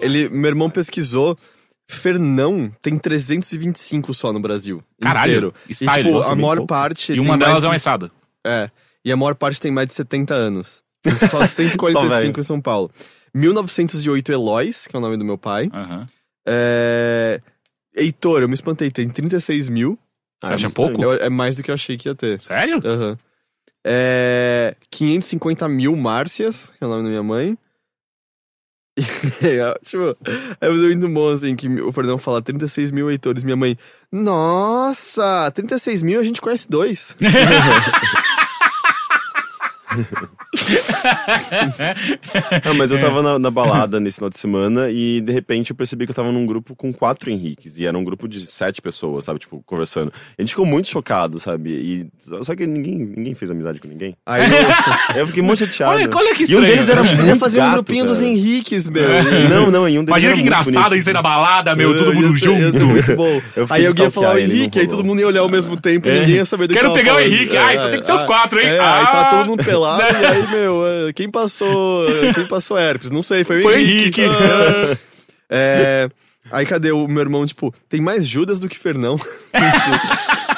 É, ele, meu irmão pesquisou. Fernão tem 325 só no Brasil. Caralho, inteiro. style, E, tipo, nossa, a bem maior pouco. parte. E tem uma mais delas é de- uma estrada. É. E a maior parte tem mais de 70 anos. Tem só 145 em São Paulo. 1908 Eloís, que é o nome do meu pai. Aham. É... Heitor, eu me espantei, tem 36 mil. Você acha mas pouco? Eu- é mais do que eu achei que ia ter. Sério? Aham. É... 550 mil Márcias, que é o nome da minha mãe. E, tipo, é muito bom, assim, que o Fernão fala 36 mil Heitores. Minha mãe, nossa, 36 mil a gente conhece dois. Ah, mas eu tava na, na balada nesse final de semana e de repente eu percebi que eu tava num grupo com quatro Henriques. E era um grupo de sete pessoas, sabe? Tipo, conversando. A gente ficou muito chocado, sabe? E, só que ninguém, ninguém fez amizade com ninguém. Aí eu, Eu fiquei muito chateado. Olha, olha que E um estranho. deles era eu muito fazer um gato, grupinho dos cara. Henriques, meu. É. Não, não, e um deles Imagina que engraçado isso aí na balada, meu, todo mundo junto. ser muito bom. Eu Aí alguém ia falar o Henrique, aí todo mundo ia olhar ao mesmo tempo É. ninguém ia saber do Quero que pegar o. Henrique. Ah, então tem que ser os quatro, hein? É, aí tá Ah. todo mundo pelado e aí, meu, é, quem passou, quem passou herpes? Não sei, foi o Foi Henrique. Henrique. Ah. É, aí cadê o meu irmão, tipo, tem mais Judas do que Fernão.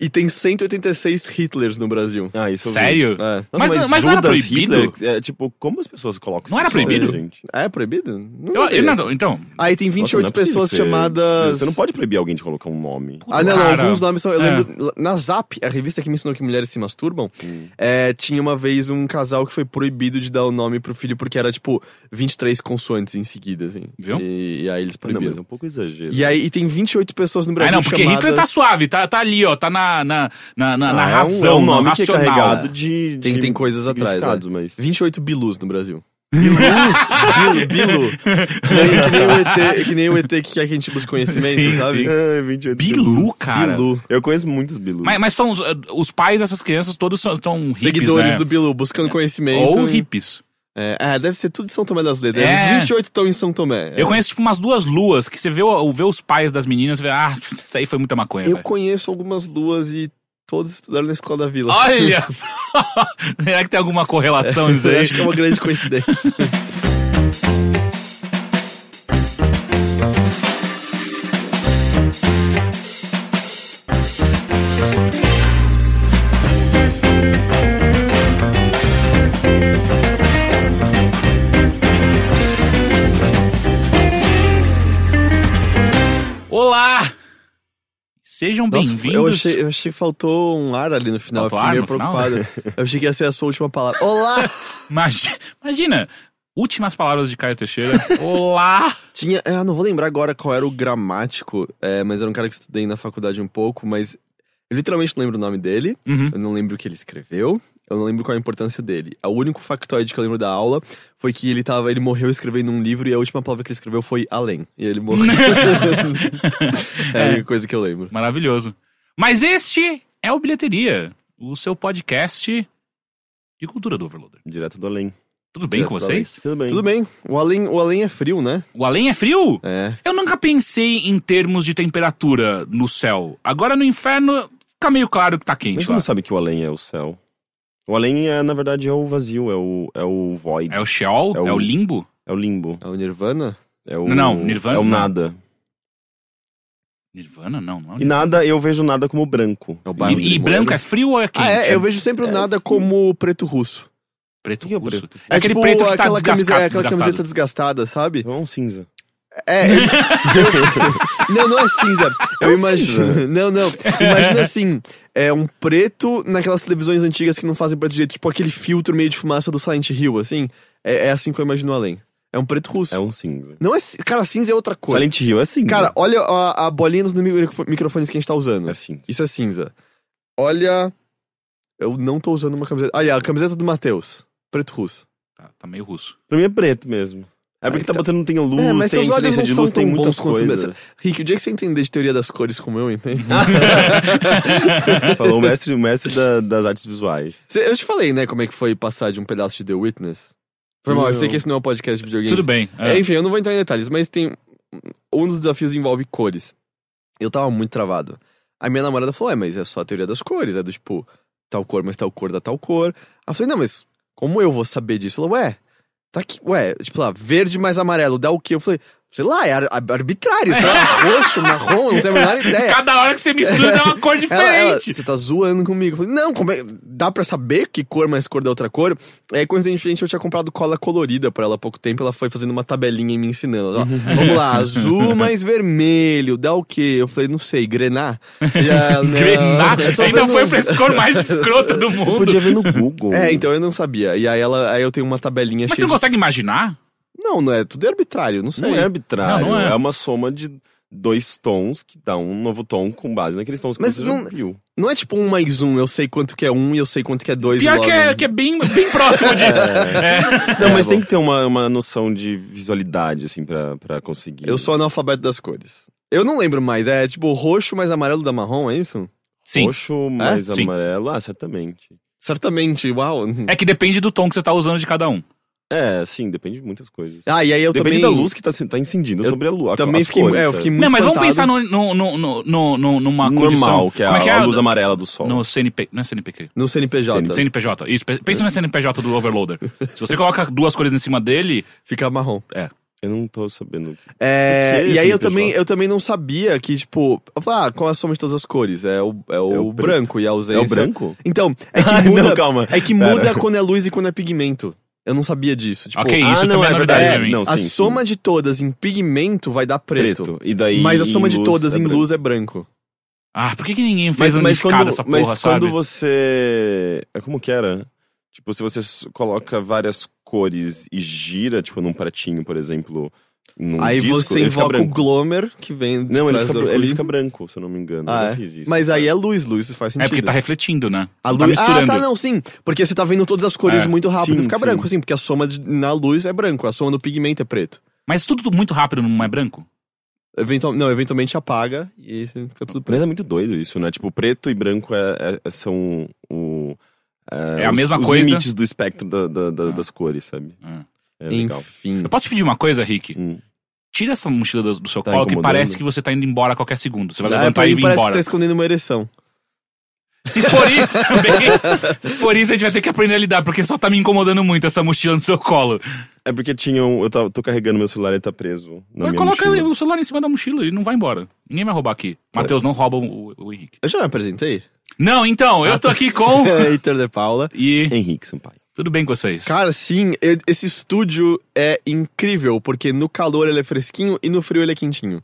e tem 186 Hitlers no Brasil. Ah, isso. Sério? É. Nossa, Mas- mas não era proibido? Hitler, é, tipo, como as pessoas colocam Não era proibido? gente? É proibido? Não Eu- não- então, Aí tem 28 Nossa, é pessoas você- chamadas. Você não pode proibir alguém de colocar um nome. Ah, não, não, alguns nomes são. Eu É. lembro. Na Zap, a revista que me ensinou que mulheres se masturbam, Hum. é, tinha uma vez um casal que foi proibido de dar o nome pro filho porque era, tipo, 23 consoantes em seguida, assim. Viu? E, e aí eles Não, mas proibiram. é um pouco exagero. E aí e tem 28 pessoas no Ah, Brasil não, porque chamadas... Hitler tá suave, tá, tá ali, ó, tá na, na, na, na, na Ah, é um- razão, é um nome no que é racional. carregado de, Tem- de tem coisas atrás, significados, é. mas... 28 Bilus no Brasil. Bilus? Bilu, Bilu. Que nem, que nem o ET, que nem o ET que quer que a gente busque conhecimento, Sim, sabe? sim. É, 28 Bilu, bilus. cara. Bilu. Eu conheço muitos bilus. Mas, mas são os, eh, os pais dessas crianças todos são, são hippies, Seguidores né? do Bilu, buscando conhecimento. Ou hippies. É, é, deve ser tudo de São Tomé das Letras. É. Os 28 estão em São Tomé. Eu conheço, tipo, umas duas luas que você vê, vê os pais das meninas e vê, ah, isso aí foi muita maconha, Eu velho. conheço algumas duas e todos estudaram na escola da vila. Olha só! Será que tem alguma correlação nisso Eu aí? acho que é uma grande coincidência. Sejam bem-vindos. eu achei, eu achei que faltou um ar ali no final. Faltou eu fiquei meio no final? preocupado. Eu achei que ia ser a sua última palavra. Olá! Imagina, imagina, últimas palavras de Caio Teixeira. Olá! Tinha. é, Eu não vou lembrar agora qual era o gramático, é, mas era um cara que estudei na faculdade um pouco, mas eu literalmente não lembro o nome dele. Uhum. Eu não lembro o que ele escreveu. Eu não lembro qual a importância dele. O único factoide que eu lembro da aula foi que ele tava, ele morreu escrevendo um livro e a última palavra que ele escreveu foi além. E ele morreu. é a única coisa que eu lembro. Maravilhoso. Mas este é o Bilheteria, o seu podcast de cultura do Overloader. Direto do além. Tudo bem Direto com vocês? Tudo bem. Tudo bem. O além, o além é frio, né? O além é frio? É. Eu nunca pensei em termos de temperatura no céu. Agora no inferno fica meio claro que tá Mas quente como lá. sabe que o além é o céu? O além, é, na verdade, é o vazio, é o, é o void. É o Sheol? É É o, o- limbo? É o limbo. É o Nirvana? É o, Não, não, Nirvana É o não. nada. Nirvana? Não, não. é o E nada, eu vejo nada como branco. É o E, e branco é frio ou é quente? Ah, é, eu vejo sempre o nada como preto russo. Preto O é o russo. preto? É aquele tipo preto que tá aquela, desgascado, camisa- é, aquela camiseta desgastada, sabe? É um cinza. É. eu- não, não é cinza. Eu É imagino. cinza. Não, não. Imagina assim: é um preto naquelas televisões antigas que não fazem preto de jeito, tipo aquele filtro meio de fumaça do Silent Hill, assim. É, é assim que eu imagino além. É um preto russo. É um cinza. Não é. Cara, cinza é outra cor. Silent Hill é cinza. Cara, olha a, a bolinha nos microfo- microfones que a gente tá usando. é cinza. Isso é cinza. Olha. Eu não tô usando uma camiseta. Olha, a camiseta do Matheus. Preto russo. Tá, tá meio russo. Pra mim é preto mesmo. É porque tá tá. botando, tem luz, É, mas tem seus olhos incidência não de luz, tem muitas quanto coisas. Rick, o dia que você entender de teoria das cores como eu entendo. Falou o mestre, o mestre da- das artes visuais. Cê- Eu te falei, né, como é que foi passar de um pedaço de The Witness. Foi mal, eu sei que esse não é um podcast de videogame. Tudo bem. É, é. enfim, eu não vou entrar em detalhes, mas tem. Um dos desafios envolve cores. Eu tava muito travado. A minha namorada falou: é, mas é só a teoria das cores. É do tipo, tal cor, mas tal cor dá tal cor. Aí eu falei: não, mas como eu vou saber disso? Ela, ué, tá aqui, ué, tipo lá, verde mais amarelo, dá o quê? Eu falei, sei lá, é ar- arbitrário, sei lá, roxo, marrom, não tenho a menor ideia. Cada hora que você mistura dá uma cor Ela, ela, diferente. você tá zoando comigo. Eu falei, não, como é- dá pra saber que cor mais cor da outra cor? Aí, coincidentemente, eu tinha comprado cola colorida pra ela há pouco tempo. Ela foi fazendo uma tabelinha e me ensinando. Ó, vamos lá, azul mais vermelho, dá o quê? Eu falei, não sei, grenar? Ela, não, Grenar? Você ainda foi pra cor mais escrota do Você mundo. podia ver no Google. É, então eu não sabia. E aí, ela, aí eu tenho uma tabelinha Mas você cheia não consegue imaginar? De... Não, não é, tudo é arbitrário, não sei. Não é arbitrário, Não, não é. é. uma soma de dois tons que dá um novo tom com base naqueles tons que Mas você não- já viu. Não é tipo um mais um, eu sei quanto que é um e eu sei quanto que é dois. e Pior logo- que é, que é bem, bem próximo disso. É. Não, mas tem que ter uma, uma noção de visualidade, assim, pra, pra conseguir. Eu sou analfabeto das cores. Eu não lembro mais, é tipo roxo mais amarelo da marrom, é isso? Sim. Roxo mais Sim. amarelo. Ah, certamente. Certamente, uau. É que depende do tom que você tá usando de cada um. É, sim, depende de muitas coisas. Ah, e aí eu depende também... da luz que tá, tá incidindo Eu sobre a lua. também as fiquei, cores, é, eu fiquei muito Não, mas vamos pensar no, no, no, no, no- numa condição... normal, que é, Como é que é? a luz amarela do sol. No CNP... Não é CNPq. No CNPJ. CNPJ. Isso, pe- pensa no CNPJ do Overloader. Se você coloca duas cores em cima dele, Fica marrom. é. Eu não tô sabendo. É, O que é e aí eu também, eu também não sabia que, tipo... Ah, qual é a soma de todas as cores? É o, é o, É o preto. branco e a ausência... É o branco? Então, é que muda... não, calma. É que Pera. muda quando é luz e quando é pigmento. Eu não sabia disso. Tipo, ok, ah, isso não, também é é verdade. mim. Não, a sim, sim. soma de todas em pigmento vai dar preto. E daí. Mas a soma de todas é em luz é branco. Ah, por que, que ninguém Mas, fez mas unificado quando, essa mas porra, quando sabe? você. É como que era? Tipo, se você coloca várias cores e gira, tipo, num pratinho, por exemplo. Num aí disco, você invoca o. Glomer, que vem de Não, ele fica, do ele fica branco, se eu não me engano. Ah, eu é? isso. Mas aí é luz, luz, isso faz sentido. É porque tá refletindo, né? A tá luz... Ah, misturando. tá, não, sim. Porque você tá vendo todas as cores É, muito rápido, sim, fica sim. branco, assim, porque a soma de- na luz é branco, a soma no pigmento é preto. Mas tudo muito rápido não é branco? Eventual... Não, eventualmente apaga e fica tudo Mas preto. é muito doido isso, né? Tipo, preto e branco é- é- são o. É a os- mesma os coisa. limites do espectro da- da- da- Ah. das cores, sabe? Ah. É legal. Enfim. Eu posso te pedir uma coisa, Rick? Hum. Tira essa mochila do, do seu Tá colo que parece que você tá indo embora a qualquer segundo. Você vai Ah, levantar pra e mim vir parece que embora. tá escondendo uma ereção. Se for isso também, se for isso, a gente vai ter que aprender a lidar, porque só tá me incomodando muito essa mochila no seu colo. É porque tinha um. Eu tava- tô carregando meu celular e ele tá preso na Mas coloca mochila. o celular em cima da mochila e não vai embora. Ninguém vai roubar aqui. Matheus, não rouba o, o Henrique. Eu já me apresentei? Não, então, eu tô aqui com. Heitor de Paula. E Henrique Sampaio. Tudo bem com vocês? Cara, sim, esse estúdio é incrível, porque no calor ele é fresquinho e no frio ele é quentinho.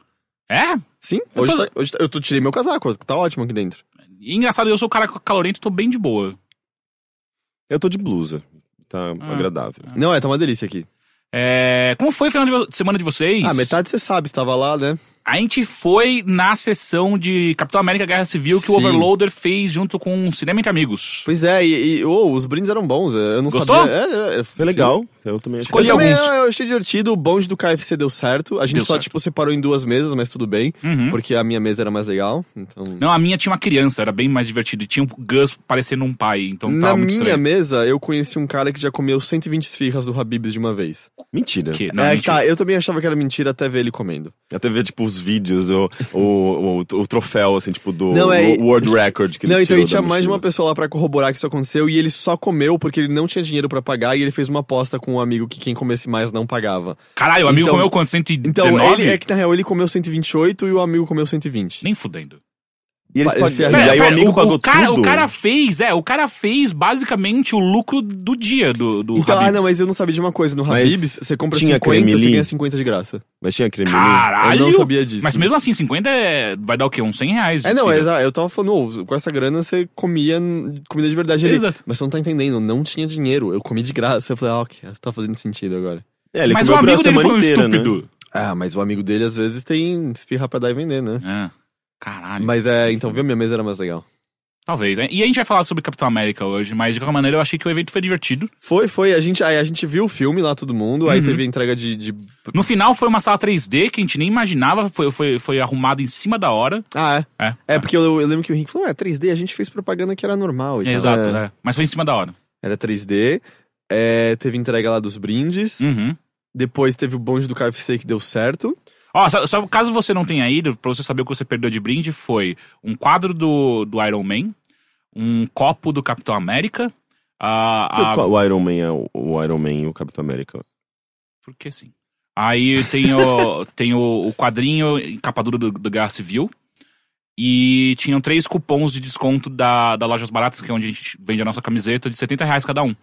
É? Sim, Eu hoje, tô- tá, hoje tá- eu tô, tirei meu casaco, tá ótimo aqui dentro. E engraçado, eu sou o cara calorento, tô bem de boa. Eu tô de blusa. Tá Ah. agradável. Não, é, tá uma delícia aqui. É, como foi o final de semana de vocês? Ah, metade você sabe, estava lá, né? A gente foi na sessão de Capitão América Guerra Civil que o Sim. Overloader fez junto com o Cinema Entre Amigos. Pois é, e, e oh, os brindes eram bons, eu não Gostou? sabia. É, é, Foi legal. Eu também achei. Eu Escolhi também alguns. eu, eu achei divertido, o bonde do KFC deu certo. A gente Deu só, certo. tipo, separou em duas mesas, mas tudo bem. Uhum. Porque a minha mesa era mais legal, então... Não, a minha tinha uma criança, era bem mais divertido. E tinha o Gus parecendo um pai, então Na tava muito minha estranho. mesa, eu conheci um cara que já comeu 120 esfirras do Habib's de uma vez. Mentira. Que, não, é, mentira. tá, eu também achava que era mentira até ver ele comendo. Até ver, tipo, os vídeos, o, o, o, o troféu, assim, tipo, do Não, é- World Record que ele Não, então tirou e tinha mais de uma pessoa lá pra corroborar que isso aconteceu e ele só comeu porque ele não tinha dinheiro pra pagar e ele fez uma aposta com um amigo que quem comesse mais não pagava. Caralho, o amigo Então- comeu quanto? 119? Então, ele é que na real ele comeu 128 e o amigo comeu 120. Nem fudendo. E, eles pagaram- e aí Pera, o pera, amigo pagou o cara, tudo. O cara fez, é, o cara fez basicamente o lucro do dia do, do Então, ah, Habib's. não, mas eu não sabia de uma coisa. No Habib's, você compra tinha 50, você creme ganha li? 50 de graça. Mas tinha creme? Caralho! Eu não sabia disso. Mas mesmo assim, 50 é, vai dar o quê? Uns 100 reais? É, não, filho. é, exa- eu tava falando, ô, com essa grana você comia comida de verdade ali. Exato. Mas você não tá entendendo, não tinha dinheiro, eu comi de graça. Eu falei, ah, ok, tá fazendo sentido agora. É, Mas o amigo dele foi um né? estúpido. Ah, mas o amigo dele às vezes tem esfirra pra dar e vender, né? É. Caralho. Mas é, então, viu, minha mesa era mais legal. Talvez, né? E a gente vai falar sobre Capitão América hoje, mas de qualquer maneira eu achei que o evento foi divertido. Foi, foi, a gente, aí a gente viu o filme lá, todo mundo, aí Uhum. teve a entrega de... de- No final foi uma sala 3D que a gente nem imaginava, foi, foi, foi arrumado em cima da hora. Ah, é? É, É, porque eu, eu lembro que o Henrique falou, é, 3D, a gente fez propaganda que era normal. tal. Exato, É? Mas foi em cima da hora. Era 3D, é, teve entrega lá dos brindes, Uhum. depois teve o bonde do KFC que deu certo. Ó, só, só caso você não tenha ido, pra você saber o que você perdeu de brinde, foi um quadro do, do Iron Man, um copo do Capitão América, a, a- O Iron Man é o, o Iron Man e o Capitão América. Porque sim. Aí tem o, tem o, o quadrinho em capa dura do, do Guerra Civil. E tinham três cupons de desconto da, da Lojas Baratas, que é onde a gente vende a nossa camiseta, de 70 reais cada um.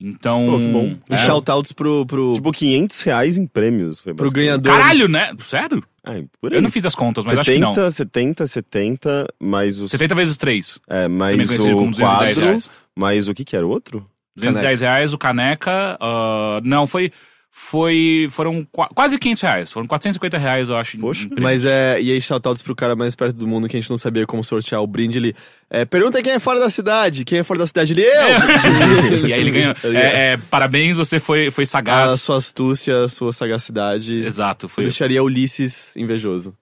Então. Pô, que bom. E é, shoutouts pro, pro, Tipo, 500 reais em prêmios. Foi pro ganhador. Caralho, né? Sério? Ah, por aí. Eu não fiz as contas, mas acho que 70, não. 70, 70, mais os... 70 vezes 3. É, mais o 210 quadro, reais. mais o que que era o outro? 210 reais o caneca. ah, não, foi. Foi. Foram qua- quase 500 reais. Foram 450 reais, eu acho. Poxa. Mas é. E aí, shoutouts pro cara mais perto do mundo que a gente não sabia como sortear o brinde. Ele. É, pergunta quem é fora da cidade. Quem é fora da cidade? Ele, eu! e aí ele ganhou. É, é, parabéns, você foi, foi A sagaz. sua astúcia, a sua sagacidade. Exato, foi. Deixaria Ulisses invejoso.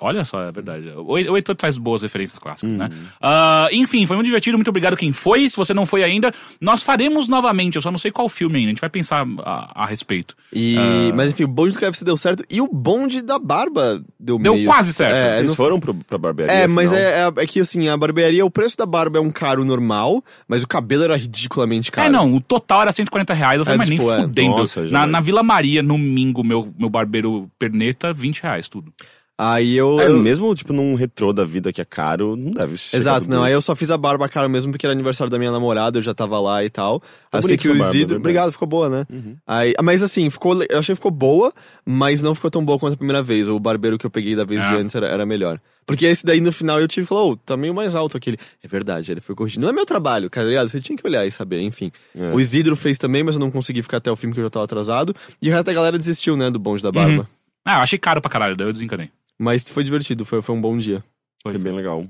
Olha só, é verdade. O Heitor traz boas referências clássicas, Uhum. né? Ah, enfim, foi muito divertido. Muito obrigado quem foi. Se você não foi ainda, nós faremos novamente. Eu só não sei qual filme ainda. A gente vai pensar a, a respeito. E, Ah. Mas enfim, o bonde do KFC deu certo e o bonde da barba deu, Deu meio... quase certo. É, Eles não- foram pro, pra barbearia é mas é, é, é que assim, a barbearia, o preço da barba é um caro normal, mas o cabelo era ridiculamente caro. É, não, o total era 140 reais. Eu falei, É, mas nem tipo, é, fudendo. nossa, na, vai. na Vila Maria, no Mingo, meu, meu barbeiro perneta, 20 reais tudo. Aí eu... É, eu- mesmo, tipo, num retrô da vida que é caro, não deve ser. Exato, não, aí eu só fiz a barba cara mesmo porque era aniversário da minha namorada, eu já tava lá e tal. Aí eu sei bonito que o Isidro... verdade. Obrigado, ficou boa, né? Uhum. Aí, mas assim, ficou, eu achei que ficou boa, mas não ficou tão boa quanto a primeira vez. O barbeiro que eu peguei da vez Ah. de antes era, era melhor. Porque esse daí no final eu tive e falou, oh, tá meio mais alto aquele. É verdade, ele foi corrigido. Não é meu trabalho, cara, ligado? Você tinha que olhar e saber, enfim. É. O Isidro fez também, mas eu não consegui ficar até o filme que eu já tava atrasado. E o resto da galera desistiu, né, do bonde da barba. Uhum. Ah, eu achei caro pra caralho, daí eu desencanei. Mas foi divertido, foi, foi um bom dia. Foi, Foi bem legal.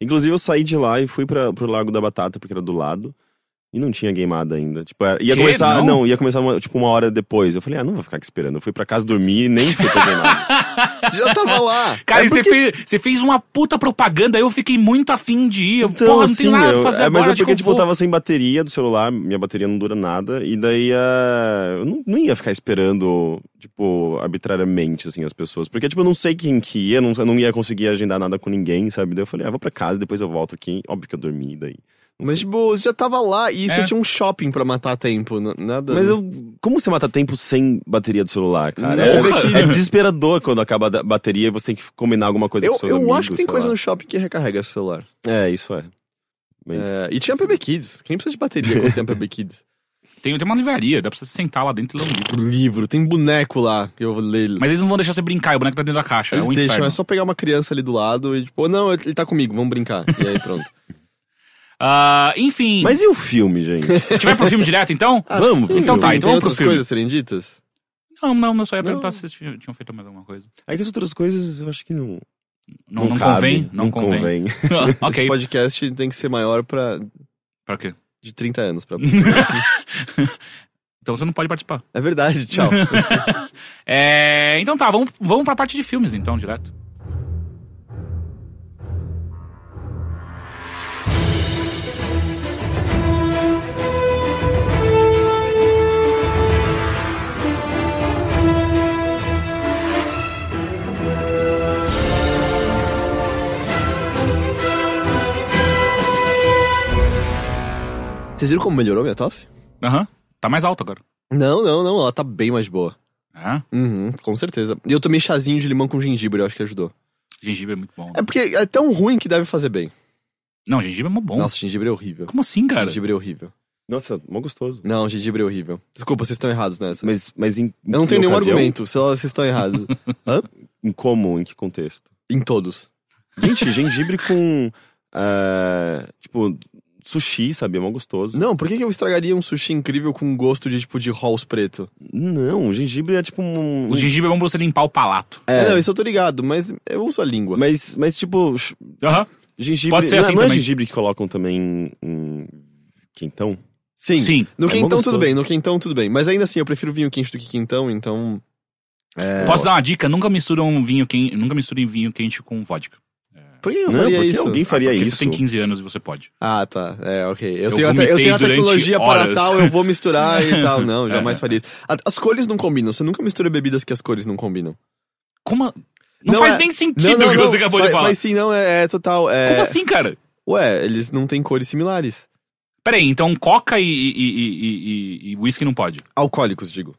Inclusive, eu saí de lá e fui pra, pro Lago da Batata, porque era do lado. E não tinha gameada ainda. Tipo, era- ia Quê? começar. Não? Não, ia começar uma, tipo uma hora depois. Eu falei, ah, não vou ficar aqui esperando. Eu fui pra casa dormir e nem fui pra gameada. Você já tava lá! Cara, É e você, porque- fez, você fez uma puta propaganda, eu fiquei muito afim de ir. Eu, Então, Porra, não tenho sim, nada eu- pra fazer é, agora, Mas é que porque, eu tipo, eu tava sem bateria do celular, minha bateria não dura nada, e daí eh, eu não, não ia ficar esperando, tipo, arbitrariamente, assim, as pessoas. Porque, tipo, eu não sei quem que ia, não, eu não ia conseguir agendar nada com ninguém, sabe? Daí eu falei, ah, vou pra casa, depois eu volto aqui. Óbvio que eu dormi, daí. Mas, tipo, você já tava lá e É. você tinha um shopping pra matar tempo, nada... Mas eu. Como você mata tempo sem bateria do celular, cara? É, é que- é desesperador quando acaba a bateria e você tem que combinar alguma coisa Eu, com seus eu amigos. acho que tem coisa lá. no shopping que recarrega seu celular. É, isso é. Mas. É, e tinha PB Kids. Quem precisa de bateria quando tem PB Kids? Tem, tem uma livraria, dá pra você sentar lá dentro e ler um livro. Livro, tem boneco lá que eu vou ler. Mas eles não vão deixar você brincar, o boneco tá dentro da caixa. Eles é um deixam, inferno. é só pegar uma criança ali do lado e tipo, não, ele tá comigo, vamos brincar. E aí pronto. Ah, enfim, Mas e o filme, gente? a gente vai pro filme direto então? Vamos, Sim, então tá, tem então vamos pro outras filme. coisas serem ditas? Não, não, não só ia Não. perguntar se vocês tinham feito mais alguma coisa. Aí que as outras coisas eu acho que não. Não, não, cabe, convém? Não, convém. Esse ok. podcast tem que ser maior pra... Pra quê? de 30 anos. Pra... Então você não pode participar. é verdade, tchau. É, então tá, vamos, vamos pra parte de filmes então, direto. Vocês viram como melhorou minha tosse? Aham. Tá mais alto agora. Não, não, não, ela tá bem mais boa. Ah, Uhum, com certeza. E eu tomei chazinho de limão com gengibre, eu acho que ajudou. gengibre é muito bom. É porque é tão ruim que deve fazer bem. Não, gengibre é muito bom. Nossa, gengibre é horrível. Como assim, cara? Gengibre é horrível. Nossa, mó gostoso. Não, gengibre é horrível. Desculpa, vocês estão errados nessa. Mas, mas em. eu não tenho nenhum ocasião? argumento, só vocês estão errados. Hã? Em como? Em que contexto? Em todos. Gente, gengibre com. ah, tipo, sushi, sabe? É mó gostoso. Não, por que, que eu estragaria um sushi incrível com gosto de, tipo, de rolls preto? Não, o gengibre é tipo um. O gengibre é bom pra você limpar o palato. É. É, não, isso eu tô ligado, mas eu uso a língua. mas, mas tipo, Aham. gengibre. Pode ser não, assim não é também. gengibre que colocam também em, em quentão? Sim. Sim. No É quentão tudo gostoso. bem, no quentão tudo bem. Mas ainda assim, eu prefiro vinho quente do que quentão, então... É... Posso dar uma dica? Nunca misturam um vinho quente, nunca misturem vinho quente com vodka. Por que eu Não, faria isso? alguém faria Porque isso. você tem 15 anos e você pode. Ah, tá. É, ok. Eu, Eu tenho, até, eu tenho a tecnologia para horas. tal, eu vou misturar e tal. Não, É. jamais faria isso. A- As cores não combinam. Você nunca mistura bebidas que as cores não combinam. Como? a- Não, Não, faz é- nem sentido o que você acabou faz, de falar. Faz sim, não, é, é total. É... Como assim, cara? Ué, eles não têm cores similares. Peraí, então coca e, e, e, e, e- e whisky não pode. Alcoólicos, digo.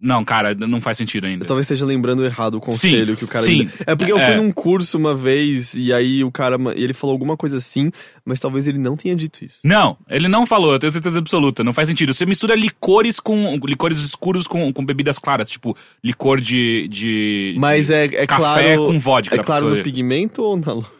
Não, cara, não faz sentido ainda. Eu talvez esteja lembrando errado o conselho Sim, que o cara sim. É porque eu É. fui num curso uma vez e aí o cara. ele falou alguma coisa assim, mas talvez ele não tenha dito isso. Não, ele não falou, eu tenho certeza absoluta, não faz sentido. Você mistura licores com. licores escuros com, com bebidas claras, tipo, licor de. de Mas de é, é café claro. com vodka. É claro no pigmento ou na luz?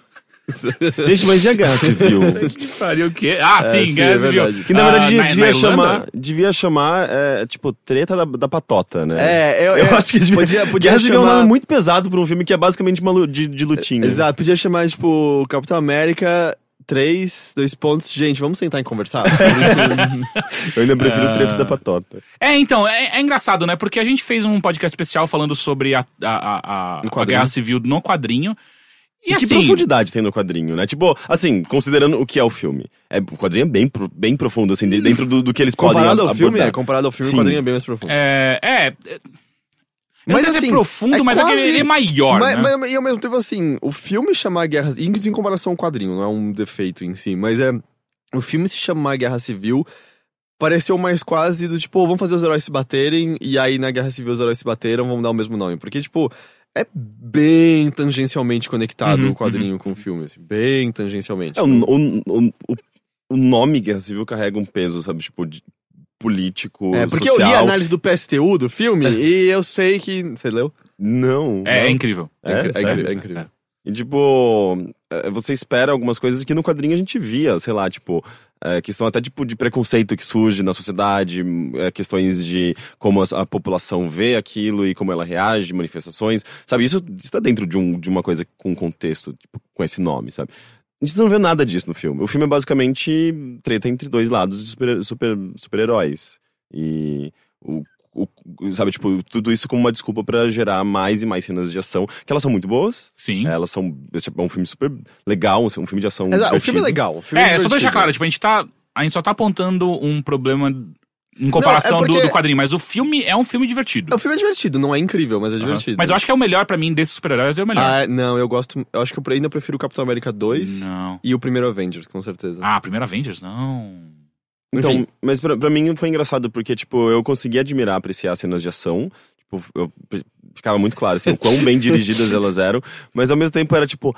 Gente, mas e a guerra civil? Que pariu o quê? Ah, sim, sim, Guerra é Civil. verdade. Que na verdade Ah, devia, na- devia na chamar, devia chamar, é, tipo, treta da, da patota, né? É, eu, Eu acho que devia, podia, podia Guerra Civil é um chamar. nome muito pesado pra um filme que é basicamente uma de, de lutinha. Exato, podia chamar, tipo, Capitão América 3, dois pontos. Gente, vamos sentar e conversar? Eu ainda prefiro Ah. treta da patota. É, então, é, é engraçado, né? Porque a gente fez um podcast especial falando sobre a, a, a, a, a. Guerra Civil no quadrinho. E, E que assim. profundidade tem no quadrinho, né? Tipo, assim, considerando o que é o filme. É, o quadrinho é bem, bem profundo, assim, de- dentro do, do que eles comparado podem ao filme, é, comparado ao filme, Sim. o quadrinho é bem mais profundo. É. É. é- Eu Mas, não sei se assim, é profundo, é mas é que quase- ele é maior. mas, né? mas- e ao mesmo tempo, assim, o filme chamar Guerra Inclusive em comparação ao quadrinho, não é um defeito em si, mas é. O filme se chamar Guerra Civil pareceu mais quase do tipo, "Pô, vamos fazer os heróis se baterem, e aí na Guerra Civil os heróis se bateram, vamos dar o mesmo nome. Porque, tipo, é bem tangencialmente conectado Uhum, o quadrinho com o filme, assim, bem tangencialmente. É, o, o, o, o- o nome Guerra Civil carrega um peso, sabe? Tipo, de- político, É, porque social. eu li a análise do PSTU do filme e eu sei que. Você leu? Não. É, é não. incrível. É, sério? incrível, é incrível. E, tipo, é, você espera algumas coisas que no quadrinho a gente via, sei lá, tipo, é, questão até tipo de preconceito que surge na sociedade, é, questões de como a, a população vê aquilo e como ela reage, manifestações, sabe? Isso está dentro de, um, de uma coisa com contexto, tipo, com esse nome, sabe? A gente não vê nada disso no filme. O filme é basicamente treta entre dois lados de super- super- super-heróis. e o, o- sabe, tipo, tudo isso como uma desculpa pra gerar mais e mais cenas de ação, que elas são muito boas, Sim. é, Elas são. Esse é um filme super legal, um filme de ação. Exato, o filme é legal. O filme É, só pra deixar claro, tipo, a gente tá. A gente só tá apontando um problema em comparação Não, é do, porque- do quadrinho, mas o filme é um filme divertido. O filme é divertido, não é incrível, mas é divertido. Mas eu acho que é o melhor pra mim desses super-heróis, é o melhor. Ah, não, eu gosto. Eu acho que eu ainda prefiro o Capitão América 2 Não. e o primeiro Avengers, com certeza. Ah, primeiro Avengers? Não. Então, Enfim. mas pra, pra mim foi engraçado porque, tipo, eu consegui admirar, apreciar as cenas de ação. Tipo, eu, ficava muito claro, assim, o quão bem dirigidas elas eram. Mas ao mesmo tempo era tipo,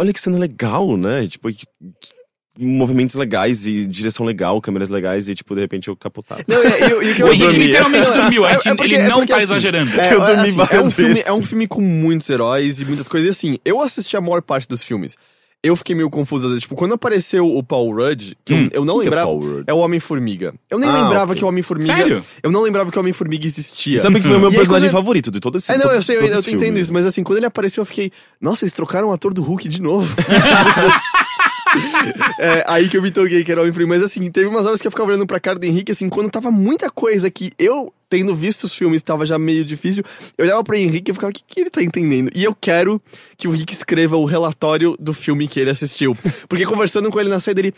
olha que cena legal, né? Tipo, que- que- movimentos legais e direção legal, câmeras legais e, tipo, de repente eu capotava. Não, e, e- e o que eu O Henrique literalmente é- dormiu. É- é porque- ele é não porque, tá assim, exagerando. É, Eu dormi assim, é um várias filme, vezes. É um filme com muitos heróis e muitas coisas. E assim, eu assisti a maior parte dos filmes. Eu fiquei meio confuso às vezes. Tipo, quando apareceu o Paul Rudd, que Hum, eu, eu não é lembrava. Paul Rudd? É o Homem-Formiga. Eu nem Ah, lembrava ok. que o Homem-Formiga. Sério? Eu não lembrava que o Homem-Formiga existia. Sabe que foi o meu E personagem eu- favorito de todo esse É, não, eu sei, eu, eu filme. isso, mas assim, quando ele apareceu, eu fiquei, nossa, eles trocaram o ator do Hulk de novo. é, aí que eu me toquei que era o homem Mas assim, teve umas horas que eu ficava olhando pra cara do Henrique, assim, quando tava muita coisa que eu, tendo visto os filmes, tava já meio difícil, eu olhava pro Henrique e ficava, o que, que ele tá entendendo? E eu quero que o Henrique escreva o relatório do filme que ele assistiu. Porque conversando com ele na saída, ele.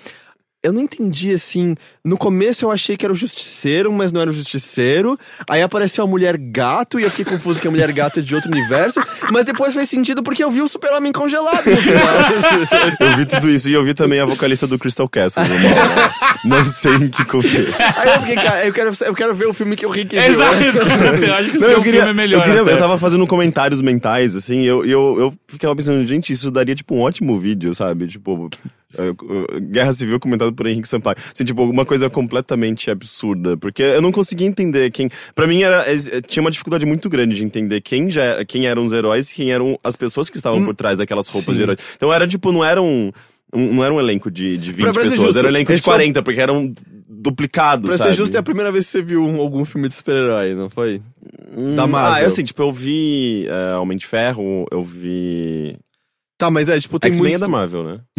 Eu não entendi assim. No começo eu achei que era o justiceiro, mas não era o justiceiro. Aí apareceu a mulher gato e eu fiquei confuso que a mulher gato é de outro universo. Mas depois fez sentido porque eu vi o super-homem congelado. Eu vi tudo isso e eu vi também a vocalista do Crystal Castle. numa- Não sei em que contexto. Aí eu fiquei, cara, eu quero, eu quero ver o filme que o Rick viu. Exato, exato. Eu acho que o Não, seu eu queria, filme é melhor. Eu, queria- até. eu tava fazendo comentários mentais, assim, e eu, eu, eu ficava pensando, gente, isso daria, tipo, um ótimo vídeo, sabe? Tipo, Guerra Civil comentado por Henrique Sampaio. Assim, tipo, alguma coisa completamente absurda. Porque eu não conseguia entender quem... Pra mim, era, eh, tinha uma dificuldade muito grande de entender quem, já, quem eram os heróis e quem eram as pessoas que estavam por trás daquelas roupas Hum, sim. de heróis. Então, era, tipo, não era um... um- não era um elenco de, de 20 Pra- pra ser pessoas, justo, era um elenco de esse foi- 40, porque eram duplicados, Pra sabe? ser justo, é a primeira vez que você viu um- algum filme de super-herói, não foi? Hum, da Marvel. Ah, é assim, tipo, eu vi é, Homem de Ferro, eu vi. Tá, mas é, tipo, tem X-Men muitos... é da Marvel, né?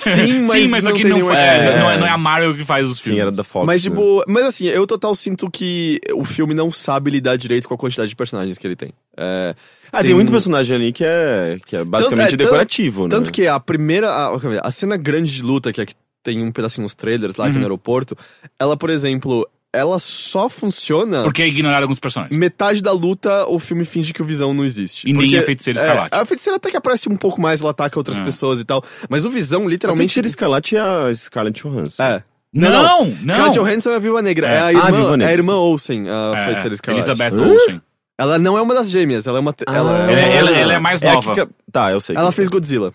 Sim, mas, Sim, mas não aqui tem não, faz- X-Men. não, é, não é a Marvel que faz os Sim, filmes. era da Fox. Mas, né? tipo, mas assim, eu total sinto que o filme não sabe lidar direito com a quantidade de personagens que ele tem. É, Ah, tem, tem muito personagem ali que é, que é basicamente é, tanto- decorativo, né? Tanto que a primeira. A, a cena grande de luta, que é que tem um pedacinho nos trailers lá, aqui Uhum. no aeroporto, ela, por exemplo, ela só funciona. Porque ignoraram alguns personagens. Metade da luta, o filme finge que o Visão não existe. E nem Porque, a Feiticeira Escarlate. a feiticeira até que aparece um pouco mais, ela ataca outras É. pessoas e tal. Mas o Visão, A literalmente. Feiticeira Escarlate é a Scarlett Johansson. É. Não, não. Scarlett Johansson é a Viúva Negra. É. É, a Ah, irmã, Viúva Negra, é a irmã sim. Olsen, a É, feiticeira Scarlett. Elizabeth Hã? Olsen. Ela não é uma das gêmeas, ela é uma... te- ela, Ela, é- ela- ela é mais É nova. que- Tá, eu sei. ela fez é. Godzilla.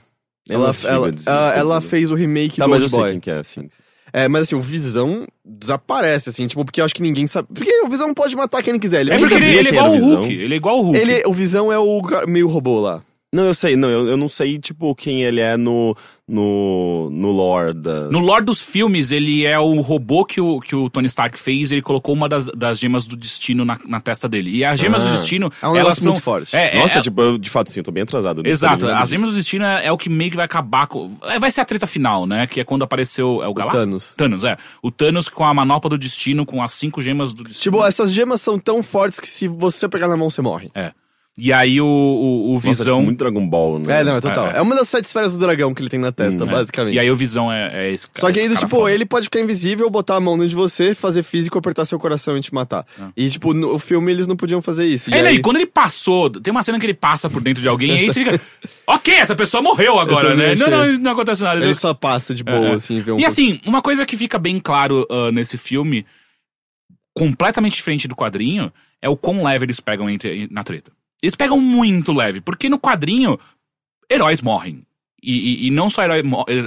Eu Ela, não ela, ela- ela fez o remake Tá, do mas eu Old sei Boy. quem que é, sim. É, mas assim, o Visão desaparece, assim, tipo, porque eu acho que ninguém sabe. Porque o Visão pode matar quem ele quiser. Ele É porque ele, ele é igual o. Hulk. Ele é igual o Hulk. Ele, o Visão é o meio robô lá. Não, eu sei, não, eu, eu não sei, tipo, quem ele é no, no, no lore da... No lore dos filmes, ele é o robô que o, que o Tony Stark fez. Ele colocou uma das, das gemas do destino na, na testa dele. E as gemas Ah. do destino. É um elas negócio são, muito forte. É, é- Nossa, é- tipo, eu, de fato, sim, eu tô bem atrasado. Exato, as gemas do destino é, é o que meio que vai acabar com. é, Vai ser a treta final, né? Que é quando apareceu. É o Galactus? Thanos. Thanos, é. O Thanos com a manopla do destino, com as cinco gemas do destino. Tipo, essas gemas são tão fortes que se você pegar na mão, você morre. É. E aí o, o, o Nossa, Visão. tipo, muito Dragon Ball, né? É, não, é total. É, É, é. uma das sete esferas do dragão que ele tem na testa, Hum, é. basicamente. E aí o Visão é, é esse Só que aí, do cara tipo, foda. ele pode ficar invisível, botar a mão dentro de você, fazer físico, apertar seu coração e te matar. E, tipo, no filme eles não podiam fazer isso. E É, né, aí... e quando ele passou, tem uma cena que ele passa por dentro de alguém e aí você fica. Ok, essa pessoa morreu agora, né? Não, achei. não, não acontece nada. Ele só passa de boa, É, é. assim, vê um E assim, uma coisa que fica bem claro ah, nesse filme, completamente diferente do quadrinho, é o quão leve eles pegam entre, na treta. Eles pegam muito leve, porque no quadrinho, heróis morrem. E, e- e não só herói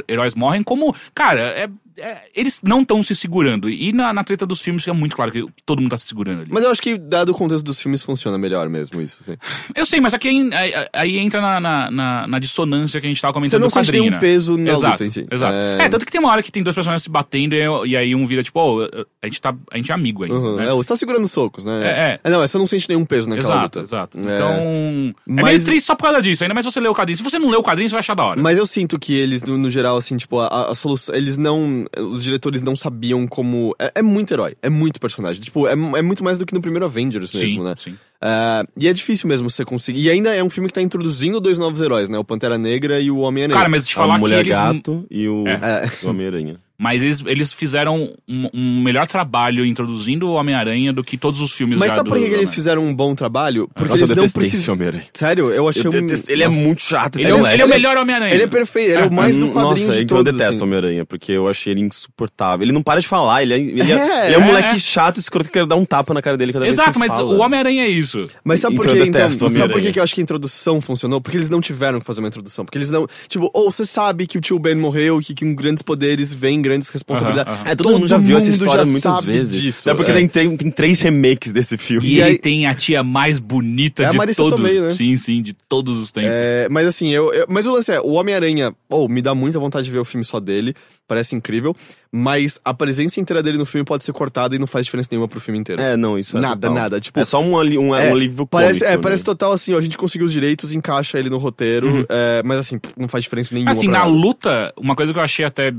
heróis morrem, como, cara, é- é- eles não estão se segurando. E na, na treta dos filmes fica muito claro que todo mundo tá se segurando ali. Mas eu acho que, dado o contexto dos filmes, funciona melhor mesmo isso. Assim. Eu sei, mas aqui aí, aí- aí entra na, na, na- na dissonância que a gente tava Você comentando não do sente nenhum né? peso na Exato, luta em si. exato. É... tanto que tem uma hora que tem dois personagens se batendo e, e aí um vira tipo, oh, a gente tá, a gente é amigo ainda, Uhum, né? é, você tá segurando socos, né? É, é. Não, você não sente nenhum peso naquela Exato, luta. exato. É. Então, é Mas- meio triste só por causa disso, ainda mais se você lê o quadrinho. Se você não lê o quadrinho, você vai achar da hora. Mas eu sinto que eles, no, no geral, assim, tipo, a, a solução. Eles não. Os diretores não sabiam como. É, é muito herói, é muito personagem. Tipo, é, é muito mais do que no primeiro Avengers mesmo, sim, né? sim. É, e é difícil mesmo você conseguir. E ainda é um filme que tá introduzindo dois novos heróis, né? O Pantera Negra e o Homem-Aranha. Cara, mas te A falar que Mulher eles... Gato e o, É. o Homem-Aranha. Mas eles, eles fizeram um, um melhor trabalho introduzindo o Homem-Aranha do que todos os filmes Mas já sabe por que, que eles fizeram um bom trabalho? Porque Nossa, eles eu não precisam. Sério, eu achei Eu um. detesto- Ele é Nossa. muito chato, esse Ele, é, moleque. ele é o melhor Homem-Aranha. Ele é perfeito, ele é o mais do quadrinho Nossa, de então todos. eu detesto assim. o Homem-Aranha, porque eu achei ele insuportável. Ele não para de falar, ele é, ele é, É, ele é um é, moleque é. chato, escroto, que quer dar um tapa na cara dele cada vez que Exato, ele mas fala. o Homem-Aranha é isso. Mas sabe por Então quê? eu Então, sabe por que que eu acho que a introdução funcionou? Porque eles não tiveram que fazer uma introdução. Porque eles não. Tipo, ou você sabe que o tio Ben morreu, que com grandes poderes vem grandes responsabilidades. É, todo, mundo já viu essa história já muitas sabe vezes. disso, é porque é. Tem, tem, tem três remakes desse filme. E, E ele aí- tem a tia mais bonita É de Marissa todos. Tomei, né? Sim, sim, de todos os tempos. É, mas assim, eu, eu- Mas o lance é, o Homem-Aranha, oh, me dá muita vontade de ver o filme só dele. Parece incrível. Mas a presença inteira dele no filme pode ser cortada e não faz diferença nenhuma pro filme inteiro. É, não, isso é Nada, total. nada, tipo- É só um, um, É, um alívio Parece, cômico, é, né? parece total assim, ó, a gente conseguiu os direitos, encaixa ele no roteiro, é, mas assim, não faz diferença nenhuma. Assim, pra na nada. luta, uma coisa que eu achei até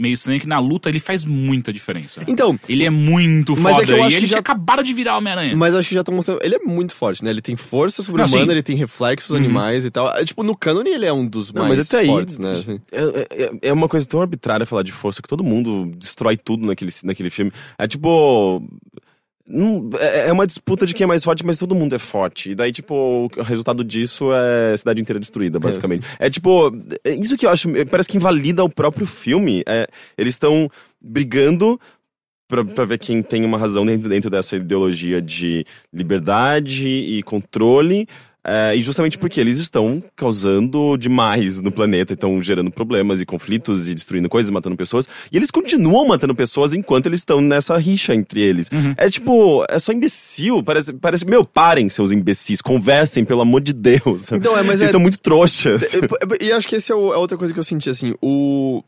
meio estranha é que na luta ele faz muita diferença. né? Então, Ele é muito Mas é foda que eu e acho ele que já- tinha acabado de virar Homem-Aranha. Mas eu acho que já estão mostrando. Ele é muito forte, né? Ele tem força sobre-humana, Não, sim. ele tem reflexos animais e tal. É, tipo, no canon ele é um dos Não, mais mas até aí- fortes, né? assim. É, é- é uma coisa tão arbitrária falar de força que todo mundo destrói tudo naquele, naquele filme. É tipo. Não- é é uma disputa de quem é mais forte, mas todo mundo é forte. E daí, tipo, o resultado disso é a cidade inteira destruída, basicamente. É, tipo, é isso que eu acho. Parece que invalida o próprio filme. É, eles estão brigando pra, pra ver quem tem uma razão dentro, dentro dessa ideologia de liberdade e controle. É, e justamente porque eles estão causando demais no planeta, estão gerando problemas e conflitos e destruindo coisas, matando pessoas. E eles continuam matando pessoas enquanto eles estão nessa rixa entre eles. É tipo, é só imbecil. Parece, parece, meu, parem, seus imbecis, conversem, pelo amor de Deus. Então, é, mas Vocês é- são muito trouxas. E, e acho que esse é a outra coisa que eu senti, assim, o.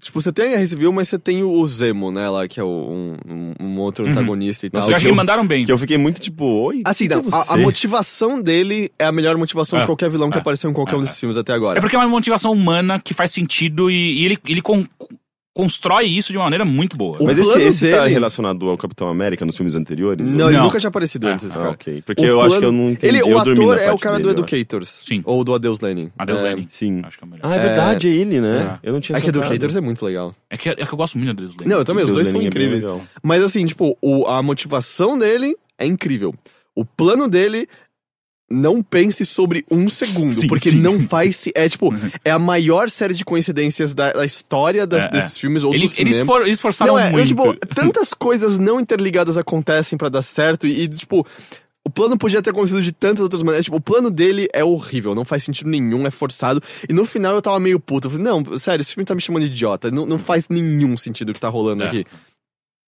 Tipo, você tem a Civil, mas você tem o Zemo, né, lá, que é o- um, um- outro antagonista e tal. Uhum. eu acho que eu- mandaram bem. Que eu fiquei muito tipo, oi. Assim, quem não, é a, a motivação dele é a melhor motivação de É, qualquer vilão que é, apareceu em qualquer um desses filmes até agora. É porque é uma motivação humana que faz sentido e, e ele, ele con- constrói isso de uma maneira muito boa. O Mas esse, esse tá dele- relacionado ao Capitão América nos filmes anteriores? Não, ele Não. nunca tinha aparecido É, antes, Ah, cara. ok. Porque O eu acho plano- que eu não entendi. Ele, o ator é o cara dele, do acho. Educators. Sim. Ou do Adeus Lenin. Adeus, é, Lenin. Sim. Acho que é o melhor. Ah, é verdade, é ele, né? Eu não tinha É que. Educators é muito legal. É, que, é que eu gosto muito do Adeus Lenin. Não, eu também, os Deus dois são Lenin é bem incríveis. Mas assim, tipo, o- a motivação dele é incrível. O plano dele não pense sobre um segundo, Sim, porque sim. não faz. se- É tipo, é a maior série de coincidências da, da história das- É, é. desses filmes ou do Eles, cinema. eles, for, eles forçaram Não, é, eu, muito. tipo, tantas coisas não interligadas acontecem pra dar certo e, e, tipo, o plano podia ter acontecido de tantas outras maneiras. Tipo, o plano dele é horrível, não faz sentido nenhum, é forçado. E no final eu tava meio puto. Eu falei, não, sério, esse filme tá me chamando de idiota. Não, não faz nenhum sentido o que tá rolando É. aqui.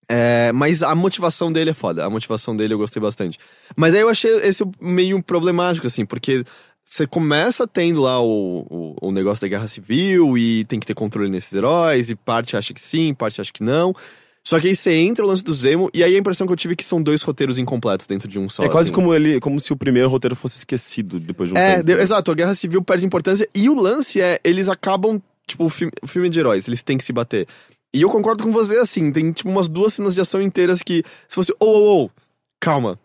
É, mas a motivação dele é foda. A motivação dele eu gostei bastante. Mas aí eu achei esse meio problemático, assim, porque você começa tendo lá o, o, o negócio da guerra civil e tem que ter controle nesses heróis, e parte acha que sim, parte acha que não. Só que aí você entra o lance do Zemo, e aí a impressão que eu tive é que são dois roteiros incompletos dentro de um só. é quase assim. como ele, como se o primeiro roteiro fosse esquecido depois de um É, tempo. de- exato, a guerra civil perde importância, e o lance é, eles acabam, tipo, o filme, o filme de heróis, eles têm que se bater. E eu concordo com você, assim, tem tipo umas duas cenas de ação inteiras que, se fosse, ô, ô, ô, calma,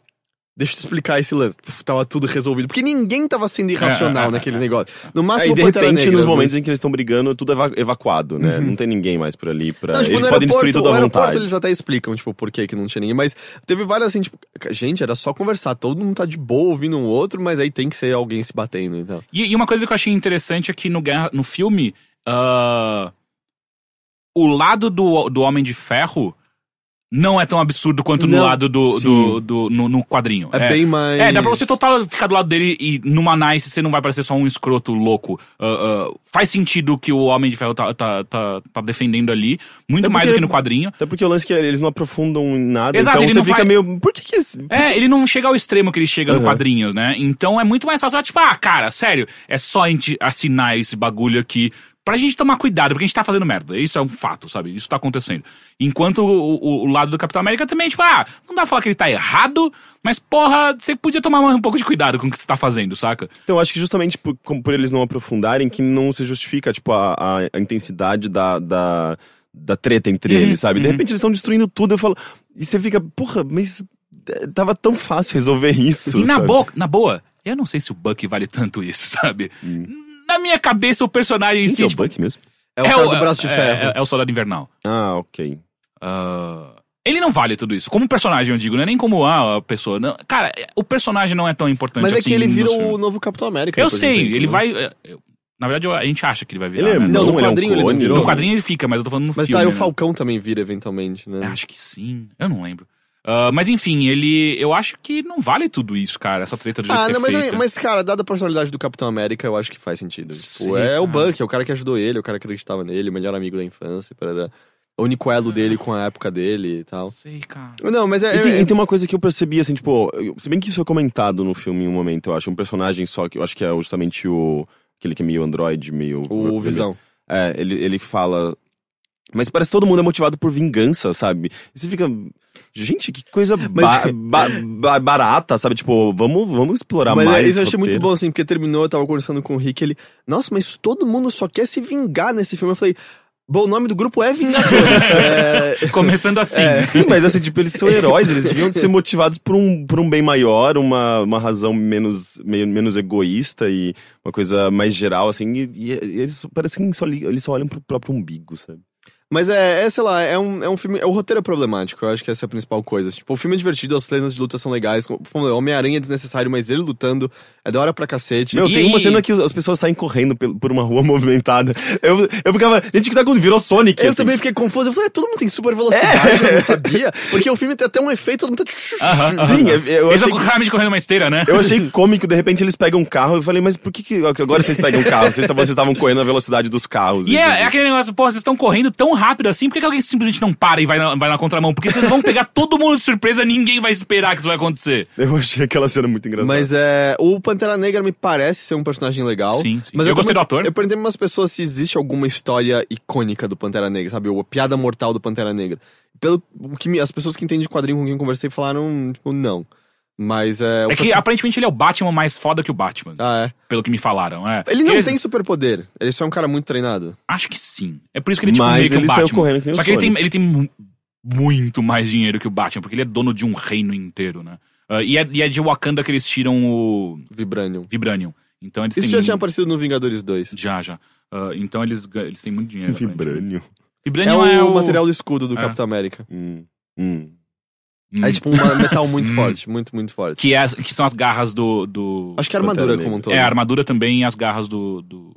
deixa eu te explicar esse lance. Puf, tava tudo resolvido. Porque ninguém tava sendo irracional É, é, é, naquele é. negócio. No máximo, de o Pantera repente, Negra, nos mas- momentos em que eles estão brigando, tudo é eva- evacuado, né? Não tem ninguém mais por ali pra. Não, tipo, eles podem destruir tudo à vontade. eles até explicam, tipo, por que que não tinha ninguém. Mas teve várias assim, tipo, gente, era só conversar. Todo mundo tá de boa ouvindo um outro, mas aí tem que ser alguém se batendo, então. E, e uma coisa que eu achei interessante é que no, Guerra- no filme, ah, o lado do, do Homem de Ferro não é tão absurdo quanto no Não, lado do, do, do- no, no quadrinho. É, bem mais... É, dá pra você total ficar do lado dele e numa nice você não vai parecer só um escroto louco. Ah, ah, faz sentido o que o Homem de Ferro tá, tá, tá, tá defendendo ali, muito É mais do que no quadrinho. Até porque o lance é que eles não aprofundam em nada. Exato, então ele não fica vai- meio. Por que que esse. É, ele não chega ao extremo que ele chega no Uhum. quadrinho, né? Então é muito mais fácil, tipo, ah, cara, sério, é só a gente assinar esse bagulho aqui pra gente tomar cuidado, porque a gente tá fazendo merda. Isso é um fato, sabe? Isso tá acontecendo. Enquanto o, o- o lado do Capitão América também, tipo, ah, não dá pra falar que ele tá errado, mas porra, você podia tomar um pouco de cuidado com o que você tá fazendo, saca? Então, eu acho que justamente por, como por eles não aprofundarem, que não se justifica, tipo, a, a, a intensidade da, da, da treta entre Uhum, eles, sabe? De uhum. repente eles estão destruindo tudo, eu falo. E você fica, porra, mas eh, tava tão fácil resolver isso. E na, sabe? boa, na boa, eu não sei se o Buck vale tanto isso, sabe? Na minha cabeça, o personagem em. Quem si, é o tipo, Buck mesmo? É o cara do braço de é- ferro. é- é o Soldado Invernal. Ah, ok. Ah, ele não vale tudo isso. Como personagem, eu digo, não é nem como ah, a pessoa. Não, cara, o personagem não é tão importante Mas é assim. que ele vira o novo Capitão América. Eu sei, tempo, ele né? vai. é, eu- na verdade, eu- a gente acha que ele vai virar. Ele é né? Não, no bom, ele é um quadrinho ele não virou. No quadrinho ele fica, mas eu tô falando no Mas filme. tá, aí o né? Falcão também vira eventualmente, né? Acho que sim. Eu não lembro. Ah, mas enfim, ele. Eu acho que não vale tudo isso, cara. Essa treta do jeito Ah, que não, é mas, feita. mas, cara, dada a personalidade do Capitão América, eu acho que faz sentido. Sei, Tipo, é o cara. Buck, é o cara que ajudou ele, é o cara que acreditava nele, o melhor amigo da infância, parará. o único elo dele com a época dele e tal. Sei, cara. Não, mas é. E tem, é- e tem uma coisa que eu percebi, assim, tipo, eu- se bem que isso é comentado no filme em um momento, eu acho, um personagem só, que eu acho que é justamente o. aquele que é meio android, meio. o Visão. É, ele, ele fala. Mas parece que todo mundo é motivado por vingança, sabe? E você fica. Gente, que coisa Mas- ba- ba- ba- barata, sabe? Tipo, vamos, vamos explorar Mas é, mais. isso eu achei muito roteiro. bom, assim, porque terminou, eu tava conversando com o Rick, ele. Nossa, mas todo mundo só quer se vingar nesse filme. Eu falei. Bom, o nome do grupo é Vingadores. é... Começando assim. Sim, mas assim, tipo, eles são heróis, eles deviam ser motivados por um, por um bem maior, uma, uma razão menos, meio, menos egoísta e uma coisa mais geral, assim, e, e eles parecem que só, eles só olham pro próprio umbigo, sabe? Mas é, é, sei lá, é um, é um filme. O roteiro é problemático, eu acho que essa é a principal coisa. Tipo, o filme é divertido, as cenas de luta são legais. como Homem-Aranha é desnecessário, mas ele lutando é da hora pra cacete. Meu, E- tem uma cena que as pessoas saem correndo por uma rua movimentada. Eu, eu ficava, gente, o que tá acontecendo? Virou Sonic, Eu assim. também fiquei confuso. Eu falei, ah, todo mundo tem super velocidade, eu não sabia. Porque o filme tem até um efeito, todo mundo tá. Sim, eu, eu Eles achei, claramente correndo uma esteira, né? eu achei cômico, de repente eles pegam um carro, eu falei, mas por que, que agora vocês pegam um carro? Vocês vocês estavam correndo na velocidade dos carros. E é, é aquele negócio, pô, vocês estão correndo tão rápido assim, por que, que alguém simplesmente não para e vai na, vai na contramão? Porque vocês vão pegar todo mundo de surpresa, ninguém vai esperar que isso vai acontecer. Eu achei aquela cena muito engraçada. Mas é. O Pantera Negra me parece ser um personagem legal. Sim, sim. Mas Eu gostei também- do ator. Eu perguntei pra umas pessoas se existe alguma história icônica do Pantera Negra, sabe? A piada mortal do Pantera Negra. Pelo o que me- as pessoas que entendem de quadrinho com quem eu conversei falaram, tipo, não. Mas é. É que aparentemente ele é o Batman mais foda que o Batman. Ah, é. Pelo que me falaram, é. Ele não Ele- tem superpoder. Ele só é um cara muito treinado. Acho que sim. É por isso que ele é tipo Mas meio que ele o saiu Batman. correndo que Só que ele tem, ele tem mu- muito mais dinheiro que o Batman, porque ele é dono de um reino inteiro, né? Ah, e, é, e é de Wakanda que eles tiram o Vibranium. Vibranium. Então eles Isso têm já tinha aparecido no Vingadores 2. Já, já. Ah, então eles, eles têm muito dinheiro. aparentemente. Vibrânio. É Vibranium o, é, o material do escudo do É. Capitão América. Hum, hum. É tipo um metal muito forte, muito, muito forte. Que, é, que são as garras do. do Acho que a armadura como um todo. é, a armadura também e as garras do, do,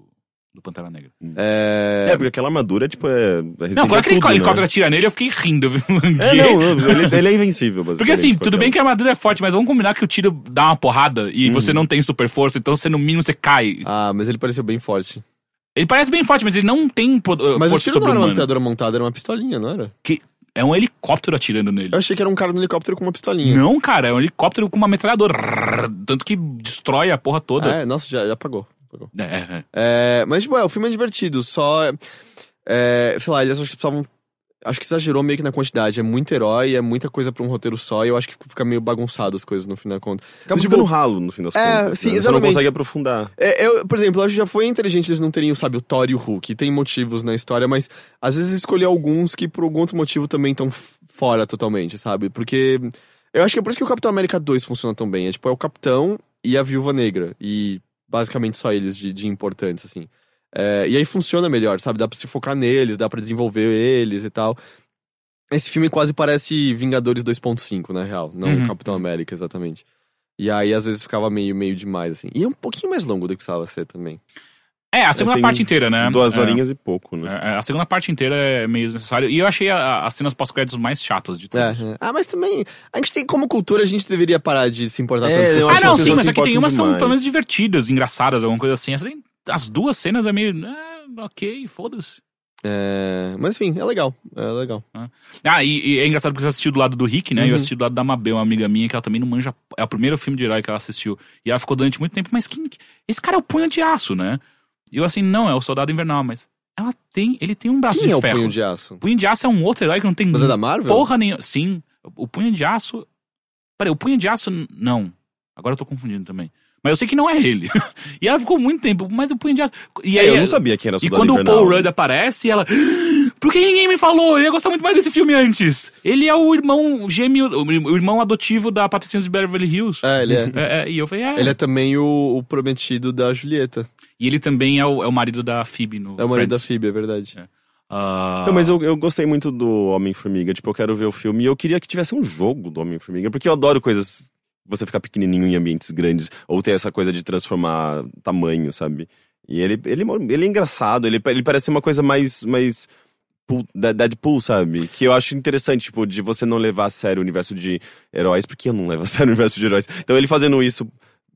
do Pantera Negra. É... É, porque aquela armadura, tipo, é. Não, quando aquele tudo, né? helicóptero atira nele, eu fiquei rindo. viu? É, não, não, ele, ele é invencível, Porque assim, tudo bem que a armadura é forte, mas vamos combinar que o tiro dá uma porrada e você não tem super força, então você no mínimo você cai. Ah, mas ele pareceu bem forte. Ele parece bem forte, mas ele não tem uh, Mas o tiro não era uma metralhadora montada, era uma pistolinha, não era? Que é um helicóptero atirando nele. Eu achei que era um cara no helicóptero com uma pistolinha. Não, cara, é um helicóptero com uma metralhadora. Tanto que destrói a porra toda. É, nossa, já, já apagou. apagou. É, é, é. É, mas, tipo, é, o filme é divertido, só. É, sei lá, eles acho que precisavam. Acho que exagerou meio que na quantidade. É muito herói, é muita coisa pra um roteiro só, e eu acho que fica meio bagunçado as coisas no fim da conta. Acaba tipo, ficando ralo no fim das É, contas. sim, né? Você não consegue aprofundar. É, eu, por exemplo, eu acho que já foi inteligente eles não terem, sabe, o Thor e o Hulk. Tem motivos na história, mas às vezes escolher alguns que por algum outro motivo também estão fora totalmente, sabe? Porque eu acho que é por isso que o Capitão América 2 funciona tão bem. É tipo, é o Capitão e a Viúva Negra. E basicamente só eles de, de importantes, assim. É, e aí funciona melhor, sabe? Dá pra se focar neles, dá pra desenvolver eles e tal. Esse filme quase parece Vingadores 2.5, na real. Não Uhum. Capitão América, exatamente. E aí, às vezes, ficava meio, meio demais, assim. E é um pouquinho mais longo do que precisava ser também. É, a segunda tem parte inteira, né? Duas É. horinhas e pouco, né? É, é, a segunda parte inteira é meio necessário. E eu achei a- a- as cenas pós-créditos mais chatas de É, todas. é. Ah, mas também, a gente tem, como cultura, a gente deveria parar de se importar É, tanto com Ah, não, sim, mas aqui tem umas que são pelo menos divertidas, engraçadas, alguma coisa assim. Assim, As duas cenas é meio. É, ok, foda-se. É, mas enfim, é legal, é legal. Ah, e, e é engraçado porque você assistiu do lado do Rick, né? Uhum. eu assisti do lado da Mabel, uma amiga minha, que ela também não manja. É o primeiro filme de herói que ela assistiu. E ela ficou durante muito tempo, mas quem. esse cara é o punho de aço, né? E eu assim, não, é o soldado invernal, mas. Ela tem. Ele tem um braço Quem de é o ferro. Punho de Aço? Punho de Aço é um outro herói que não tem Mas é da Marvel? porra nenhuma. Sim, o Punho de Aço. Peraí, o Punho de Aço. Não. Agora eu tô confundindo também. Mas eu sei que não é ele. e ela ficou muito tempo, mas o Punho de Aço. E aí, É, eu não sabia quem era E quando Invernal. o Paul Rudd aparece, ela. Por que ninguém me falou? Eu ia gostar muito mais desse filme antes. Ele é o irmão gêmeo, o irmão adotivo da Patricinha de Beverly Hills. É, ele é. É, é, e eu falei, é. Ele é também o, o prometido da Julieta. E ele também é o, é o marido da Phoebe no. É o marido da Friends. Phoebe, é verdade. Ah, Não, mas eu, eu gostei muito do Homem-Formiga. Tipo, eu quero ver o filme e eu queria que tivesse um jogo do Homem-Formiga, porque eu adoro coisas. Você ficar pequenininho em ambientes grandes, ou ter essa coisa de transformar tamanho, sabe? E ele, ele, ele é engraçado, ele, ele parece uma coisa mais. mais da- Deadpool, sabe? Que eu acho interessante, tipo, de você não levar a sério o universo de heróis, porque eu não levo a sério o universo de heróis. Então ele fazendo isso,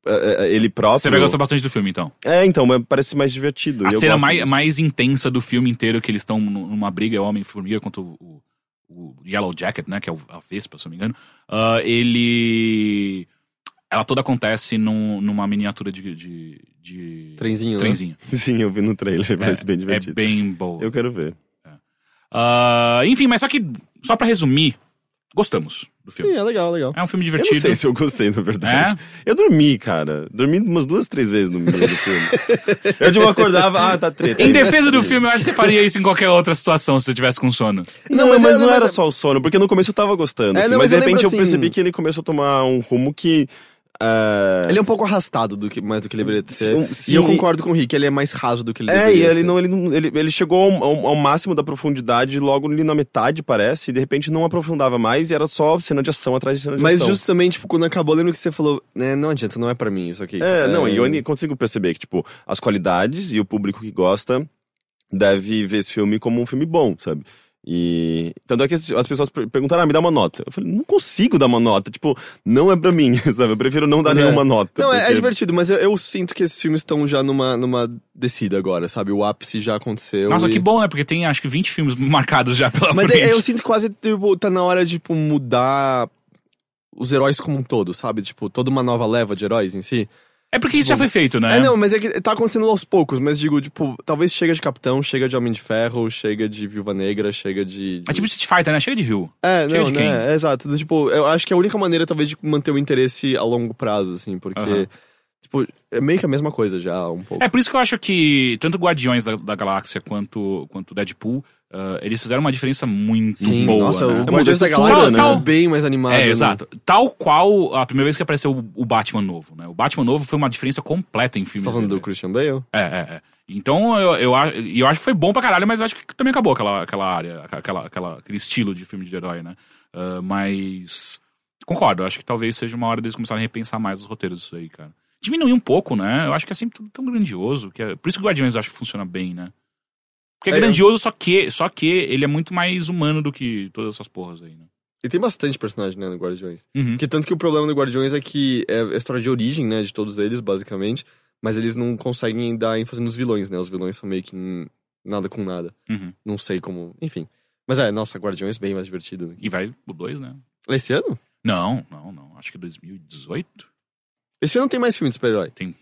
eh, eh, ele próprio. Você vai gostar bastante do filme, então. É, então, mas parece mais divertido. A cena mais, disso. mais intensa do filme inteiro, que eles estão nu- numa briga, é o Homem-Formiga contra o, o- Yellow Jacket, né? Que é a Vespa, se eu não me engano. Ah, ele. Ela toda acontece num- numa miniatura de. de, de Trenzinho, né? trenzinho. Sim, eu vi no trailer, parece bem É divertido. bem boa. Eu quero ver. Ah, enfim, mas só que, só pra resumir, gostamos do filme. Sim, é legal, legal. É um filme Eu não divertido. sei se eu gostei, na verdade. Eu dormi, cara. Dormi umas duas, três vezes no meio do filme. eu, tipo, acordava, ah, tá treta. Em defesa do filme, eu acho que você faria isso em qualquer outra situação se você tivesse com sono. Não, mas, eu- não mas era eu- só o sono, porque no começo eu tava gostando. É, assim, não, mas mas de eu repente eu lembro, assim- percebi que ele começou a tomar um rumo que. Ah, Ele é um pouco arrastado do que, mais do que ele deveria ser. Sim, e eu concordo com o Rick, ele é mais raso do que ele É, e deveria ele, ser. não, ele, não- ele, ele chegou ao, ao- máximo da profundidade logo ali na metade, parece, e de repente não aprofundava mais, e era só cena de ação atrás de cena de Mas ação. justamente, tipo, quando acabou, lembro que você falou, né, não adianta, não é pra mim isso aqui. É, não, e eu consigo perceber que, tipo, as qualidades e o público que gosta deve ver esse filme como um filme bom, sabe? E. Tanto é que as as pessoas per- perguntaram, ah, me dá uma nota. Eu falei, não consigo dar uma nota. Tipo, não é pra mim, sabe? Eu prefiro não dar Mas é. nenhuma nota. Não, é, é porque- divertido, mas eu, eu sinto que esses filmes estão já numa, numa descida agora, sabe? O ápice já aconteceu. Nossa, e- que bom, né? Porque tem acho que 20 filmes marcados já pela Mas frente. é- eu sinto que quase, tipo, tá na hora de, tipo, mudar os heróis como um todo, sabe? Tipo, toda uma nova leva de heróis em si. É porque isso já foi feito, né? É, não, mas é que tá acontecendo aos poucos, mas digo, tipo, talvez chega de Capitão, chega de Homem de Ferro, chega de Viúva Negra, chega de... de- É tipo Street Fighter, né? Chega de Rio. É, chega não, de né? É, exato. Tipo, eu acho que é a única maneira, talvez, de manter o interesse a longo prazo, assim, porque, Aham. Tipo, é meio que a mesma coisa já, um pouco. É por isso que eu acho que tanto Guardiões da, da Galáxia quanto, quanto Deadpool, ah, eles fizeram uma diferença muito Sim, boa. nossa, né? o mudou Guardiões da Galáxia né? tá bem mais animado. É, né? exato. Tal qual a primeira vez que apareceu o, o Batman novo, né? O Batman novo foi uma diferença completa em Você filme. tá falando do Christian Bale? É, é, é. Então eu, eu, eu acho que foi bom pra caralho, mas eu acho que também acabou aquela, aquela área, aquela, aquela, aquele estilo de filme de herói, né? Ah, mas. Concordo, acho que talvez seja uma hora deles começarem a repensar mais os roteiros disso aí, cara. Diminuir um pouco, né? Eu acho que é sempre tudo tão grandioso. Que é... Por isso que o Guardiões eu acho que funciona bem, né? Porque é, É, eu- grandioso, só que, só que ele é muito mais humano do que todas essas porras aí, né? E tem bastante personagem, né, no Guardiões. Uhum. Porque tanto que o problema do Guardiões é que é a história de origem, né, de todos eles, basicamente. Mas eles não conseguem dar ênfase nos vilões, né? Os vilões são meio que nada com nada. Uhum. Não sei como. Enfim. Mas é, nossa, Guardiões bem mais divertido. Né? E vai o 2, né? Esse ano? Não, não, não. Acho que 2018 Esse ano tem mais filme de super-herói. tem.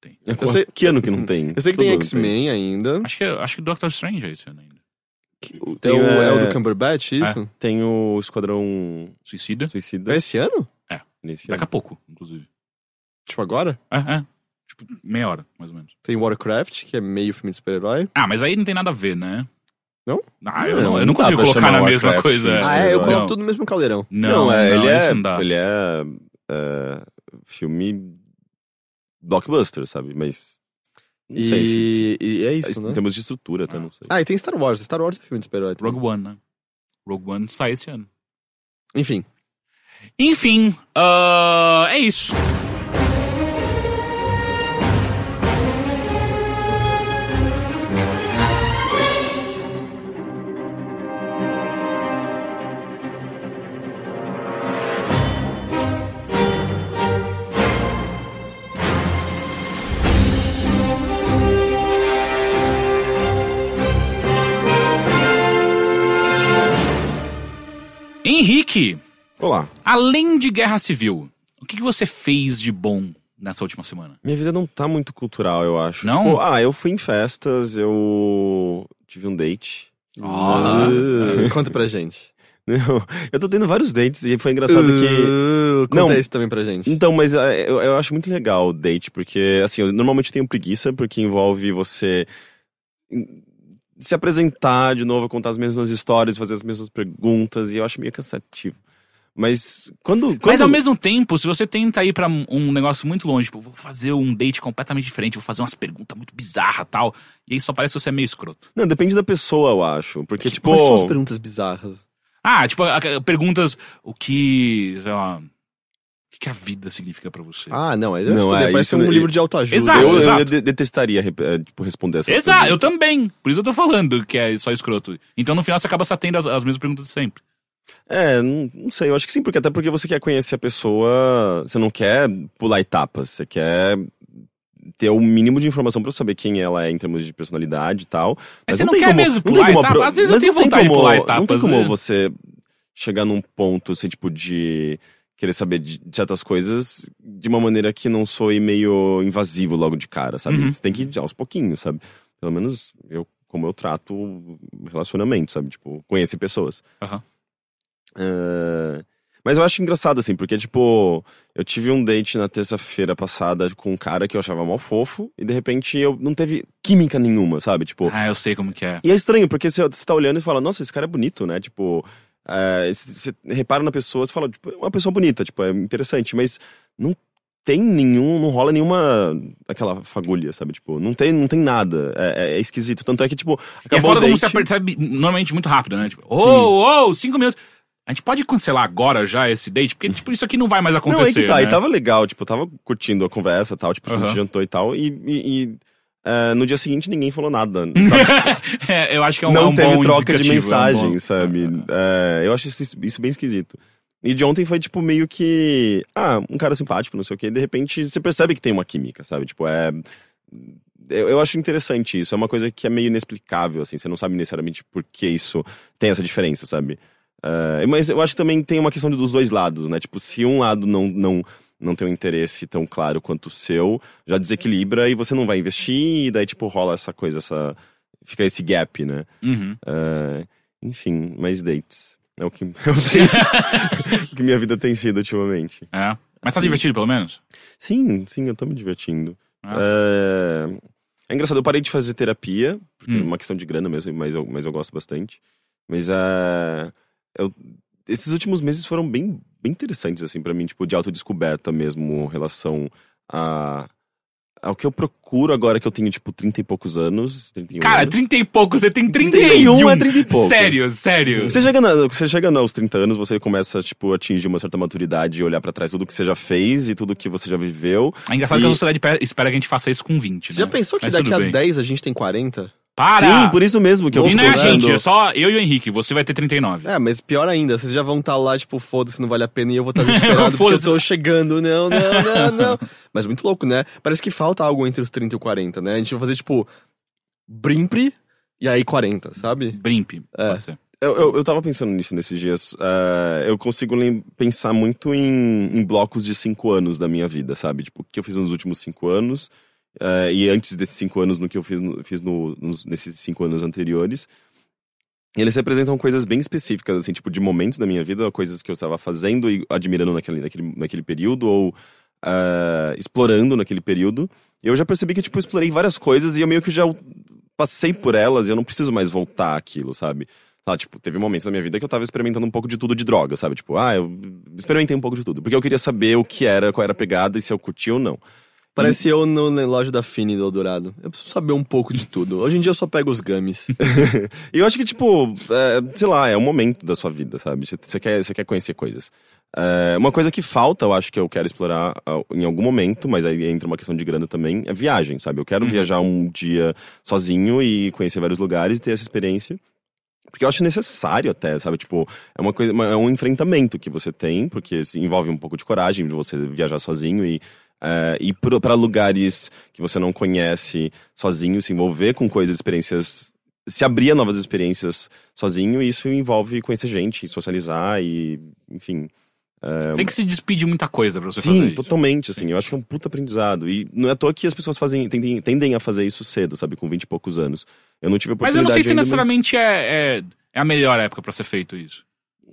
tem. Eu sei, Que ano que não tem? eu sei que tem Todo ano X-Men ainda. Acho que, acho que Doctor Strange é esse ano ainda. Tem o, é- é o do Cumberbatch, isso? Tem o Esquadrão Suicida. Suicida. É esse ano? nesse Daqui ano. a pouco, inclusive. Tipo, agora? É, é. Tipo, meia hora, mais ou menos. Tem Warcraft, que é meio filme de super-herói. Ah, mas aí não tem nada a ver, né? Não? Ah, eu Não, não, eu não não consigo colocar na mesma Warcraft coisa. Ah, é? Eu Não. coloco tudo no mesmo caldeirão. Não, é, não, ele é, não ele é, é, filme blockbuster, sabe? Mas não sei se, E, e é isso, em né? termos de estrutura, até Ah. não sei. Ah, e tem Star Wars. Star Wars é filme de super-herói. Rogue One, né? Rogue One sai esse ano. Enfim. Enfim, ah, é isso. Henrique, Olá. além de guerra civil, o que, que você fez de bom nessa última semana? Minha vida não tá muito cultural, eu acho. Não? Tipo, ah, eu fui em festas, eu tive um date. Ah. Uh, conta pra gente. Não, eu tô tendo vários dates e foi engraçado que. Uh, conta Não. isso também pra gente. Então, mas é, eu, eu acho muito legal o date, porque, assim, eu normalmente tenho preguiça, porque envolve você se apresentar de novo, contar as mesmas histórias, fazer as mesmas perguntas, e eu acho meio cansativo. Mas quando. Mas quando- ao mesmo tempo, se você tenta ir pra um negócio muito longe, tipo, vou fazer um date completamente diferente, vou fazer umas perguntas muito bizarras tal, e aí só parece que você é meio escroto. Não, depende da pessoa, eu acho. Porque, tipo. Quais são as perguntas bizarras? Ah, tipo, a- a- perguntas, o que, sei lá, que, que a vida significa pra você? Ah, não, mas Não, é, parece isso um não- livro de autoajuda. Exato, eu, eu exato. de- detestaria eh, tipo, responder essas Exato, eu também. Por isso eu tô falando que é só escroto. Então no final você acaba se atendo às, às mesmas perguntas de sempre. É, não, não sei, eu acho que sim, porque até porque você quer conhecer a pessoa, você não quer pular etapas, você quer ter o mínimo de informação pra saber quem ela é em termos de personalidade e tal. Mas você não tem quer mesmo não pular tem como etapa? apro- Às vezes eu mas tenho não tem vontade de como- pular Não tem etapas, como né? você chegar num ponto, assim, tipo, de querer saber de certas coisas de uma maneira que não soe meio invasivo logo de cara, sabe? Uhum. Você tem que ir aos pouquinhos, sabe? Pelo menos eu, como eu trato relacionamento, sabe? Tipo, conhecer pessoas. Aham. É, Mas eu acho engraçado, assim, porque, tipo, eu tive um date na terça-feira passada com um cara que eu achava mal fofo, e de repente eu não teve química nenhuma, sabe? Tipo, Ah, eu sei como que é. e é estranho, porque você, você tá olhando e fala, nossa, esse cara é bonito, né? Tipo, você você repara na pessoa, você fala, tipo, é uma pessoa bonita, tipo, é interessante, mas não tem nenhum, não rola nenhuma aquela fagulha, sabe? Tipo, não tem, não tem nada. É, é- é esquisito. Tanto é que, tipo, E é acabou foda o como date... você percebe normalmente muito rápido, né? Tipo, ô, ô, cinco minutos. A gente pode cancelar agora já esse date? Porque, tipo, isso aqui não vai mais Não, é acontecer, que tá, né? e tava legal, tipo, tava curtindo a conversa tal, tipo, a gente jantou e tal, e, e- e, é, no dia seguinte ninguém falou nada, sabe? É, eu acho que é um, é não um teve troca de indicativo, é um mensagem, bom- sabe? É, eu acho isso, isso bem esquisito. E de ontem foi, tipo, meio que. Ah, um cara simpático, não sei o quê. E de repente você percebe que tem uma química, sabe? Tipo, é. Eu, eu acho interessante isso. É uma coisa que é meio inexplicável, assim. Você não sabe necessariamente por que isso tem essa diferença, sabe? É, mas eu acho que também tem uma questão dos dois lados, né? Tipo, se um lado não, não, não tem um interesse tão claro quanto o seu, já desequilibra e você não vai investir, e daí, tipo, rola essa coisa, essa. Fica esse gap, né? Uhum. É, enfim, mais dates. É o que, é o que- o que minha vida tem sido ultimamente. É. Mas tá divertido, pelo menos? Sim, sim, eu tô me divertindo. Ah. É, é engraçado, eu parei de fazer terapia, porque Hum. é uma questão de grana mesmo, mas eu, mas eu gosto bastante. Mas é, eu- esses últimos meses foram bem, bem interessantes, assim, para mim, tipo, de autodescoberta mesmo, em relação a, É o que eu procuro agora que eu tenho, tipo, 30 e poucos anos. 31 Cara, anos. 30 e poucos, você tem 31. 31 é 30 e poucos. Sério, sério. Você chega, na, você chega aos 30 anos, você começa, tipo, a atingir uma certa maturidade e olhar pra trás tudo que você já fez e tudo que você já viveu. É engraçado E- que a sociedade pe- espera que a gente faça isso com 20, Você já né? pensou que Mas daqui a bem. 10 a gente tem 40? Para! Sim, por isso mesmo que eu E não é a fico gente, é só eu e o Henrique. Você vai ter 39. É, mas pior ainda, vocês já vão estar lá, tipo, foda-se, não vale a pena, e eu vou estar desesperado porque eu tô chegando, não, não, não, não. Mas muito louco, né? Parece que falta algo entre os 30 e o 40, né? A gente vai fazer, tipo, Brimpre e aí 40, sabe? Brimp, É. pode ser. Eu, eu, eu tava pensando nisso nesses dias. Eh, eu consigo pensar muito em, em blocos de cinco anos da minha vida, sabe? Tipo, o que eu fiz nos últimos cinco anos. Eh, e antes desses cinco anos, no que eu fiz, fiz no- nos- nesses cinco anos anteriores. E eles representam coisas bem específicas, assim, tipo, de momentos da minha vida, coisas que eu estava fazendo e admirando naquele, naquele, naquele período, ou eh, explorando naquele período. E eu já percebi que, tipo, explorei várias coisas e eu meio que já passei por elas e eu não preciso mais voltar àquilo, sabe? Tá, tipo, teve momentos na minha vida que eu tava experimentando um pouco de tudo de droga, sabe? Tipo, ah, eu experimentei um pouco de tudo. Porque eu queria saber o que era, qual era a pegada e se eu curtia ou não. Parece eu no relógio da Fini do Eldorado. Eu preciso saber um pouco de tudo. Hoje em dia eu só pego os gummies. E eu acho que, tipo, é, sei lá, é um momento da sua vida, sabe? Você- quer, você quer conhecer coisas. É, uma coisa que falta, eu acho que eu quero explorar ah, em algum momento, mas aí entra uma questão de grana também, é viagem, sabe? Eu quero viajar um dia sozinho e conhecer vários lugares e ter essa experiência. Porque eu acho necessário até, sabe? Tipo, é uma coisa, é um enfrentamento que você tem, porque envolve um pouco de coragem de você viajar sozinho e é, ir para lugares que você não conhece sozinho, se envolver com coisas, experiências, se abrir a novas experiências sozinho, e isso envolve conhecer gente, socializar e, enfim. Você tem que se despedir de muita coisa pra você fazer Sim, isso. totalmente, assim. Eu acho que é um puta aprendizado. E não é à toa que as pessoas fazem, tendem, tendem a fazer isso cedo, sabe? Com 20 e poucos anos. Eu não tive Mas eu oportunidade não sei se ainda, necessariamente é, é, é a melhor época pra ser feito isso.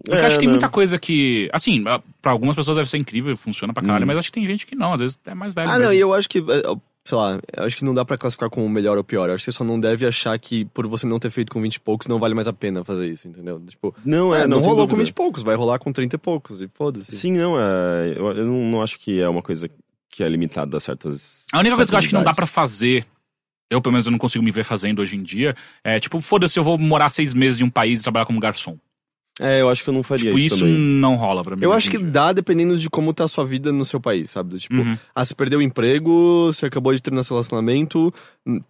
Porque eu acho que tem É, muita né? coisa que. Assim, pra algumas pessoas deve ser incrível, funciona pra caralho, Hum. mas acho que tem gente que não, às vezes é mais velho. ah, não, mesmo. e eu acho que, eh, sei lá, eu acho que não dá pra classificar como melhor ou pior. Eu acho que você só não deve achar que por você não ter feito com 20 e poucos não vale mais a pena fazer isso, entendeu? Tipo, Não, é, é, não, não, rolou com dúvida. 20 e poucos, vai rolar com 30 e poucos, e foda-se. Sim, não, é, eu, eu não, não acho que é uma coisa que é limitada a certas. A única coisa que eu acho que não dá pra fazer, eu pelo menos eu não consigo me ver fazendo hoje em dia, é tipo, foda-se, eu vou morar seis meses em um país e trabalhar como garçom. É, eu acho que eu não faria Tipo, isso, isso também. não rola pra mim. Eu acho que dá dependendo de como tá a sua vida no seu país, sabe? Do Tipo, Uhum. ah, você perdeu o emprego, você acabou de terminar seu relacionamento,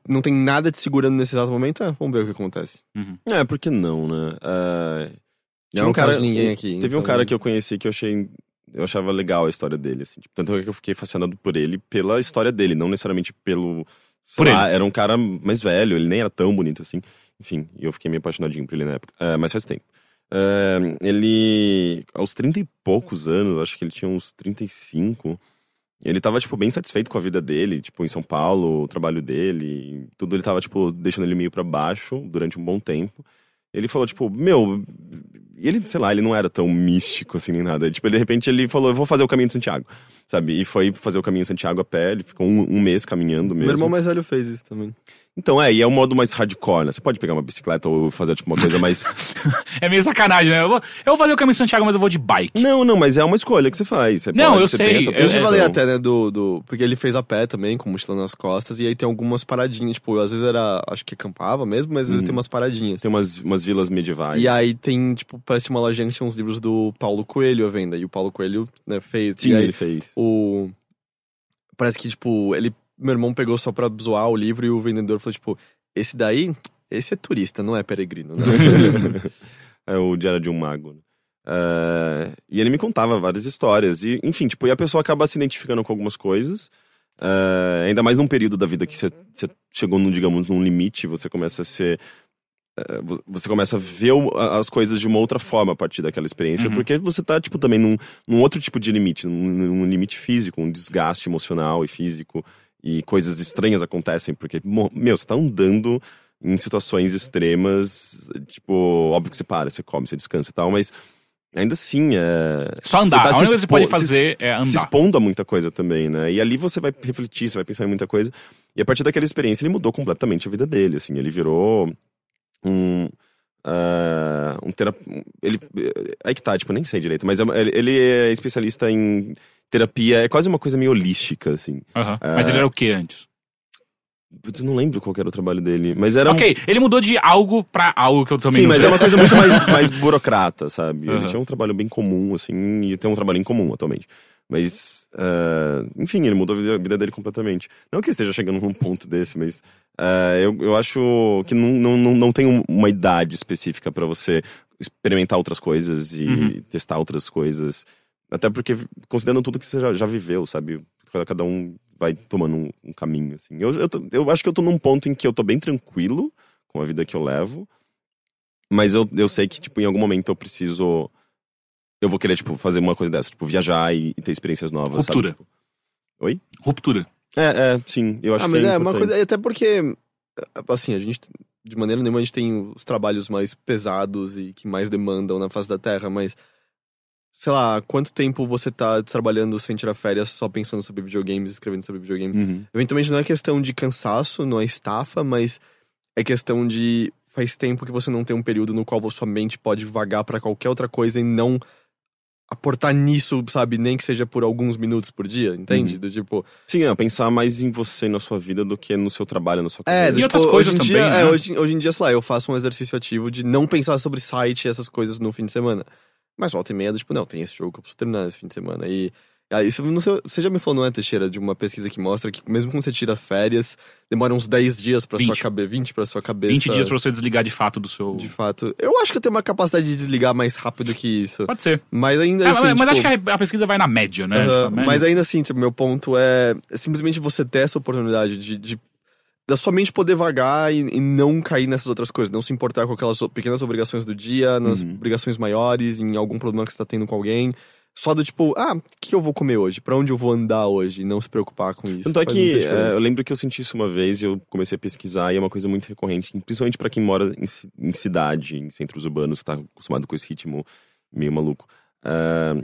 não tem nada te segurando nesse exato momento, é, vamos ver o que acontece. Uhum. É, por que não, né? Não tinha é um caso de ninguém aqui. Teve um então- cara que eu conheci que eu achei. Eu achava legal a história dele, assim. Tipo, tanto é que eu fiquei fascinado por ele pela história dele, não necessariamente pelo. Por lá, era um cara mais velho, ele nem era tão bonito assim. Enfim, e eu fiquei meio apaixonadinho por ele na época. É, mas faz tempo. É, ele, aos 30 e poucos anos, acho que ele tinha uns 35. Ele tava, tipo, bem satisfeito com a vida dele, tipo, em São Paulo, o trabalho dele, tudo ele tava, tipo, deixando ele meio pra baixo durante um bom tempo. Ele falou, tipo, meu. Ele, sei lá, ele não era tão místico assim nem nada. Tipo, ele, de repente ele falou, eu vou fazer o caminho de Santiago, sabe? E foi fazer o caminho de Santiago a pé, ele ficou um, um mês caminhando mesmo. Meu irmão mais velho fez isso também. Então, é, e é o modo mais hardcore, né? Você pode pegar uma bicicleta ou fazer, tipo, uma coisa mais. É meio sacanagem, né? Eu vou, eu vou fazer o caminho de Santiago, mas eu vou de bike. não, não, mas é uma escolha que você faz. Você Não, pode, eu você sei, eu- Eu já falei até, né, do, do. Porque ele fez a pé também, com mochila nas costas, e aí tem algumas paradinhas, tipo, às vezes era. Acho que acampava mesmo, mas às vezes Uhum. tem umas paradinhas. Tem umas, umas vilas medievais. E aí tem, tipo, parece uma lojinha que tinha uns livros do Paulo Coelho à venda. E o Paulo Coelho, né, fez. Sim, e aí, ele fez. o. Parece que, tipo, ele. Meu irmão pegou só pra zoar o livro e o vendedor falou, tipo, esse daí, esse é turista, não é peregrino, né? é o Diário de um Mago. É, e ele me contava várias histórias. E, enfim, tipo, e a pessoa acaba se identificando com algumas coisas. é, ainda mais num período da vida que você chegou, num, digamos, num limite, você começa a ser. é, vo- você começa a ver o- as coisas de uma outra forma a partir daquela experiência, Uhum. porque você tá, tipo, também num, num outro tipo de limite, num, num limite físico, um desgaste emocional e físico, e coisas estranhas acontecem, porque, meu, você tá andando em situações extremas, tipo, óbvio que você para, você come, você descansa e tal, mas ainda assim é. Só andar. tá a se única coisa que você pode se- fazer é se andar. expondo a muita coisa também, né? E ali você vai refletir, você vai pensar em muita coisa. E a partir daquela experiência, ele mudou completamente a vida dele, assim. Ele virou um... ah, um terap... ele Aí que tá, tipo, nem sei direito, mas é ele, ele é especialista em terapia é quase uma coisa meio holística, assim. Mas É. ele era o que antes? Putz, não lembro qual era o trabalho dele, mas era um- Ok, ele mudou de algo pra algo que eu também Sim, mas sei. é uma coisa muito mais, mais burocrata, sabe? Ele Aham. tinha um trabalho bem comum, assim, e tem um trabalho em comum atualmente. Mas, ah, enfim, ele mudou a vida, dele completamente. Não que eu esteja chegando num ponto desse, mas ah, eu, eu acho que não, não, não, não tem um- uma idade específica pra você experimentar outras coisas e Uhum. testar outras coisas. Até porque, considerando tudo que você já, já viveu, sabe? Cada- Cada um vai tomando um, um caminho, assim. Eu, eu, tô- eu acho que eu tô num ponto em que eu tô bem tranquilo com a vida que eu levo. Mas eu, eu sei que, tipo, em algum momento eu preciso. Eu vou querer, tipo, fazer uma coisa dessa, tipo, viajar e, e ter experiências novas. Ruptura. Sabe? Oi? Ruptura. É, é, sim. Eu acho ah, que mas é, é, uma coisa. Até porque, assim, a gente, de maneira nenhuma, a gente tem os trabalhos mais pesados e que mais demandam na face da Terra, mas. Sei lá, quanto tempo você tá trabalhando sem tirar férias só pensando sobre videogames, escrevendo sobre videogames? Uhum. Eventualmente não é questão de cansaço, não é estafa, mas é questão de. Faz tempo que você não tem um período no qual sua mente pode vagar pra qualquer outra coisa e não aportar nisso, sabe? Nem que seja por alguns minutos por dia, entende? Uhum. Do tipo. Sim, é, pensar mais em você e na sua vida do que no seu trabalho, na sua É, carreira. do E tipo, outras coisas hoje em também, dia, é, né? hoje, hoje em dia, sei lá, eu faço um exercício ativo de não pensar sobre site e essas coisas no fim de semana. Mas volta e meia, tipo, não, tem esse jogo que eu preciso terminar esse fim de semana. E aí, você, não sei, você já me falou, não é, Teixeira, de uma pesquisa que mostra que mesmo quando você tira férias, demora uns 10 dias pra sua 20. cabeça, 20 pra sua cabeça. 20 dias pra você desligar de fato do seu. De fato. Eu acho que eu tenho uma capacidade de desligar mais rápido que isso. Pode ser. Mas ainda Ah, assim. mas tipo, acho que a, pesquisa vai na média, né? A média- Mas ainda assim, tipo, meu ponto é, é simplesmente você ter essa oportunidade de, de- da sua mente poder vagar e, e não cair nessas outras coisas, não se importar com aquelas pequenas obrigações do dia, nas Uhum. obrigações maiores, em algum problema que você tá tendo com alguém. Só do tipo, ah, o que eu vou comer hoje? Pra onde eu vou andar hoje? E não se preocupar com isso. Tanto é que é, eu lembro que eu senti isso uma vez e eu comecei a pesquisar e é uma coisa muito recorrente, principalmente pra quem mora em, em cidade, em centros urbanos, que tá acostumado com esse ritmo meio maluco. Ah,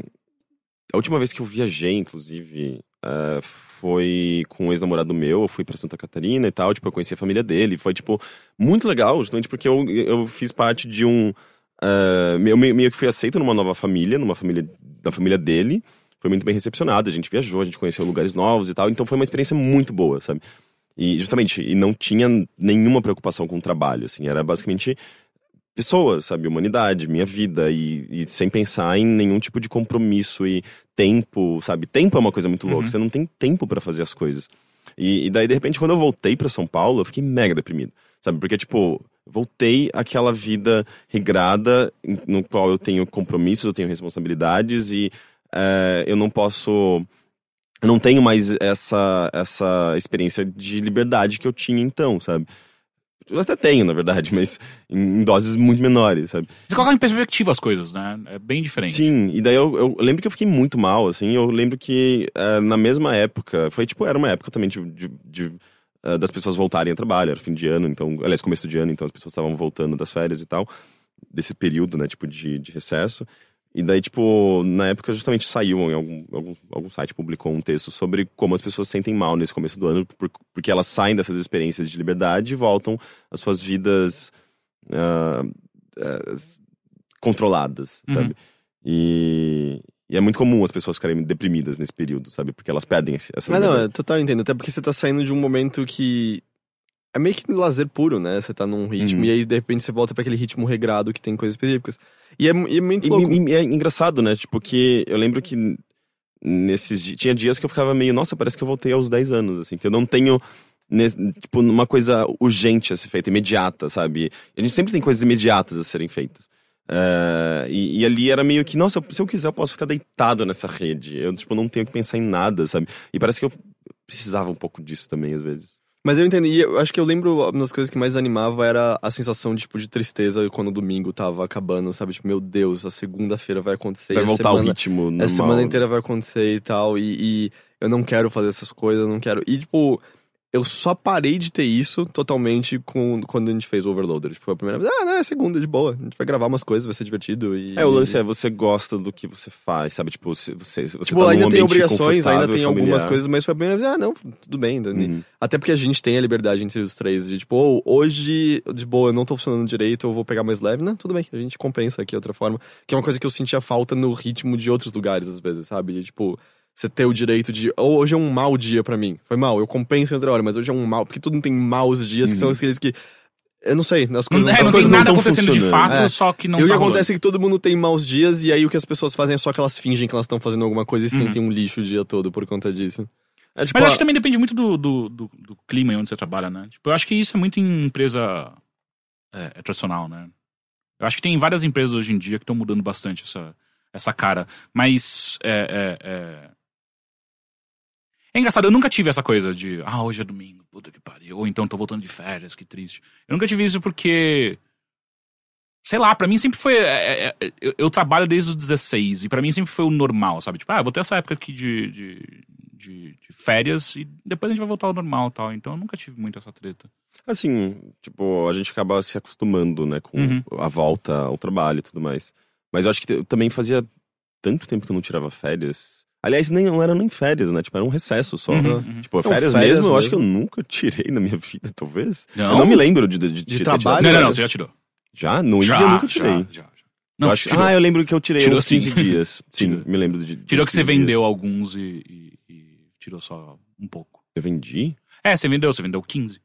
a última vez que eu viajei, inclusive, ah, foi com um ex-namorado meu, eu fui pra Santa Catarina e tal, tipo, eu conheci a família dele, foi, tipo, muito legal, justamente porque eu, eu fiz parte de um... ah, eu meio que fui aceito numa nova família, numa família da família dele, foi muito bem recepcionado, a gente viajou, a gente conheceu lugares novos e tal, então foi uma experiência muito boa, sabe? E justamente, e não tinha nenhuma preocupação com o trabalho, assim, era basicamente pessoas, sabe? Humanidade, minha vida, e, e sem pensar em nenhum tipo de compromisso e tempo, sabe? Tempo é uma coisa muito louca, Uhum. você não tem tempo pra fazer as coisas. E, e daí, de repente, quando eu voltei pra São Paulo, eu fiquei mega deprimido, sabe? Porque, tipo, voltei àquela vida regrada, no qual eu tenho compromissos, eu tenho responsabilidades e eh, eu não posso. Eu não tenho mais essa, essa experiência de liberdade que eu tinha então, sabe? Eu até tenho, na verdade, mas em, doses muito menores, sabe? Você coloca em perspectiva as coisas, né? É bem diferente. Sim, e daí eu, eu lembro que eu fiquei muito mal, assim. Eu lembro que eh, na mesma época, foi tipo, era uma época também de, de- de, eh, das pessoas voltarem a trabalho, era fim de ano, então, aliás, começo de ano, então as pessoas estavam voltando das férias e tal, desse período, né, tipo, de, de recesso. E daí, tipo, na época justamente saiu em algum, algum, algum site publicou um texto sobre como as pessoas se sentem mal nesse começo do ano, por- porque elas saem dessas experiências de liberdade e voltam às suas vidas ah, ah, controladas, Uhum. sabe? E, e é muito comum as pessoas ficarem deprimidas nesse período, sabe? Porque elas perdem esse, essa Mas não, é total entendo. Até porque você tá saindo de um momento que. É meio que lazer puro, né? Você tá num ritmo Uhum. e aí de repente você volta pra aquele ritmo regrado que tem coisas específicas. E é, e é muito E, louco. e- é engraçado, né? Tipo, que eu lembro que nesses tinha dias que eu ficava meio, nossa, parece que eu voltei aos 10 anos, assim, que eu não tenho tipo uma coisa urgente a ser feita, imediata, sabe? A gente sempre tem coisas imediatas a serem feitas. Eh, e, e ali era meio que, nossa, se eu quiser eu posso ficar deitado nessa rede. Eu, tipo, não tenho que pensar em nada, sabe? E parece que eu precisava um pouco disso também, às vezes. Mas eu entendi. E eu acho que eu lembro, uma das coisas que mais animava era a sensação tipo, de tristeza quando o domingo tava acabando, sabe? Tipo, meu Deus, a segunda-feira vai acontecer. Vai voltar ao semana, ritmo normal. A semana inteira vai acontecer e tal. E, e eu não quero fazer essas coisas, eu não quero. E, tipo, eu só parei de ter isso totalmente com, quando a gente fez o Overloader. Tipo, a primeira vez, ah, não, é segunda, de boa. A gente vai gravar umas coisas, vai ser divertido. E... É, o lance é, você gosta do que você faz, sabe? Tipo, você, você, você Tipo, tá ainda tem obrigações, ainda tem algumas familiar. coisas, mas foi a primeira vez, ah, não, tudo bem. Dani. Uhum. Até porque a gente tem a liberdade entre os três de tipo, oh, hoje, de boa, eu não tô funcionando direito, eu vou pegar mais leve. Não, tudo bem, a gente compensa aqui de outra forma. Que é uma coisa que eu sentia falta no ritmo de outros lugares, às vezes, sabe? De tipo, você ter o direito de. "Oh, hoje é um mau dia pra mim. Foi mal, eu compenso em outra hora, mas hoje é um mau. Porque todo mundo tem maus dias, que são aqueles que. Eu não sei, as Não, coisas, é, as não tem coisas nada tão acontecendo de fato, É. só que não e o que tá acontece é que todo mundo tem maus dias, e aí o que as pessoas fazem é só que elas fingem que elas estão fazendo alguma coisa e Uhum. sentem um lixo o dia todo por conta disso. É, tipo, Mas a- acho que também depende muito do, do, do, do clima em onde você trabalha, né? Tipo, eu acho que isso é muito em empresa é, é tradicional, né? Eu acho que tem várias empresas hoje em dia que estão mudando bastante essa, essa cara. Mas é, é, é... é engraçado, eu nunca tive essa coisa de ah, hoje é domingo, puta que pariu. Ou então tô voltando de férias, que triste. Eu nunca tive isso porque. Sei lá, pra mim sempre foi. é, é, é, eu, eu trabalho desde os 16 e pra mim sempre foi o normal, sabe? Tipo, ah, vou ter essa época aqui de, de, de, de férias e depois a gente vai voltar ao normal e tal. Então eu nunca tive muito essa treta. Assim, tipo, a gente acaba se acostumando, né, com Uhum. a volta ao trabalho e tudo mais. Mas eu acho que eu também fazia tanto tempo que eu não tirava férias. Aliás, nem, não era nem férias, né? Tipo, era um recesso só. Uhum, uhum. Tipo, Não, férias, férias mesmo, eu acho que eu nunca tirei na minha vida, talvez. Não? Eu não me lembro de, de, de, ter trabalho? Não, não, não, você já tirou. Já? No já, Índia eu nunca já, tirei. já, já. Eu Não, acho- tirou. Ah, eu lembro que eu tirei Tirou uns sim. 15 dias. Sim, Tirou. me lembro de. de Tirou que você 15 dias. vendeu alguns e, e- e tirou só um pouco. Eu vendi? É, você vendeu, você vendeu 15.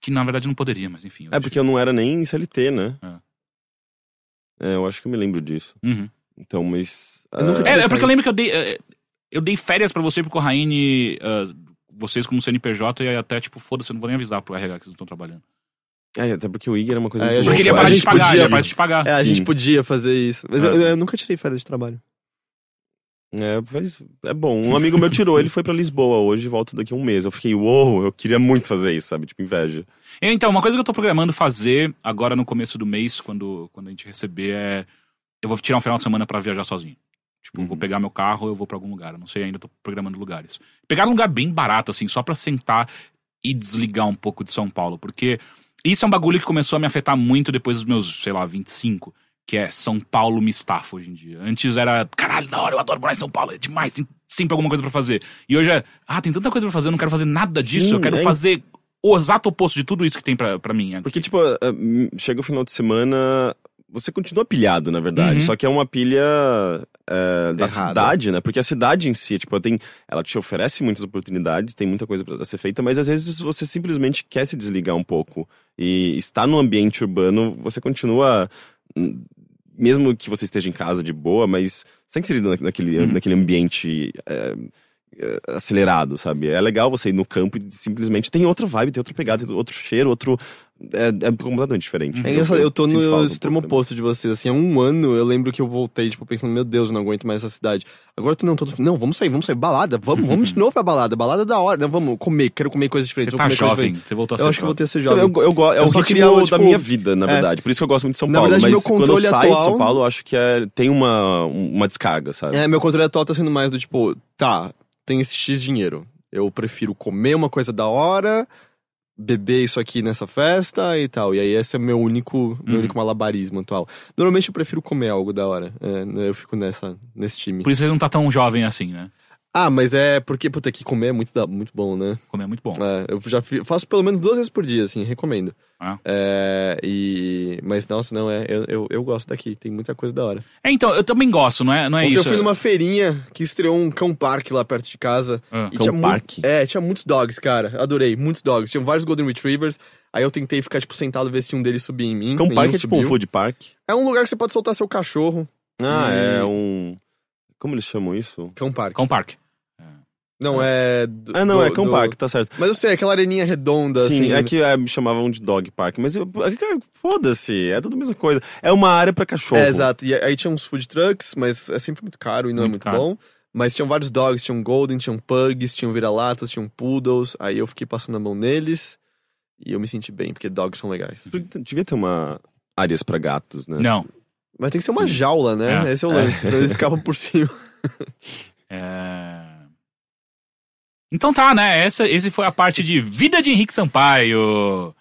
Que na verdade não poderia, mas enfim. eu É porque eu não era nem CLT, né? É. É, eu acho que eu me lembro disso. Uhum. Então, mas. Eu nunca ah, É, é porque eu lembro que eu dei. Eu dei férias pra você porque o Raine. ah, vocês como CNPJ e aí até, tipo, foda-se, eu não vou nem avisar pro RH que vocês não estão trabalhando. É, até porque o IG era uma coisa É, muito a gente- Porque ele ia parar a de pagar, podia- ia parar de te pagar. É, a Sim. gente podia fazer isso. Mas eu, É. eu nunca tirei férias de trabalho. É, mas é bom. Um amigo meu tirou, ele foi pra Lisboa hoje e volta daqui a um mês. Eu fiquei, uou, eu queria muito fazer isso, sabe? Tipo, inveja. Então, uma coisa que eu tô programando fazer agora no começo do mês, quando, quando a gente receber, é. Eu vou tirar um final de semana pra viajar sozinho. Tipo, eu vou Uhum. pegar meu carro, eu vou pra algum lugar. Eu não sei ainda, tô programando lugares. Pegar um lugar bem barato, assim, só pra sentar e desligar um pouco de São Paulo. Porque isso é um bagulho que começou a me afetar muito depois dos meus, sei lá, 25. Que é São Paulo me estafa hoje em dia. Antes era, caralho, da hora, eu adoro morar em São Paulo, é demais, tem sempre alguma coisa pra fazer. E hoje é, ah, tem tanta coisa pra fazer, eu não quero fazer nada disso, Sim, eu quero é. fazer o exato oposto de tudo isso que tem pra, pra mim. aqui. Porque, tipo, ah, hum, chega o final de semana, você continua pilhado, na verdade. Uhum. Só que é uma pilha é, da Errada. cidade, né? Porque a cidade em si, tipo, tem, ela te oferece muitas oportunidades, tem muita coisa pra ser feita, mas às vezes você simplesmente quer se desligar um pouco. E estar no ambiente urbano, você continua. hum, Mesmo que você esteja em casa de boa, mas você tem que ser na- naquele, Uhum. naquele ambiente é, acelerado, sabe? É legal você ir no campo e simplesmente tem outra vibe, tem outra pegada, tem outro cheiro, outro. É, é completamente diferente. É engraçado, eu tô no extremo oposto de vocês. Assim, há um ano eu lembro que eu voltei, tipo, pensando, meu Deus, eu não aguento mais essa cidade. Agora eu tô não, todo. Não, vamos sair, vamos sair. Balada, vamos, vamos de novo pra balada. Balada da hora. Não, vamos comer, quero comer coisas diferentes. Você tá jovem, você voltou a ser Eu acho que eu jovem. vou ter ser Então, jovem. eu, eu, é Eu o só ritmo queria, da tipo, minha vida, na é. verdade. Por isso que eu gosto muito de São Na Paulo. verdade, mas meu controle quando eu saio de atual- São Paulo, eu acho que é, tem uma, uma descarga, sabe? É, meu controle atual tá sendo mais do tipo, tá, tem esse X dinheiro. Eu prefiro comer uma coisa da hora, beber isso aqui nessa festa e tal. E aí esse é meu único, meu Uhum. único malabarismo atual. Normalmente eu prefiro comer algo da hora. É, eu fico nessa, nesse time. Por isso você não tá tão jovem assim, né? Ah, mas é porque, puta, que comer é muito, da- muito bom, né? Comer é muito bom. É, eu já faço pelo menos duas vezes por dia, assim, recomendo. Ah. É, e... Mas, nossa, não, é, eu, eu, eu gosto daqui, tem muita coisa da hora. É, então, eu também gosto, não é, não é Ontem isso. eu fui numa feirinha que estreou um cão parque lá perto de casa. Ah. E Cão parque? É, tinha muitos dogs, cara. Adorei, muitos dogs. Tinham vários Golden Retrievers. Aí eu tentei ficar, tipo, sentado ver se um deles subia em mim. Cão Parque é tipo um food park. É um lugar que você pode soltar seu cachorro. Ah, E- é um. Como eles chamam isso? Cão parque. Com parque. Não, é. do- Ah, não, do- é Cão do- Parque, tá certo. Mas eu sei, aquela areninha redonda, Sim, assim. é que é, me chamavam de dog park, mas é que, foda-se, é tudo a mesma coisa. É uma área pra cachorro. É, exato. E aí tinha uns food trucks, mas é sempre muito caro e não é Muito muito caro. bom. Mas tinham vários dogs, tinham golden, tinham pugs, tinham vira-latas, tinham poodles. Aí eu fiquei passando a mão neles e eu me senti bem, porque dogs são legais. Devia ter uma áreas pra gatos, né? Não. Mas tem que ser uma jaula, né? É. Esse é o lance, senão eles escapam por cima. É... Então tá, né? Essa, esse foi a parte de Vida de Henrique Sampaio.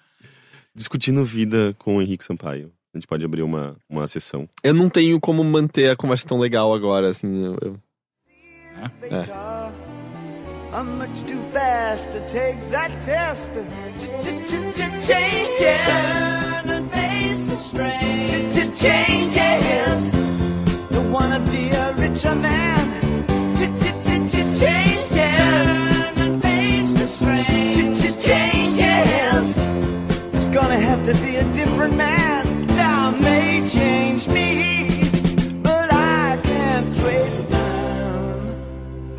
Discutindo vida com o Henrique Sampaio. A gente pode abrir uma, uma sessão. Eu não tenho como manter a conversa tão legal agora, assim. Eu, eu- Big É. I'm much too fast to take that test. Changes. Turn and face the strain. Changes. Don't wanna be a richer man.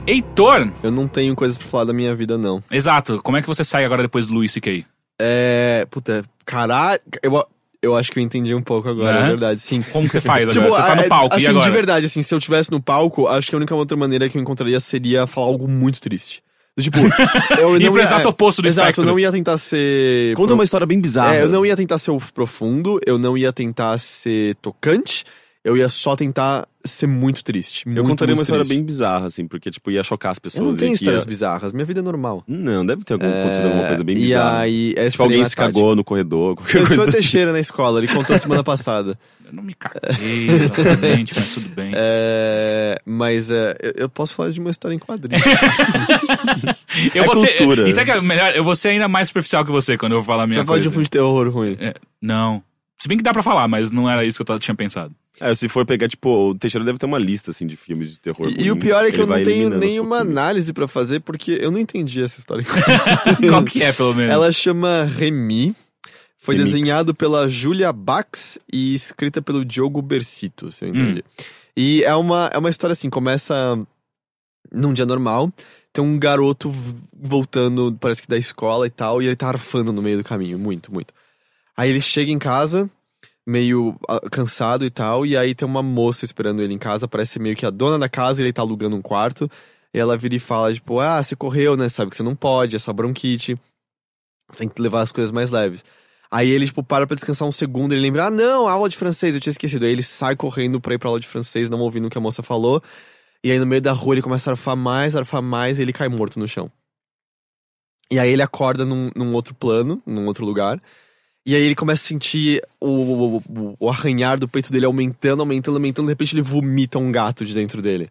Heitor, Eu não tenho coisas pra falar da minha vida, não. exato. Como é que você sai agora depois do Luis C.K.? É. Puta, caralho. Eu, eu acho que eu entendi um pouco agora, Né? é verdade, sim. Como que você faz Tipo, agora? Você tá é, no palco, assim, e agora? de verdade, assim, se eu tivesse no palco, acho que a única outra maneira que eu encontraria seria falar algo muito triste. Tipo, eu não pro ia, exato é, oposto do Exato, espectro. eu não ia tentar ser. Conta pro- uma história bem bizarra. É, eu não ia tentar ser o profundo, eu não ia tentar ser tocante, eu ia só tentar ser muito triste. Eu muito, contaria uma história triste. bem bizarra, assim, porque, tipo, ia chocar as pessoas. Eu não tenho e histórias ia... bizarras, minha vida é normal. Não, deve ter algum, acontecido alguma coisa bem e bizarra. aí, essa Tipo, alguém se tática. cagou no corredor, qualquer Eu coisa sou do tipo. Teixeira na escola, ele contou semana passada. Eu não me caguei exatamente, mas tudo bem. É, mas é, eu, eu posso falar de uma história em quadrinhos. Eu é vou ser, cultura. e sabe que é melhor? Eu vou ser ainda mais superficial que você quando eu vou falar a minha Você fala de coisa. um filme de terror ruim. É, não. Se bem que dá pra falar, mas não era isso que eu tinha pensado. É, se for pegar, tipo, o Teixeira deve ter uma lista, assim, de filmes de terror. E, e o pior é que eu não tenho nenhuma análise pra fazer, porque eu não entendi essa história. Qual que é, pelo menos? Ela chama Remy. Foi Remix. desenhado pela Julia Bax e escrita pelo Diogo Bersito, se eu Hum. entendi. E é uma, é uma história assim, começa num dia normal, tem um garoto voltando, parece que da escola e tal, e ele tá arfando no meio do caminho, muito, muito. Aí ele chega em casa, meio ah, cansado e tal, e aí tem uma moça esperando ele em casa, parece meio que a dona da casa, ele tá alugando um quarto, e ela vira e fala, tipo, ah, você correu, né, sabe que você não pode, é só bronquite, você tem que levar as coisas mais leves. Aí ele, tipo, para pra descansar um segundo, ele lembra, ah, não, aula de francês, eu tinha esquecido. Aí ele sai correndo pra ir pra aula de francês, não ouvindo o que a moça falou. E aí no meio da rua ele começa a arfar mais, arfar mais, e ele cai morto no chão. E aí ele acorda num, num outro plano, num outro lugar. E aí ele começa a sentir o, o, o- arranhar do peito dele aumentando, aumentando, aumentando. De repente ele vomita um gato de dentro dele.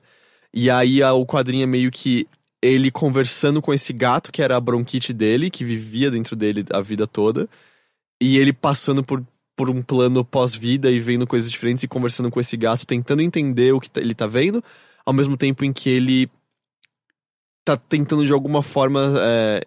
E aí o quadrinho é meio que ele conversando com esse gato, que era a bronquite dele, que vivia dentro dele a vida toda. E ele passando por, por um plano pós-vida e vendo coisas diferentes e conversando com esse gato, tentando entender o que tá- ele tá vendo, ao mesmo tempo em que ele tá tentando de alguma forma. é,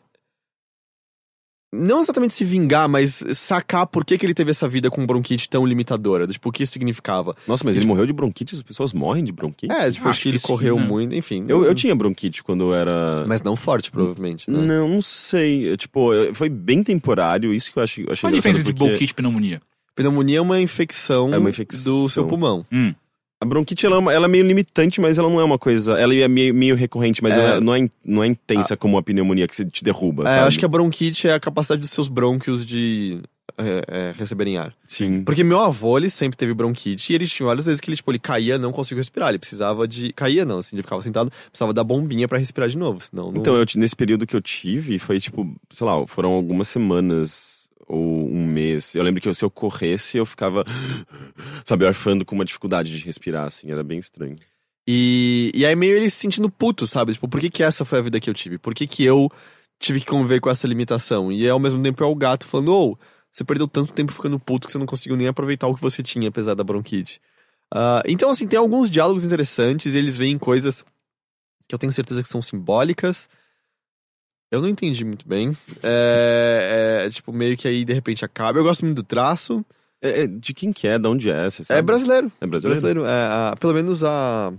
Não exatamente se vingar, mas sacar por que, que ele teve essa vida com bronquite tão limitadora. Tipo, o que isso significava. Nossa, mas ele morreu de bronquite? As pessoas morrem de bronquite? É, tipo, Acho acho que ele sim, correu né? muito, enfim. Eu, eu tinha bronquite quando eu era... Mas não forte, provavelmente, né? Não, não sei. Tipo, foi bem temporário, isso que eu achei, achei Qual a diferença entre porque bronquite e pneumonia? Pneumonia é uma infecção, É uma infecção. do seu pulmão. Hum. A bronquite, ela, é uma- ela é meio limitante, mas ela não é uma coisa... Ela é meio, meio recorrente, mas É. ela não, é, não é intensa como a pneumonia que se te derruba, É, sabe? acho que a bronquite é a capacidade dos seus brônquios de é, é, receberem ar. Sim. Porque meu avô, ele sempre teve bronquite e ele tinha várias vezes que ele, tipo, ele caía não conseguia respirar. Ele precisava de. Caía não, assim, ele ficava sentado, precisava da bombinha pra respirar de novo. Senão não. Então, eu, nesse período que eu tive, foi tipo, sei lá, foram algumas semanas ou um mês. Eu lembro que se eu corresse, eu ficava, sabe, arfando com uma dificuldade de respirar, assim, era bem estranho. E, e aí meio ele se sentindo puto, sabe? Tipo, por que, que essa foi a vida que eu tive? Por que, que eu tive que conviver com essa limitação? E ao mesmo tempo é o gato falando, ô, você perdeu tanto tempo ficando puto que você não conseguiu nem aproveitar o que você tinha, apesar da bronquite. Ah, então, assim, tem alguns diálogos interessantes eles veem coisas que eu tenho certeza que são simbólicas. Eu não entendi muito bem. É, é, tipo, meio que aí de repente acaba. Eu gosto muito do traço. É, é, de quem que é? De onde é? Você sabe? É brasileiro. É brasileiro? Brasileiro. É, a- pelo menos a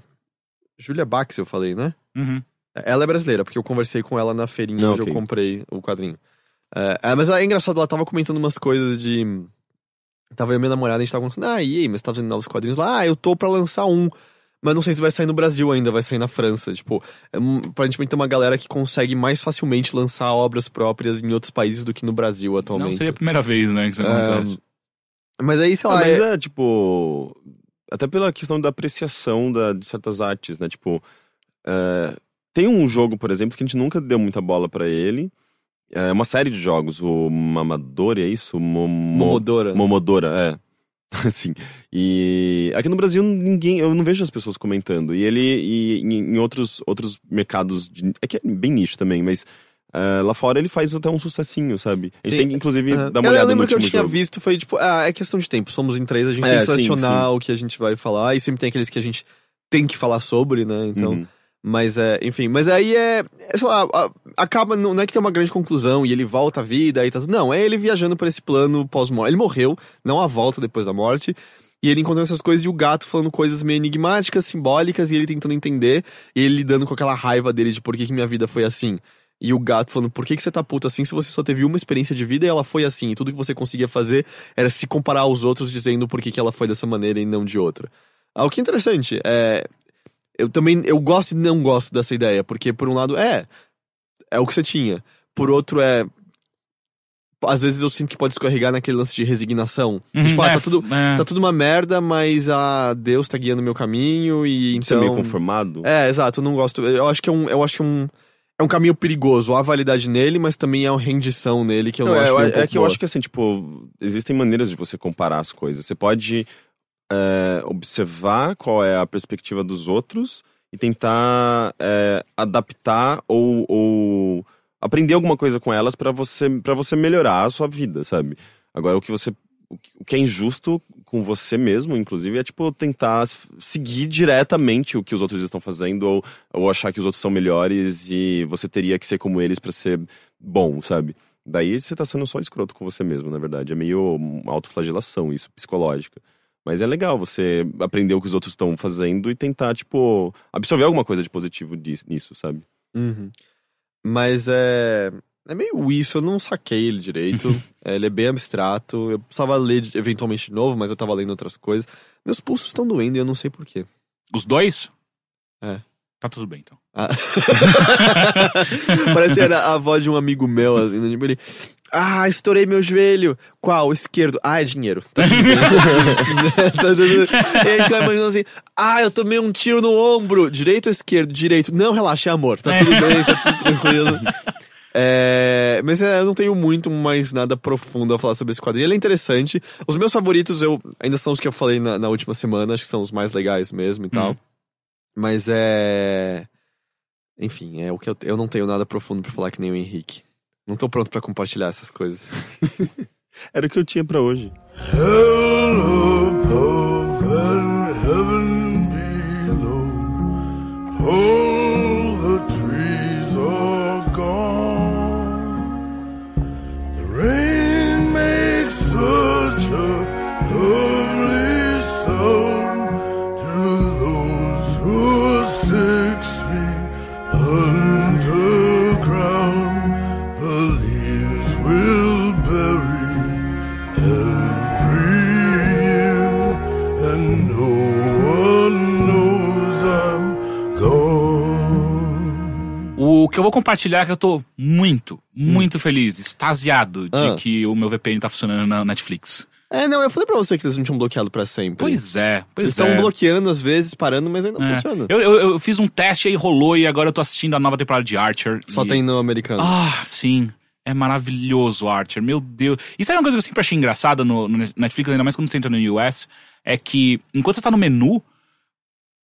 Julia Bax, eu falei, né? Uhum. Ela é brasileira, porque eu conversei com ela na feirinha Ah, onde ok. eu comprei o quadrinho. É, é, mas é engraçado, ela tava comentando umas coisas de. Tava eu e minha namorada, a gente tava conversando, ah, e aí, mas você tá fazendo novos quadrinhos lá? Ah, eu tô pra lançar um. Mas não sei se vai sair no Brasil ainda, vai sair na França. Tipo, é, aparentemente tem uma galera que consegue mais facilmente lançar obras próprias em outros países do que no Brasil Não atualmente. seria a primeira vez, né, que isso acontece. Mas aí, sei Ah, lá. mas é- é, tipo. Até pela questão da apreciação da- de certas artes, né? Tipo. é, tem um jogo, por exemplo, que a gente nunca deu muita bola pra ele. É uma série de jogos, o Mamadori, é isso? Momo- Momodora. Momodora, é. Assim. E aqui no Brasil ninguém, eu não vejo as pessoas comentando. E ele e em, outros outros mercados de, é que é bem nicho também, mas é, lá fora ele faz até um sucessinho, sabe? A gente Sim. tem que inclusive Aham. dar uma eu, olhada eu lembro no que eu tinha jogo. visto, foi tipo, ah, é questão de tempo. Somos em três, a gente É, tem que selecionar o que a gente vai falar. E sempre tem aqueles que a gente tem que falar sobre, né? Então. Uhum. Mas é, enfim, mas aí é, é, sei lá, acaba, não não é que tem uma grande conclusão e ele volta à vida e tá. Não, é ele viajando por esse plano pós-morte. Ele morreu, não a volta depois da morte. E ele encontrando essas coisas e o gato falando coisas meio enigmáticas, simbólicas, e ele tentando entender, e ele lidando com aquela raiva dele de por que, que minha vida foi assim. E o gato falando, por que, que você tá puto assim se você só teve uma experiência de vida e ela foi assim? E tudo que você conseguia fazer era se comparar aos outros dizendo por que, que ela foi dessa maneira e não de outra. Ah, o que é interessante. É, eu também eu gosto e não gosto dessa ideia, porque por um lado é é o que você tinha. Por outro é às vezes eu sinto que pode escorregar naquele lance de resignação. Uhum, tipo, ah, é, tá tudo é. tá tudo uma merda, mas ah, Deus tá guiando meu caminho e Você é então meio conformado? É, exato, eu não gosto. Eu acho que é um eu acho que é um é um caminho perigoso. Há validade nele, mas também há uma rendição nele que eu não, Não, é, acho eu- meio um é que eu boa. acho que assim, tipo, existem maneiras de você comparar as coisas. Você pode é, observar qual é a perspectiva dos outros e tentar é, adaptar ou, ou aprender alguma coisa com elas pra você para você melhorar a sua vida, sabe? Agora o que você o que- é injusto com você mesmo, inclusive, é tipo tentar seguir diretamente o que os outros estão fazendo ou, ou achar que os outros são melhores e você teria que ser como eles pra ser bom, sabe? Daí você tá sendo só escroto com você mesmo, na verdade. É meio autoflagelação isso, psicológica. Mas é legal você aprender o que os outros estão fazendo e tentar, tipo, absorver alguma coisa de positivo nisso, sabe? Uhum. Mas é. É meio isso, eu não saquei ele direito. É, ele é bem abstrato. Eu precisava ler eventualmente de novo, mas eu tava lendo outras coisas. Meus pulsos estão doendo e eu não sei porquê. Os dois? É. Tá tudo bem, então. Ah. Parece era a avó de um amigo meu, assim, né? Tipo, ele. Ah, estourei meu joelho. Qual? Esquerdo. Ah, é dinheiro. Tá. Tá E a gente vai imaginando assim: Ah, eu tomei um tiro no ombro. Direito ou esquerdo? Direito. Não, relaxa, é amor. Tá tudo bem, tá tudo tranquilo. É, mas é, eu não tenho muito mais nada profundo a falar sobre esse quadrinho. Ele é interessante. Os meus favoritos eu ainda são os que eu falei na, na última semana, acho que são os mais legais mesmo e tal. Uhum. Mas é. Enfim, é o que eu, eu não tenho nada profundo pra falar que nem o Henrique. Não tô pronto pra compartilhar essas coisas. Era o que eu tinha pra hoje. Hell above and heaven below. All O que eu vou compartilhar é que eu tô muito, muito feliz, extasiado de Ah. que o meu VPN tá funcionando na Netflix. É, não, eu falei pra você que eles não tinham bloqueado pra sempre. Pois é, Eles pois estão é. bloqueando às vezes, parando, mas ainda É. funciona. Eu, eu, eu fiz um teste aí, rolou, e agora eu tô assistindo a nova temporada de Archer. Só e- tem no americano. Ah, sim. É maravilhoso Archer, meu Deus. E sabe uma coisa que eu sempre achei engraçada no, no Netflix, ainda mais quando você entra no US? É que enquanto você tá no menu,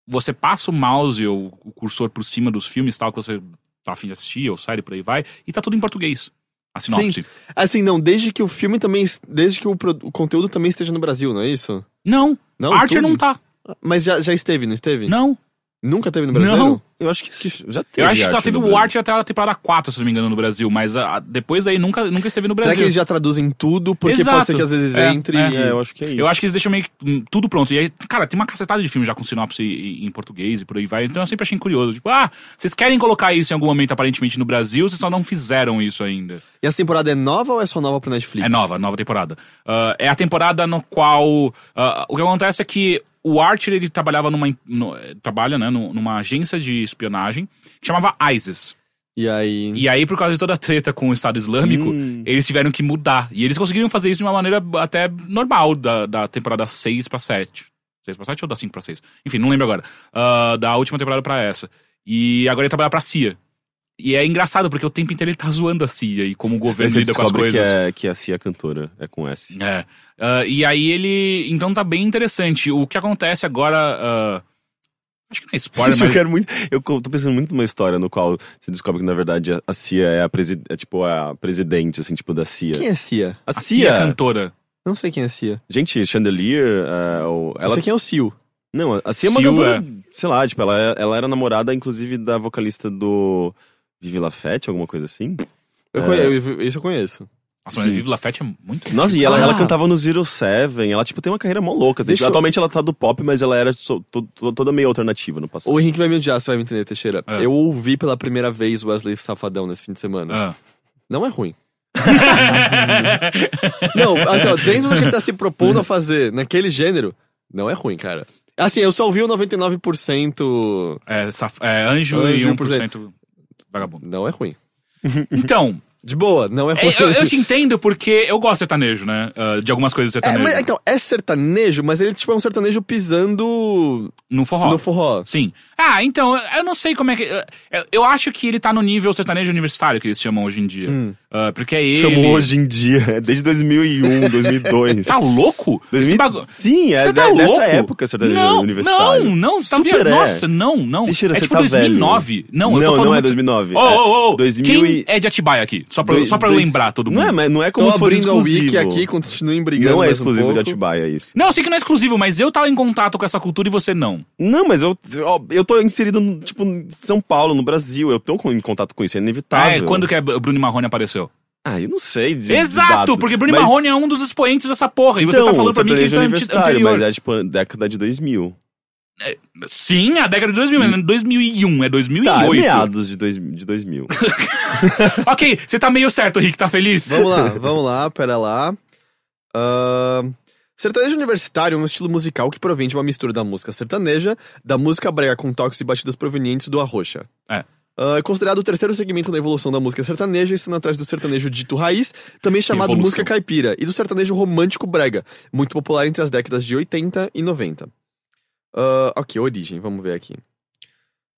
você passa o mouse ou o cursor por cima dos filmes tal que você tá afim de assistir, ou série, por aí vai, e tá tudo em português. A sinopse. Sim. Assim, não, desde que o filme também. Desde que o, o conteúdo também esteja no Brasil, não é isso? Não, Não, Archer tudo? não tá. Mas já, já esteve, não esteve? Não. Nunca teve no Brasil? Não. Eu acho que já teve. Eu acho que só arte teve o. Archer até a temporada 4, se não me engano, no Brasil. Mas ah, depois daí nunca, nunca esteve no Brasil. Será que eles já traduzem tudo? Porque Exato. pode ser que às vezes É, entre. é. e- É, eu acho que é isso. Eu acho que eles deixam meio que hum, tudo pronto. E aí, cara, tem uma cacetada de filme já com sinopse em português e por aí vai. Então eu sempre achei curioso. Tipo, ah, vocês querem colocar isso em algum momento aparentemente no Brasil, vocês só não fizeram isso ainda. E essa temporada é nova ou é só nova pro Netflix? É nova, nova temporada. Ah, é a temporada no qual. ah, o que acontece é que o Archer, ele trabalhava numa. no- trabalha, né, nu- numa agência de espionagem que chamava ISIS. E aí. E aí, por causa de toda a treta com o Estado Islâmico, eles tiveram que mudar. E eles conseguiram fazer isso de uma maneira até normal, da, da temporada 6 pra 7. 6 pra 7 ou da 5 pra 6? Enfim, não lembro agora. Ah, da última temporada pra essa. E agora ele trabalha pra CIA. E é engraçado, porque o tempo inteiro ele tá zoando a CIA e como o governo lida com as coisas. Que, é, que a Cia cantora é com S. É. Ah, e aí ele. Então tá bem interessante. O que acontece agora. ah, acho que não é spoiler, Gente, eu mas. quero muito. Eu tô pensando muito numa história no qual você descobre que, na verdade, a- Cia é a, presi é, tipo, a presidente, assim, tipo, da Cia. Quem é Cia? A A CIA Cia. cantora. Não sei quem é Cia. Gente, Chandelier, é, Eu ela. sei quem é o Sil. Não, a Cia é uma cantora. Sei lá, tipo, ela, é- ela era namorada, inclusive, da vocalista do Vivi Lafette, alguma coisa assim. Eu É. conhe- eu- isso eu conheço. Nossa, mas Sim. Vive Lafette é muito Nossa, e ela, Ah. ela cantava no Zero Seven. Ela, tipo, tem uma carreira mó louca. assim. Deixa eu- Atualmente ela tá do pop, mas ela era so- to- to- toda meio alternativa no passado. O Henrique vai me odiar, você vai me entender, Teixeira. É. Eu ouvi pela primeira vez Wesley Safadão nesse fim de semana. Ah. Não é ruim. não, assim, ó, dentro do que ele tá se propondo a fazer naquele gênero, não é ruim, cara. Assim, eu só ouvi o 99%. É, saf- é, anjo, Anjo e e 1% vagabundo. Não é ruim. Então, De boa, não é ruim. é, eu, eu te entendo porque eu gosto de sertanejo, né? Ah, de algumas coisas do É, sertanejo. mas, então, é sertanejo, mas ele tipo, é um sertanejo pisando No forró. no forró. Sim. Ah, então, eu não sei como é que. eu- Eu acho que ele tá no nível sertanejo universitário que eles chamam hoje em dia. Hum. Ah, porque é ele. Chamou hoje em dia, é desde 2001, 2002. Tá louco? 2000 Esse bagu- Sim, é Você tá dessa louco? época sertanejo não, universitário. Não, não, você tá vendo? é. Nossa, não, não. Teixeira, é tipo tá 2009. Não, eu tô Não, falando. não é muito- 2009. Ô, ô, ô, 2000 Quem e- é de Atibaia aqui? Só pra, Dois- só pra dois- lembrar todo mundo. Não é, mas não é como se fosse a exclusivo. wiki aqui, continuem brigando Não é mais um exclusivo de. Atibaia isso. Não, eu sei que não é exclusivo, mas eu tava em contato com essa cultura e você não. Não, mas eu, ó, eu tô inserido, no, tipo, em São Paulo, no Brasil. Eu tô com- em contato com isso, é inevitável. É, quando que é o Bruno Marrone apareceu? Ah, eu não sei. de- de Exato, data. porque Bruno Mas- Marrone é um dos expoentes dessa porra. E você Então, tá falando pra mim que isso é anterior. Mas é tipo década de 2000. Sim, a década de 2000, mas não é 2001, é 2008. Tá, é meados de, dois, de 2000. ok, você tá meio certo, Rick, tá feliz? Vamos lá, vamos lá, pera lá. Ahn, sertanejo universitário é um estilo musical que provém de uma mistura da música sertaneja, da música brega com toques e batidas provenientes do arrocha. É. Ah, é considerado o terceiro segmento da evolução da música sertaneja, estando atrás do sertanejo dito raiz, também chamado Evolução. música caipira, e do sertanejo romântico brega, muito popular entre as décadas de 80 e 90. Ah, ok, origem, vamos ver aqui.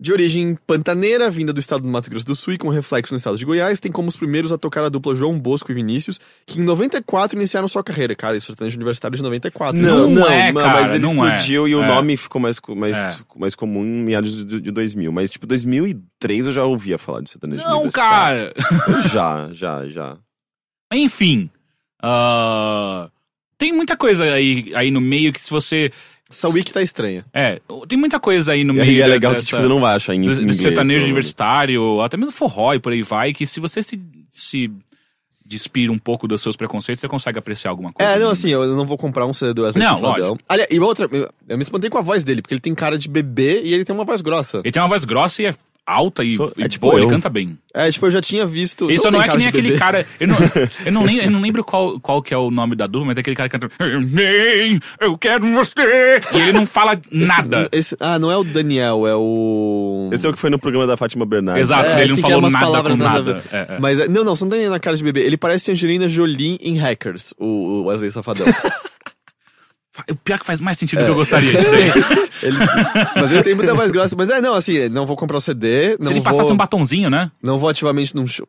De origem pantaneira, vinda do estado do Mato Grosso do Sul e com reflexo no estado de Goiás, tem como os primeiros a tocar a dupla João Bosco e Vinícius, que em 94 iniciaram sua carreira. Cara, isso é sertanejo universitário de 94. Não Não, não, é, mas cara, ele não é. explodiu e o É. nome ficou mais, mais, É. mais comum em meados de, de 2000. Mas, tipo, 2003 eu já ouvia falar de sertanejo Não, universitário. cara. Já, já, já. Enfim. ah, tem muita coisa aí, aí no meio que se você. Essa wiki tá estranha. É, tem muita coisa aí no E meio. é legal que dessa- tipo, você não vai achar em, inglês. sertanejo universitário, até mesmo forró e por aí vai, que se você se, se despir um pouco dos seus preconceitos, você consegue apreciar alguma coisa. É, não, assim, eu não vou comprar um CD do Wesley Não, Safadão. Aliás, e outra, eu me espantei com a voz dele, porque ele tem cara de bebê e ele tem uma voz grossa. Ele tem uma voz grossa e é alta e, Sou- e é tipo boa, ele eu. canta bem. É, tipo, eu já tinha visto. Isso não tem é que nem aquele bebê? cara. Eu não, eu não, lembro, eu não lembro qual, qual que é o nome da dupla, mas é aquele cara que canta. "Ei, Eu quero você! E ele não fala nada. Esse- ah, não é o Daniel, é o. Esse é o que foi no programa da Fátima Bernardes. Exato, É, ele não assim, é falou nada palavras com nada nada. É, é. Mas, é- não, não, você não tem na cara de bebê. Ele parece Angelina Jolie em Hackers, o, o Wesley Safadão. O pior que faz mais sentido do que eu gostaria disso daí. Ele- mas ele tem muita voz grossa. Mas é, não, assim, não vou comprar o CD. Não Se ele vou, passasse um batonzinho, né? Não vou ativamente num show.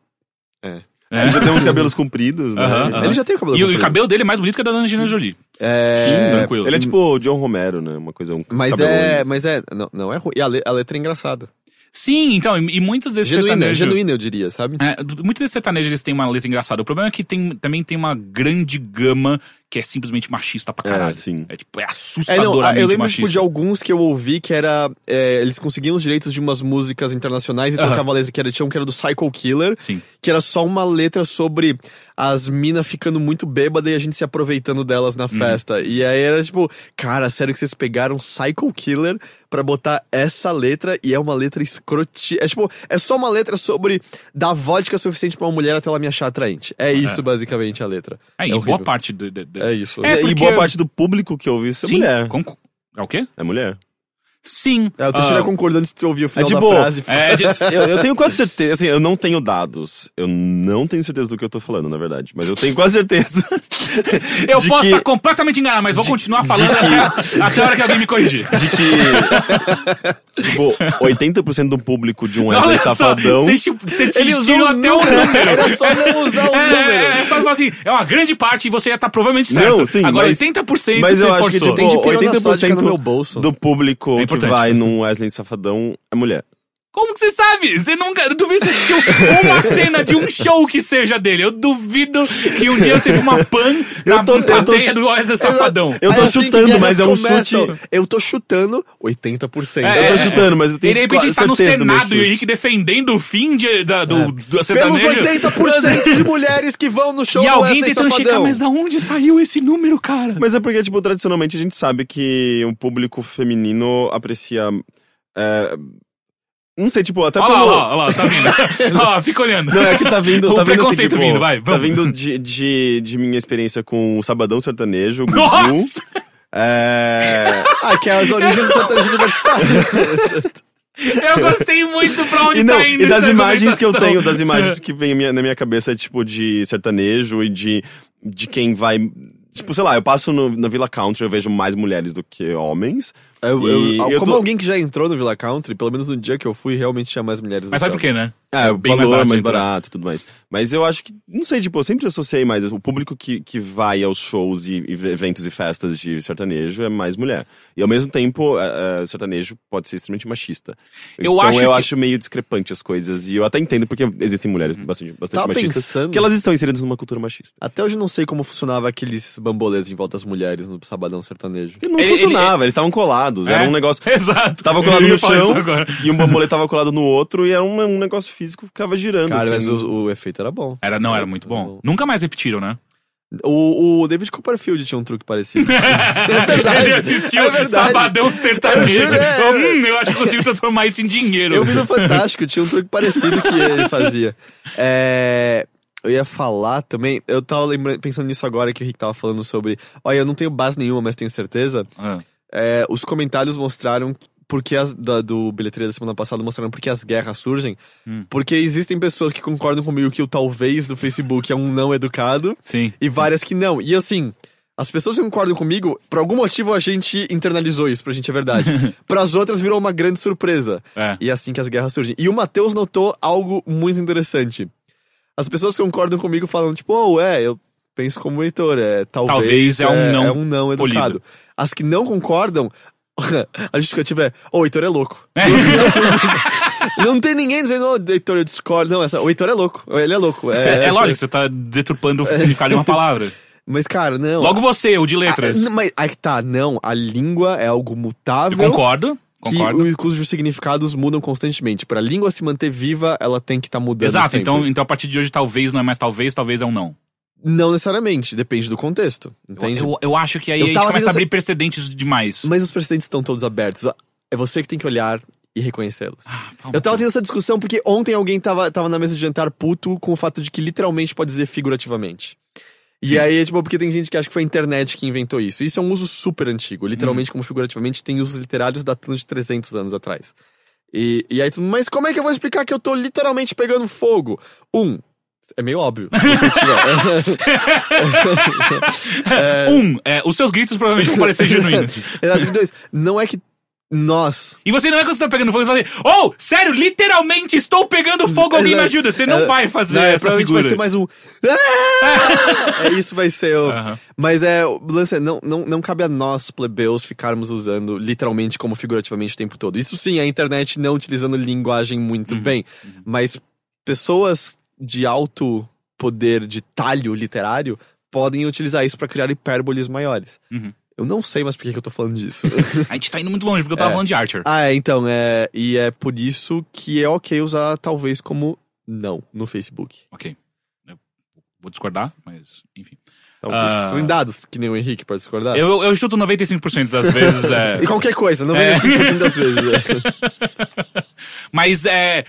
É. Ele já tem uns cabelos compridos, né? Ele já tem o cabelo E o comprido. cabelo dele é mais bonito que o da Angelina Jolie. É, Sim, tranquilo. Ele é tipo o John Romero, né? Uma coisa, um Mas é, mas é, não, não é ruim. E a, le- a letra é engraçada. Sim, então, e, e muitos desses Genuína, sertanejos... genuína, eu diria, sabe? É, muitos desses sertanejos eles têm uma letra engraçada. O problema é que tem, também tem uma grande gama que é simplesmente machista pra É, caralho. sim. É tipo, é É, não, assustadoramente eu lembro machista. tipo, de alguns que eu ouvi que era. é, eles conseguiam os direitos de umas músicas internacionais e Aham. tocavam a letra que era, tinha um que era do Psycho Killer, Sim. que era só uma letra sobre as minas ficando muito bêbadas e a gente se aproveitando delas Uhum. na festa. E aí era tipo, cara, sério que vocês pegaram Psycho Killer pra botar essa letra e é uma letra escroti. É tipo, é só uma letra sobre dar vodka suficiente pra uma mulher até ela me achar atraente. É isso, basicamente, a letra. É, e é boa horrível. parte do... do- do- É isso. É, E porque- boa parte do público que ouve isso é Sim, mulher. É o quê? É mulher. Sim. É, o Teixeira Ah, concordando se tu ouvir o final de da boa. frase. é, de- Eu, eu tenho quase certeza, assim, eu não tenho dados. Eu não tenho certeza do que eu tô falando, na verdade. Mas eu tenho quase certeza. eu de posso que- estar completamente enganado, mas vou continuar falando até, até a hora que alguém me corrigir. De que. tipo, 80% do público de um Wesley Olha só, Safadão. vocês tipo, Ele usou até o número. Era só não usar o É, número. é, é só falar assim, é uma grande parte e você ia estar provavelmente certo. Não, sim, Agora mas- 80% mas você eu acho forçou. que Tem de tipo, pirona sódica no meu 80% bolso. do público É que vai num Wesley Safadão é mulher. Como que você sabe? Você nunca. Eu duvido que você assistiu uma cena de um show que seja dele. Eu duvido que um dia você viu uma pan na tô- plateia do Wesley Safadão. Eu tô É assim chutando, mas é um começam. chute. Eu tô chutando 80%. É, Eu tô é, chutando, mas eu E tenho de repente a gente tá no do Senado e o. Henrique defendendo o fim de, da, do, do Pelos sertanejo. 80% de mulheres que vão no show E do alguém Wesley tentando checar, Safadão. mas da onde saiu esse número, cara? Mas é porque, tipo, tradicionalmente a gente sabe que o público feminino aprecia. é, não sei, tipo, até Olha lá, pelo. olha lá, olha lá, tá vindo. Olha lá, fica olhando. Não, é que tá vindo. O tá vindo, assim, preconceito tipo, vindo, vai, Tá vamos. vindo de, de, de minha experiência com o Sabadão Sertanejo, o Gugu. Nossa! É. Ah, que é as origens do sertanejo universitário. Eu gostei muito pra onde E, não, tá indo e das imagens que eu tenho, das imagens que vem na minha cabeça, é tipo de sertanejo e de, de quem vai. Tipo, sei lá, eu passo no- na Villa Country, eu vejo mais mulheres do que homens. Eu, eu- eu como tô- alguém que já entrou no Villa Country, pelo menos no dia que eu fui, realmente tinha mais mulheres. Mas sabe por quê, né? É, o bem mais valor barato mais entrar. barato e tudo mais. Mas eu acho que, não sei, tipo, eu sempre associei mais. O público que, que vai aos shows e, e eventos e festas de sertanejo é mais mulher. E ao mesmo tempo, é, é, sertanejo pode ser extremamente machista. Eu então acho eu que- acho meio discrepante as coisas. E eu até entendo porque existem mulheres bastante, bastante Tava machistas. pensando- Porque elas estão inseridas numa cultura machista. Até hoje eu não sei como funcionava aqueles bambolês em volta das mulheres no Sabadão Sertanejo. E não Ele- funcionava, eles estavam colados. É? Era um negócio. Exato. Tava Eu colado no chão e um bambolê tava colado no outro e era um, um negócio físico que ficava girando. Cara, mas assim. o, o efeito era bom. Era, não, era muito bom. Nunca mais repetiram, né? O, o David Copperfield tinha um truque parecido. é verdade. Ele assistiu é. Sabadão Sertanejo. É. Hum, eu acho que consigo transformar isso em dinheiro. Eu vi no Fantástico, tinha um truque parecido que ele fazia. É, Eu ia falar também, eu tava lembrando, pensando nisso agora que o Rick tava falando sobre. Olha, eu não tenho base nenhuma, mas tenho certeza. Ah, É, os comentários mostraram porque as da, do bilheteria da semana passada mostraram porque as guerras surgem. Hum. Porque existem pessoas que concordam comigo que o talvez do Facebook é um não educado sim. e várias que não. E assim, as pessoas que concordam comigo, por algum motivo a gente internalizou isso, pra gente é verdade. Pras outras virou uma grande surpresa. É. E é assim que as guerras surgem. E o Matheus notou algo muito interessante. As pessoas que concordam comigo falam, tipo, oh, é, eu penso como leitor, é, talvez, Talvez é um não é um não polido. As que não concordam, a justificativa é, oh, o Heitor é louco. não tem ninguém dizendo, oh, Heitor, eu discordo. Não, essa, o Heitor é louco, ele é louco. É, é essa- lógico, você tá deturpando o significado de uma palavra. Mas, cara, não. Logo você, o de letras. Ah, mas aí que tá, não, a língua é algo Eu mutável. concordo, Que concordo. cujos significados mudam constantemente. Pra língua se manter viva, ela tem que estar mudando. Exato, sempre. então, então a partir de hoje talvez não é mais talvez, talvez é um não. Não necessariamente, depende do contexto. Entende? Eu, eu acho que aí Eu a gente começa a abrir precedentes demais. Mas os precedentes estão todos abertos. É você que tem que olhar e reconhecê-los. Ah, Eu tava tendo essa discussão porque ontem alguém tava, tava na mesa de jantar puto com o fato de que literalmente pode dizer figurativamente. E aí, tipo, porque tem gente que acha que foi a internet que inventou isso. Isso é um uso super antigo. Literalmente, como figurativamente, tem usos literários datando de 300 anos atrás. E, e aí, mas como é que eu vou explicar que eu tô literalmente pegando fogo? Um, é meio óbvio. estiver. Um, é, os seus gritos provavelmente vão parecer genuínos. Dois, não é que nós E você não é quando você tá pegando fogo, você vai dizer, oh, sério, literalmente estou pegando fogo, alguém me ajuda. Você não É, vai fazer Não, é, essa figura. vai ser mais um. Ah! é isso vai ser o. Mas é, o lance é, não, não, não cabe a nós, plebeus, ficarmos usando literalmente como figurativamente o tempo todo. Isso sim, a internet não utilizando linguagem muito Uhum. bem. Mas pessoas de alto poder de talho literário podem utilizar isso pra criar hipérboles maiores. Uhum. Eu não sei mais por que que eu tô falando disso. A gente tá indo muito longe, porque eu tava É. falando de Archer. ah, é, então, é. E é por isso que é ok usar talvez como não no Facebook. Ok. Eu vou discordar, mas enfim. Então, Ah. Você tem dados que nem o Henrique para discordar? Eu, eu chuto 95% das vezes. É... E qualquer coisa, não É. 95% das vezes. é. Mas é.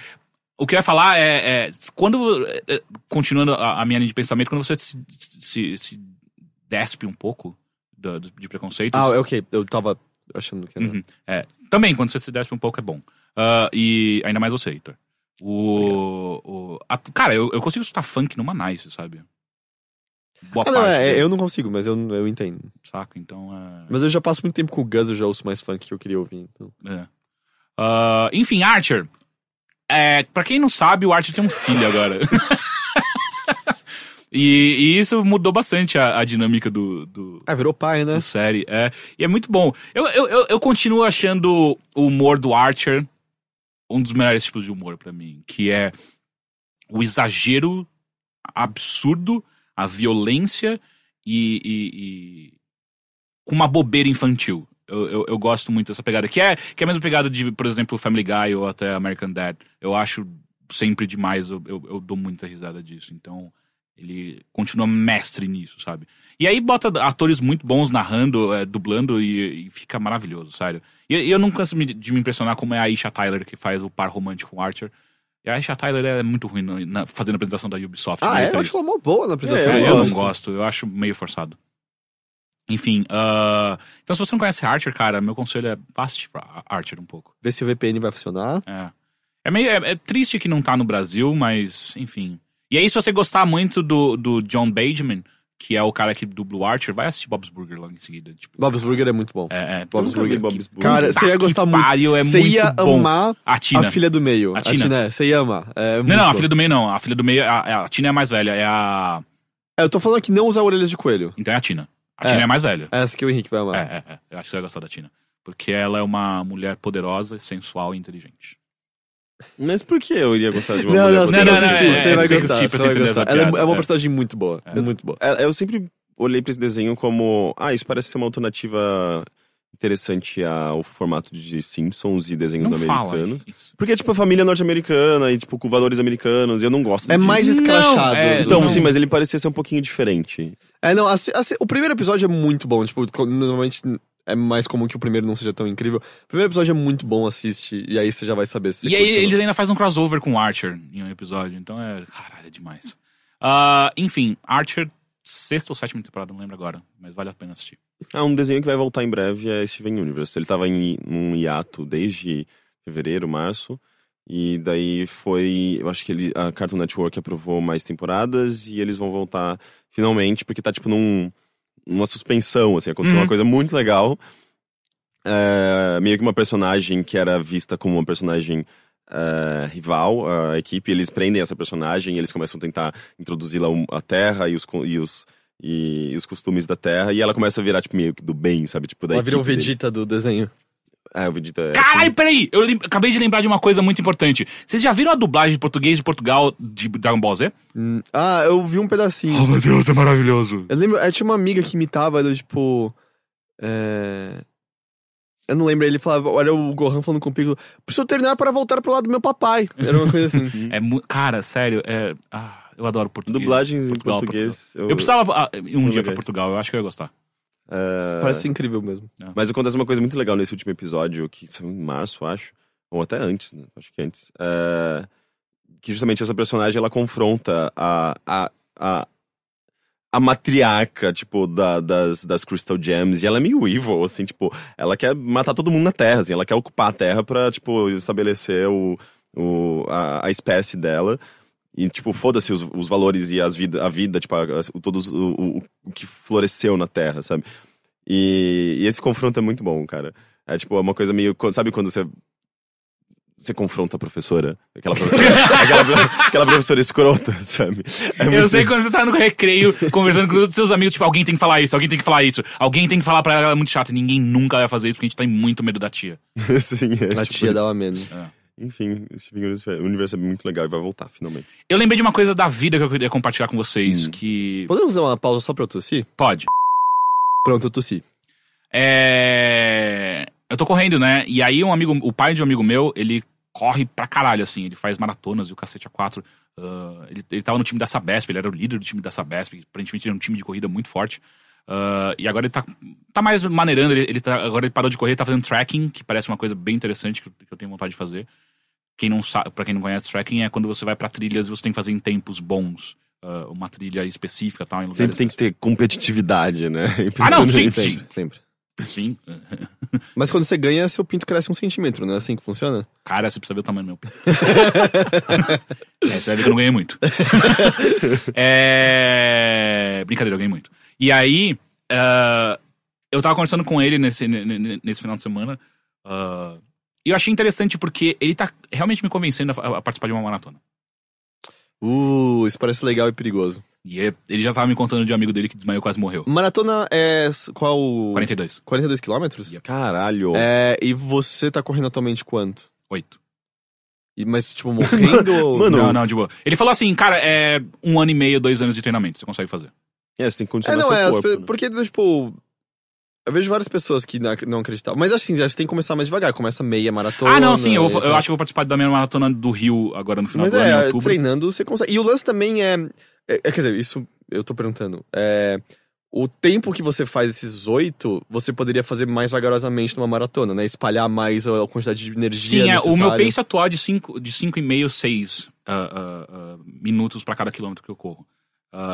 O que eu ia falar é. é, quando. é, é, continuando a, a minha linha de pensamento, quando você se, se, se despe um pouco da- do- de preconceitos. Ah, ok, eu tava achando que não. Uhum. É, também, quando você se despe um pouco é bom. Ah, e ainda mais você, Heitor. O. o a- cara, eu, eu consigo escutar funk numa nice, sabe? Boa Ah, não, parte. é, dele, eu não consigo, mas eu, eu entendo. Saca? Então é. Mas eu já passo muito tempo com o Gus, eu já ouço mais funk que eu queria ouvir. Então. É. Ah, enfim, Archer. É, pra quem não sabe, o Archer tem um filho agora. e, e isso mudou bastante a, a dinâmica do, do, Ah, virou pai, né? do série. É, e é muito bom. Eu, eu, eu, continuo achando o humor do Archer um dos melhores tipos de humor pra mim, que é o exagero absurdo, a violência e, e- e- com uma bobeira infantil. Eu, eu, eu gosto muito dessa pegada, que é, que é a mesma pegada de, por exemplo, Family Guy ou até American Dad. Eu acho sempre demais, eu, eu, eu dou muita risada disso. Então, ele continua mestre nisso, sabe? E aí bota atores muito bons narrando, é, dublando e, e fica maravilhoso, sério. E, e eu não canso me- de me impressionar como é a Aisha Tyler que faz o par romântico com o Archer. E a Aisha Tyler é muito ruim no- na- fazendo a apresentação da Ubisoft. Ah, é? Eu acho ela mó boa na apresentação. É, eu eu não gosto, eu acho meio forçado. Enfim, ah, então se você não conhece Archer, cara, meu conselho é assistir Ar- Archer um pouco. Ver se o VPN vai funcionar. É, é meio é, é triste que não tá no Brasil, mas enfim. E aí, se você gostar muito do, do John Benjamin, que é o cara que dubla o Archer, vai assistir Bob's Burger logo em seguida. Tipo, Bob's Burger é muito bom. é, é, Bob's Burger. Bob's Burger. Cara, você ia gostar muito. pariu, é você muito ia bom. amar A Tina. a filha do meio. A A Tina. Tina, é, você ia amar. É Não, não, a bom. filha do meio não. A filha do meio, a, a Tina é a mais velha, é a. É, eu tô falando que não usar orelhas de coelho. Então é a Tina. A É. Tina é a mais velha. Essa que o Henrique vai amar. É, é, é. Eu acho que você vai gostar da Tina. Porque ela é uma mulher poderosa, sensual e inteligente. Mas por que eu iria gostar de uma Não, mulher não, você Não, não, não, assistir, é, você é, vai gostar. assistir pra Você vai gostar. Ela é, é uma é. personagem muito boa. É. Muito boa. É, Eu sempre olhei pra esse desenho como. Ah, isso parece ser uma alternativa interessante ao formato de Simpsons e desenhos Não fala americanos. isso. Porque é tipo a família norte-americana e tipo com valores americanos, e eu não gosto É disso. mais Não, escrachado. é, do- Então, Não. sim, mas ele parecia ser um pouquinho diferente. É, não, assim- assim, o primeiro episódio é muito bom. Tipo, normalmente é mais comum que o primeiro não seja tão incrível. O primeiro episódio é muito bom, assiste, e aí você já vai saber se E aí eles não. ainda fazem um crossover com o Archer em um episódio. Então é. Caralho, é demais. Ah, enfim, Archer, sexta ou sétima temporada, não lembro agora. Mas vale a pena assistir. Ah, um desenho que vai voltar em breve é Steven Universe. Ele tava em um hiato desde fevereiro, março. E daí foi. Eu acho que ele, a Cartoon Network aprovou mais temporadas e eles vão voltar finalmente, porque tá tipo num, numa suspensão, assim. Aconteceu Uhum. uma coisa muito legal. É, meio que uma personagem que era vista como uma personagem é, rival à equipe, eles prendem essa personagem e eles começam a tentar introduzi-la à Terra e os, e os e os costumes da Terra, e ela começa a virar, tipo, meio que do bem, sabe? Tipo, da Ela vira o equipe deles. Vegeta do desenho. É, o Vegeta é Caralho, assim. peraí! Eu lem- acabei de lembrar de uma coisa muito importante. Vocês já viram a dublagem de português de Portugal de Dragon Ball Z? Hum, Ah, eu vi um pedacinho. meu Deus, é maravilhoso. Eu lembro, é, tinha uma amiga que imitava, era tipo. É... Eu não lembro, ele falava, olha o Gohan falando com o Piccolo, preciso treinar para voltar pro lado do meu papai. Era uma coisa assim. É Cara, sério, é. Ah, eu adoro português. Dublagens em Portugal, português. Eu precisava ah, ir um dia pra legais. Portugal, eu acho que eu ia gostar. é, Parece incrível mesmo. Mas acontece uma coisa muito legal nesse último episódio, que saiu em março, acho. Ou até antes, né? Acho que antes. É, Que justamente essa personagem, ela confronta a... a, a a matriarca, tipo, da- das, das Crystal Gems, e ela é meio evil, assim, tipo, ela quer matar todo mundo na Terra, assim, ela quer ocupar a Terra pra, tipo, estabelecer o, o, a, a espécie dela. E, tipo, foda-se os, os valores e as vida, a vida, tipo, a, todos, o, o, o que floresceu na Terra, sabe? E, e esse confronto é muito bom, cara. É, tipo, é uma coisa meio... Sabe quando você... Você confronta a professora? Aquela professora, aquela, aquela professora escrota, sabe? É Eu sei quando você tá no recreio, conversando com os seus amigos, tipo, alguém tem que falar isso, alguém tem que falar isso, alguém tem que falar pra ela, ela é muito chata, e ninguém nunca vai fazer isso porque a gente tem muito medo da tia. Sim, é, A tipo tia isso. dela menos. Enfim, esse universo, o universo é muito legal e vai voltar, finalmente. Eu lembrei de uma coisa da vida que eu queria compartilhar com vocês, que. Podemos fazer uma pausa só pra eu tossir? Pode. Pronto, eu tossi. É. Eu tô correndo, né? E aí um amigo, o pai de um amigo meu, ele corre pra caralho, assim, ele faz maratonas e o cacete a quatro. Ah, ele, ele tava no time da Sabesp, ele era o líder do time da Sabesp, aparentemente ele é um time de corrida muito forte. Ah, e agora ele tá, tá mais maneirando, ele, ele tá, agora ele parou de correr, tá fazendo tracking, que parece uma coisa bem interessante que, eu- que eu tenho vontade de fazer. Quem não sabe, para quem não conhece tracking é quando você vai pra trilhas e você tem que fazer em tempos bons. ah, uma trilha específica tal, Sempre tem que ter competitividade, né? Ah, não, sim, sim. Sempre, sempre. Sim. Mas quando você ganha, seu pinto cresce um centímetro, não é assim que funciona? Cara, você precisa ver o tamanho do meu. é, você vai ver que eu não ganhei muito. é... Brincadeira, eu ganhei muito. E aí, ah, eu tava conversando com ele nesse, ne- ne- nesse final de semana. ah, e eu achei interessante porque ele tá realmente me convencendo a, a participar de uma maratona. Uh, isso parece legal e perigoso. E é- ele já tava me contando de um amigo dele que desmaiou e quase morreu. Maratona é qual? 42. 42 quilômetros? Caralho. É, e você tá correndo atualmente quanto? 8. E, mas, tipo, morrendo ou... Mano, Não, não, de boa. Ele falou assim, cara, é um ano e meio, dois anos de treinamento, você consegue fazer. É, você tem que É, condicionar não, seu é, corpo. pe- né? porque, tipo... Eu vejo várias pessoas que não ac- não acreditavam. Mas assim, acho que tem que começar mais devagar. Começa meia maratona. ah, não, sim, eu, eu tal. acho que eu vou participar da minha maratona do Rio agora no final Mas do ano, em é, outubro. treinando você consegue. E o lance também é, é, é, Quer dizer, isso eu tô perguntando. É. O tempo que você faz esses oito, você poderia fazer mais vagarosamente numa maratona, né? Espalhar mais a quantidade de energia Sim, é, o meu pace atual é de 5,5, de cinco e meio, 6 minutos pra cada quilômetro que eu corro.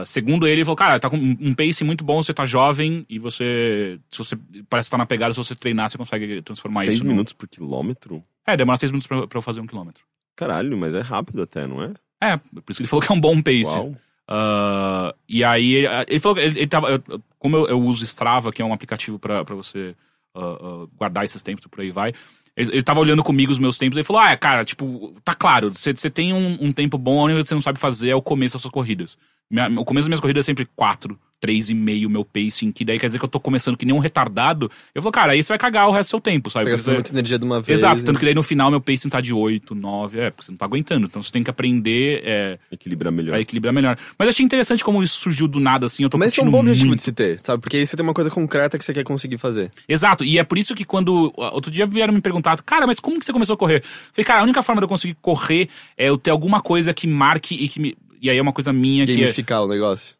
Segundo ele, ele falou, cara, tá com um pace muito bom, você tá jovem e você. Se você parece estar na pegada, se você treinar, você consegue transformar Seis isso. no- minutos por quilômetro? É, demora seis minutos pra, pra eu fazer um quilômetro. Caralho, mas é rápido até, não é? É, por isso que ele falou que é um bom pace. Uau. Ah, e aí, ele, ele falou que ele, ele tava. eu- como eu, eu uso Strava, que é um aplicativo pra você ah, ah, guardar esses tempos por aí vai. Ele, ele tava olhando comigo os meus tempos e falou: Ah, cara, tipo, tá claro, você tem um, um tempo bom, a que você não sabe fazer é o começo das suas corridas. Minha- o começo das minhas corridas é sempre 4, 3,5 meu pacing, que daí quer dizer que eu tô começando que nem um retardado. Eu falo, cara, aí você vai cagar o resto do seu tempo, sabe? Tá gastando muita energia de uma vez. Exato, tanto que daí no final meu pacing tá de 8, 9, é, porque você não tá aguentando. Então você tem que aprender é, Equilibrar melhor. a equilibrar melhor. Mas eu achei interessante como isso surgiu do nada, assim, eu tô Mas isso é um bom objetivo muito. de se ter, sabe? Porque aí você tem uma coisa concreta que você quer conseguir fazer. Exato, e é por isso que quando. Outro dia vieram me perguntar, cara, mas como que você começou a correr? Eu falei, cara, a única forma de eu conseguir correr é eu ter alguma coisa que marque e que me. E aí é uma coisa minha que. É, Gamificar o negócio.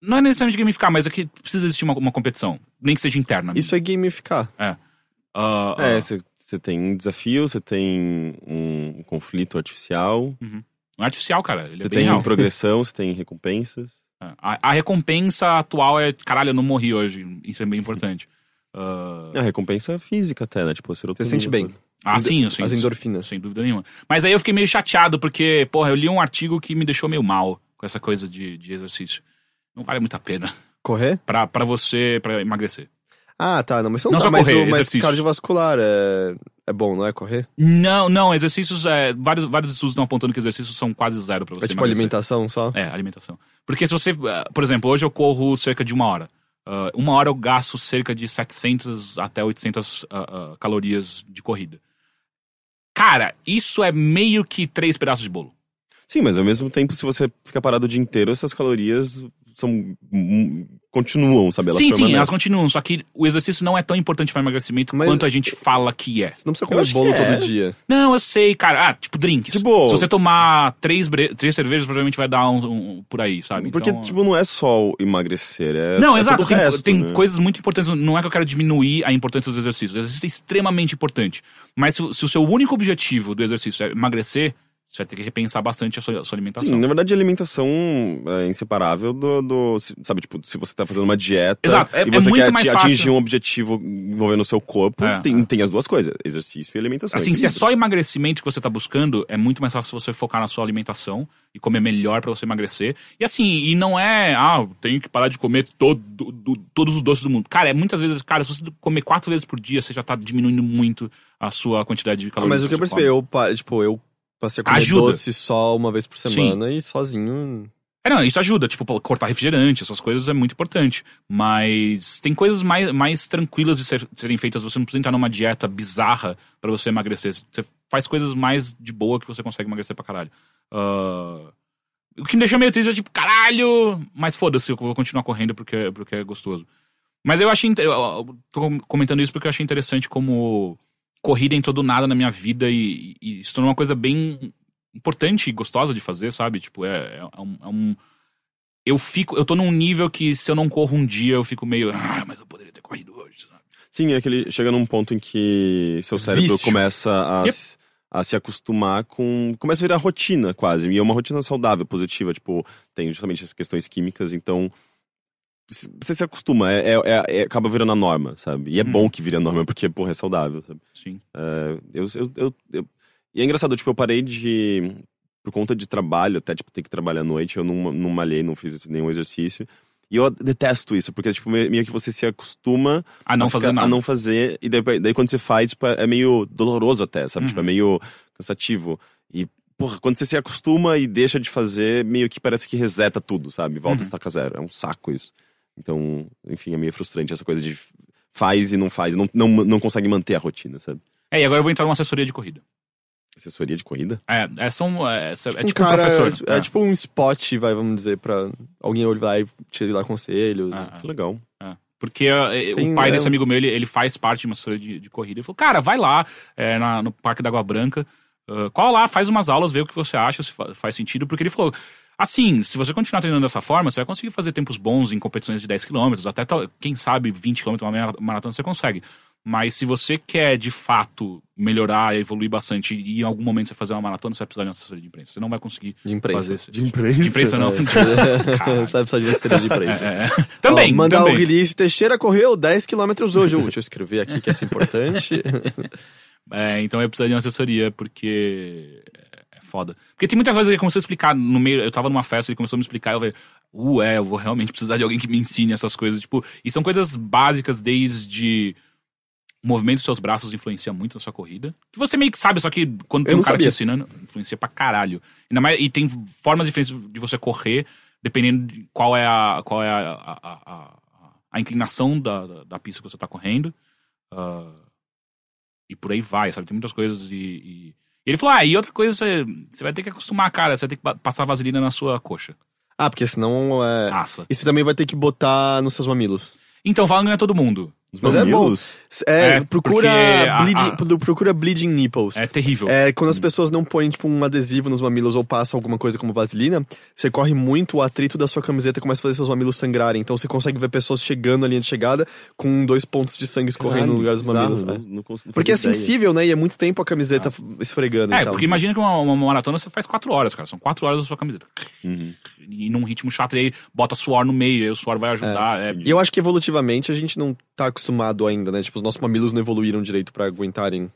Não é necessariamente gamificar, mas é que precisa existir uma, uma competição. Nem que seja interna. Isso é gamificar. É. Ah, É, ah, você tem um desafio, você tem um conflito artificial, não é artificial, cara. Ele você é tem real. progressão, você tem recompensas. É. A, a recompensa atual é, caralho, eu não morri hoje. Isso é bem importante. Ah, A recompensa física até, né? Tipo, Você sente bem. ah, sim, eu sinto As endorfinas. Sem dúvida nenhuma. Mas aí eu fiquei meio chateado, porque, porra, eu li um artigo que me deixou meio mal com essa coisa de, de exercício. Não vale muito a pena Correr? pra, pra você, pra emagrecer. Ah, tá. Não, mas você não, Não tá, só mas, correr, o, mas cardiovascular é, é bom, não é? Correr? Não, não, exercícios, é, vários, vários estudos estão apontando que exercícios são quase zero pra você É tipo emagrecer. alimentação só? É, alimentação. Porque se você, ah, por exemplo, hoje eu corro cerca de uma hora. Ah, uma hora eu gasto cerca de 700 até 800 ah, ah, calorias de corrida. Cara, isso é meio que três pedaços de bolo. Sim, mas ao mesmo tempo, se você fica parado o dia inteiro, essas calorias são. hum, continuam, sabe? Elas sim, sim, permanecem. elas continuam, só que o exercício não é tão importante para emagrecimento Mas- quanto a gente fala que é. Você não precisa comer bolo é. todo dia. Não, eu sei, cara. Ah, tipo drinks. Tipo- Se você tomar três, bre- três cervejas, provavelmente vai dar um, um- por aí, sabe? Porque, Então, tipo, não é só emagrecer, é. Não, é exato. Tem, resto, tem né? coisas muito importantes. Não é que eu quero diminuir a importância dos exercícios. O exercício é extremamente importante. Mas se, se o seu único objetivo do exercício é emagrecer, você vai ter que repensar bastante a sua, a sua alimentação. Sim, na verdade, a alimentação é inseparável do, do- Sabe, tipo, se você tá fazendo uma dieta Exato, é- e é você muito quer mais ati- fácil. atingir um objetivo envolvendo o seu corpo, É, tem, é. tem as duas coisas: exercício e alimentação. Assim, se é só emagrecimento que você tá buscando, é muito mais fácil você focar na sua alimentação e comer melhor pra você emagrecer. E assim, e não é, ah, eu tenho que parar de comer todo, do- todos os doces do mundo. Cara, é muitas vezes, cara, se você comer quatro vezes por dia, você já tá diminuindo muito a sua quantidade de Ah, calorias. mas o que eu percebi, eu, tipo, eu passei a comer Ajuda. doce só uma vez por semana e sozinho. É, não, isso ajuda, tipo, cortar refrigerante, essas coisas é muito importante. Mas tem coisas mais, mais tranquilas de ser- serem feitas. Você não precisa entrar numa dieta bizarra pra você emagrecer. Você faz coisas mais de boa que você consegue emagrecer pra caralho. Ah, O que me deixou meio triste é tipo, caralho! Mas foda-se, eu vou continuar correndo porque, porque é gostoso. Mas eu achei. eu tô comentando isso porque eu achei interessante como corrida entrou do nada na minha vida e, e se tornou uma coisa bem importante e gostosa de fazer, sabe? Tipo, é, é um, é um- Eu fico. Eu tô num nível que se eu não corro um dia, eu fico meio. Ah, mas eu poderia ter corrido hoje, sabe? Sim, é que ele chega num ponto em que seu cérebro Vício. começa a, Yep. se- a se acostumar com. Começa a virar rotina, quase. E é uma rotina saudável, positiva. Tipo, tem justamente as questões químicas, então. Você se acostuma, é, é- é- é- acaba virando a norma, sabe? E é Hum. bom que vire a norma, porque, porra, é saudável, sabe? Sim. É, eu, eu, eu- eu- E é engraçado, tipo, eu parei de. Por conta de trabalho, até, tipo, ter que trabalhar à noite, eu não, não malhei, não fiz nenhum exercício. E eu detesto isso, porque, tipo, me- meio que você se acostuma A não a fazer ficar- nada. A não fazer, e daí, daí quando você faz, tipo, é meio doloroso até, sabe? Tipo, é Uhum. meio cansativo. E, porra, quando você se acostuma e deixa de fazer, meio que parece que reseta tudo, sabe? Volta Uhum. a estaca zero. É um saco isso. Então, enfim, é meio frustrante essa coisa de faz e não faz, não, não, não consegue manter a rotina, sabe? É, e agora eu vou entrar numa assessoria de corrida. Assessoria de corrida? É, é, são, é, é, é Um tipo um cara, professor. É, tipo um spot, vai, vamos dizer, pra alguém vai te dar conselhos. Ah, Que legal. É. Porque é, Tem, o pai é, desse um- amigo meu, ele, ele faz parte de uma assessoria de, de corrida. Ele falou, cara, vai lá é, na- no Parque da Água Branca, cola lá, faz umas aulas, vê o que você acha, se fa- faz sentido. Porque ele falou, assim, se você continuar treinando dessa forma, você vai conseguir fazer tempos bons em competições de 10 km, até, quem sabe, 20 km, uma mara- maratona você consegue. Mas se você quer, de fato, melhorar, evoluir bastante e em algum momento você fazer uma maratona, você vai precisar de uma assessoria de imprensa. Você não vai conseguir De imprensa. fazer isso. De imprensa? De imprensa não. Caralho. Sabe, precisa de assessoria de imprensa. É, é. Também, Ó, mandar também. o release, Teixeira correu 10 km hoje. Uh, deixa eu escrever aqui que essa é importante. É, então eu preciso de uma assessoria, porque é foda. Porque tem muita coisa que ele começou a explicar no meio. Eu tava numa festa, ele começou a me explicar, eu falei, uh, é, eu vou realmente precisar de alguém que me ensine essas coisas. Tipo, e são coisas básicas desde. O movimento dos seus braços influencia muito na sua corrida. Que você meio que sabe, só que quando tem um cara te sabia. ensinando, influencia pra caralho. Ainda mais, e tem formas diferentes de você correr, dependendo de qual é a, qual é a, a, a, a- inclinação da, da, da pista que você tá correndo. Ah, e por aí vai, sabe? Tem muitas coisas e- e ele falou: ah, e outra coisa, você, você vai ter que acostumar, cara. Você vai ter que pa- passar vaselina na sua coxa. Ah, porque senão é. Assa. E você também vai ter que botar nos seus mamilos. Então, falam que não é todo mundo. Os Mas é bom. mamilos? É, É, procura, a- bleeding, a- pro- procura bleeding nipples. É terrível. É, quando as pessoas não põem, tipo, um adesivo nos mamilos ou passam alguma coisa como vaselina, você corre muito, o atrito da sua camiseta começa a fazer seus mamilos sangrarem. Então você consegue ver pessoas chegando na linha de chegada com dois pontos de sangue escorrendo Caralho, no lugar dos mamilos. não- né? não cons- não Porque é ideia. sensível, né? E é muito tempo a camiseta esfregando. É, e tal. porque imagina que uma, uma maratona você faz quatro horas, cara. São quatro horas da sua camiseta. Uhum. E num ritmo chato, e aí bota suor no meio, aí o suor vai ajudar. É, E eu acho que evolutivamente a gente não tá acostumado ainda, né? Tipo, os nossos mamilos não evoluíram direito pra aguentarem.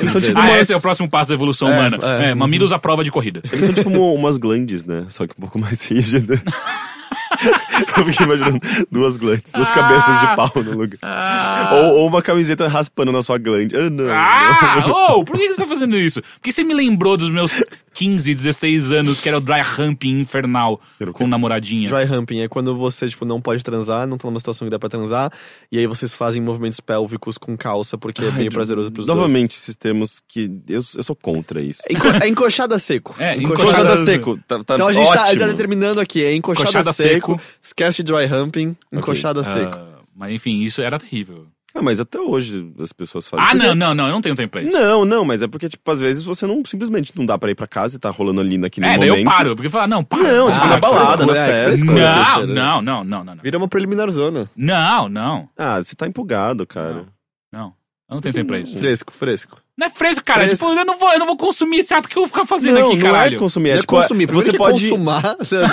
Eles são tipo ah, umas- esse é o próximo passo da evolução É, humana. é. É, mamilos à prova de corrida. Eles são tipo uma- umas glandes, né? Só que um pouco mais rígidas. Eu fiquei imaginando duas glandes, duas Ah! cabeças de pau no lugar. Ou, ou uma camiseta raspando na sua glande. Ah, não. Ah, não. oh, por que você tá fazendo isso? Porque você me lembrou dos meus 15, 16 anos, que era o dry humping infernal com namoradinha. Dry humping é quando você, tipo, não pode transar, não tá numa situação que dá pra transar, e aí vocês fazem movimentos pélvicos com calça, porque é meio prazeroso pros dois. Novamente, esses termos que. Eu, eu sou contra isso. É enco- É encoxada seco. É, Encoxada- encoxada- seco. Tá, tá Então a gente tá, ótimo. tá determinando aqui, é encoxada, Encoxada seco, seco. esquece de dry humping, encoxada seco. Ah, mas enfim, isso era terrível. Ah, mas até hoje as pessoas fazem. Ah, Porque- não, não, não, eu não tenho tempo pra isso. Não, não, mas é porque, tipo, às vezes você não simplesmente não dá pra ir pra casa e tá rolando ali naquele É, momento. daí eu paro, porque fala, não, para. Não, tipo, para, na balada, na é, festa. Não, não, não, não, não, não. Vira uma preliminar zona. Não, não, Ah, você tá empolgado, cara. não. Eu não tenho tempo pra isso. Fresco, fresco. Não é fresco, cara. Fresco. Tipo, eu não vou, eu não vou consumir esse ato que eu vou ficar fazendo não, aqui, não caralho. é consumir, é, Não é tipo, consumir, primeiro você que pode... consumar.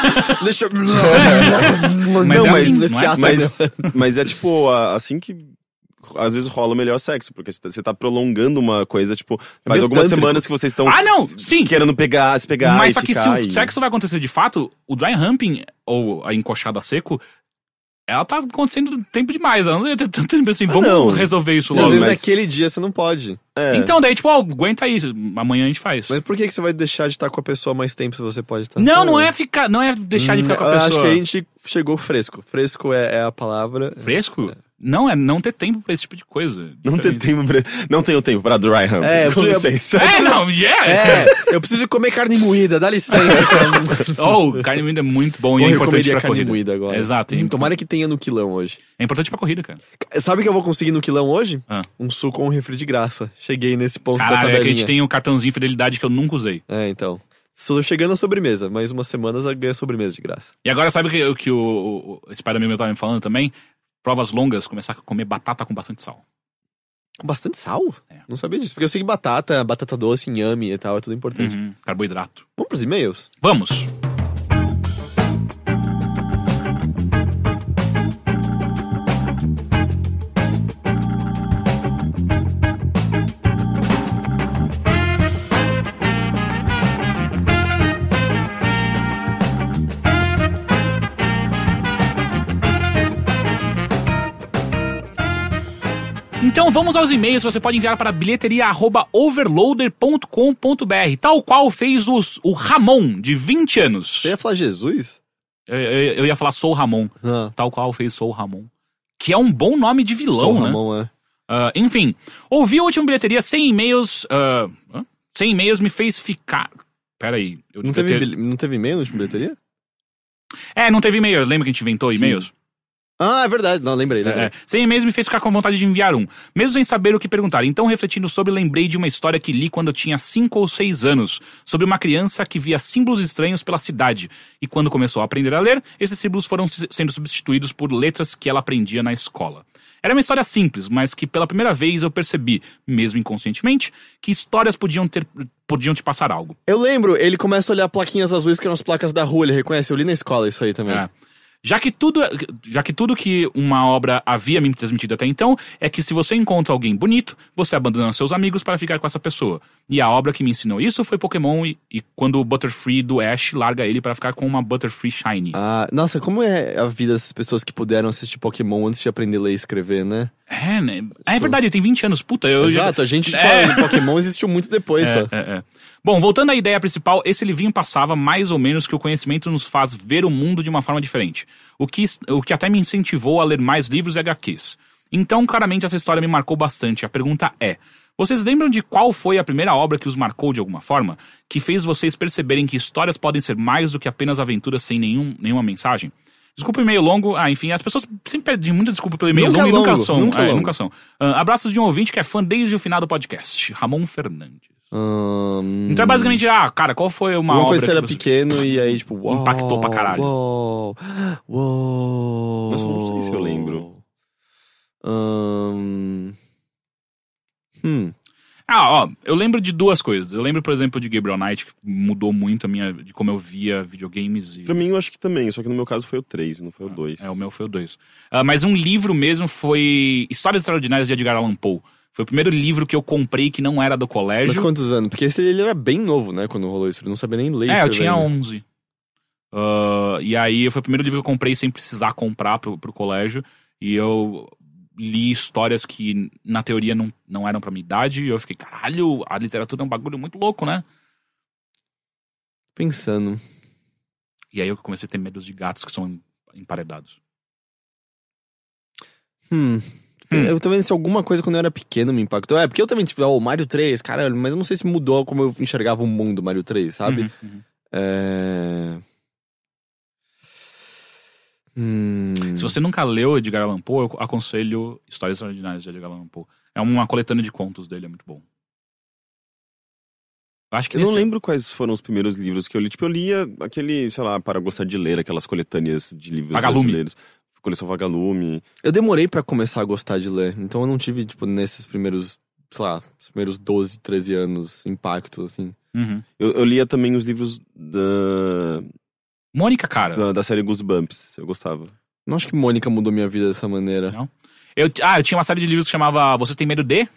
Deixa eu... Mas não, é mas, assim, não é? mas, mas é tipo, assim que às vezes rola o melhor sexo, porque você tá- você tá prolongando uma coisa, tipo, faz meio algumas tântrico. semanas que vocês estão Ah, não, sim. querendo pegar, se pegar Mas e só que se o e- sexo vai acontecer de fato, o dry humping, ou a encoxada seco, ela tá acontecendo tempo demais. Ela não ia ter tanto tempo assim, vamos não. resolver isso Às logo. vezes mas- naquele dia você não pode. É. Então, daí, tipo, ó, aguenta aí, amanhã a gente faz. Mas por que, que você vai deixar de estar com a pessoa mais tempo se você pode estar? Não, não é ficar, não é deixar de ficar com a Eu pessoa. Acho que a gente chegou fresco. Fresco é, é a palavra. Fresco? Não, é não ter tempo pra esse tipo de coisa. Não Diferente. tempo pra... Não tenho tempo pra dry hump. É, com eu- licença. É, não, yeah! É, eu preciso comer carne moída, dá licença. cara. Oh, carne moída é muito bom e é eu importante pra carne corrida. moída agora. Exato. Hum, É, tomara que tenha no quilão hoje. é importante pra corrida, cara. Sabe o que eu vou conseguir no quilão hoje? Ah. Um suco ou um refri de graça. Cheguei nesse ponto da Caralho, é que a tabelinha. gente tem um cartãozinho fidelidade que eu nunca usei. É, então. Estou chegando à sobremesa. Mais umas semanas eu ganho sobremesa de graça. E agora sabe o que, o que o, o, o Spider-Man meu tava me falando também? Provas longas, começar a comer batata com bastante sal. Com bastante sal? É. Não sabia disso. Porque eu sei que batata, batata doce, inhame e tal, é tudo importante. Uhum, carboidrato. Vamos pros e-mails? Vamos! Então vamos aos e-mails, você pode enviar para bilheteria@overloader.com.br, tal qual fez os, o Ramon, de 20 anos. Você ia falar Jesus? Eu, eu- eu ia falar Sou Ramon, Ah, tal qual fez Sou Ramon. Que é um bom nome de vilão, sou né? Ramon, é. Ah, enfim, ouvi a última bilheteria sem e-mails. hã? 100 e-mails me fez ficar. Pera aí. Eu Não teve, ter- não teve e-mail na última bilheteria? É, não teve e-mail. Lembra que a gente inventou e-mails? Ah, é verdade. Não, lembrei, lembrei. É, sem e-mails me fez ficar com vontade de enviar um, mesmo sem saber o que perguntar. Então, refletindo sobre, lembrei de uma história que li quando eu tinha 5 ou 6 anos, sobre uma criança que via símbolos estranhos pela cidade. E quando começou a aprender a ler, esses símbolos foram se- sendo substituídos por letras que ela aprendia na escola. Era uma história simples, mas que pela primeira vez eu percebi, mesmo inconscientemente, que histórias podiam ter podiam te passar algo. Eu lembro, ele começa a olhar plaquinhas azuis que eram as placas da rua, ele reconhece. Eu li na escola isso aí também. É. Já que tudo, já que tudo que uma obra havia me transmitido até então é que se você encontra alguém bonito, você abandona seus amigos para ficar com essa pessoa. E a obra que me ensinou isso foi Pokémon e, e quando o Butterfree do Ash larga ele para ficar com uma Butterfree Shiny. Ah, nossa, como é a vida dessas pessoas que puderam assistir Pokémon antes de aprender a ler e escrever, né? É, né? É verdade, tem 20 anos. Puta, eu já- Exato, a gente só É. Pokémon existiu muito depois só. É, é, é. Bom, voltando à ideia principal, esse livrinho passava mais ou menos que o conhecimento nos faz ver o mundo de uma forma diferente. O que, o que até me incentivou a ler mais livros e HQs. Então, claramente, essa história me marcou bastante. A pergunta é: vocês lembram de qual foi a primeira obra que os marcou de alguma forma? Que fez vocês perceberem que histórias podem ser mais do que apenas aventuras sem nenhum, nenhuma mensagem? Desculpa o e-mail longo. Ah, enfim, as pessoas sempre pedem muita desculpa pelo e-mail Nunca longo e nunca longo, são. nunca é, longo. nunca são. Ah, abraços de um ouvinte que é fã desde o final do podcast, Ramon Fernandes. Então é basicamente, ah, cara, qual foi uma, Uma obra coisa que era você... pequeno e aí, tipo, uau, Impactou pra caralho. Uau, uau. Mas eu não sei se eu lembro. Ahn, hum. Ah, ó, eu lembro de duas coisas. Eu lembro, por exemplo, de Gabriel Knight, que mudou muito a minha, de como eu via videogames e... Pra mim, eu acho que também, só que no meu caso foi o 3, não foi o 2. É, o meu foi o dois. Ah, mas um livro mesmo foi Histórias Extraordinárias de Edgar Allan Poe. Foi o primeiro livro que eu comprei que não era do Mas colégio. quantos anos? Porque esse, ele era bem novo, né? Quando rolou isso. Ele não sabia nem ler. É, eu tinha ainda. 11. Ah, e aí foi o primeiro livro que eu comprei sem precisar comprar pro, pro colégio. E eu li histórias que, na teoria, não, não eram pra minha idade. E eu fiquei, caralho, a literatura é um bagulho muito louco, né? Pensando. E aí eu comecei a ter medos de gatos que são emparedados. Hum. Eu também, se alguma coisa quando eu era pequeno me impactou. É, porque eu também, tipo, ó, o Mario 3, caralho, mas eu não sei se mudou como eu enxergava o mundo Mario 3, sabe? Uhum, uhum. É. Hum. Se você nunca leu Edgar Allan Poe, eu aconselho Histórias Extraordinárias de Edgar Allan Poe. É uma coletânea de contos dele, é muito bom. Eu acho que Eu não nesse- lembro quais foram os primeiros livros que eu li. Tipo, eu lia aquele, sei lá, para gostar de ler, aquelas coletâneas de livros Vagalume. brasileiros. Coleção Vagalume. Eu demorei pra começar a gostar de ler, então eu não tive, tipo, nesses primeiros, sei lá, os primeiros 12, 13 anos, impacto, assim. Uhum. Eu, eu lia também os livros da, Mônica, cara. da, da série Goosebumps. Eu gostava. Não acho que Mônica mudou minha vida dessa maneira. Não. Eu, ah, eu tinha uma série de livros que chamava Você Tem Medo de?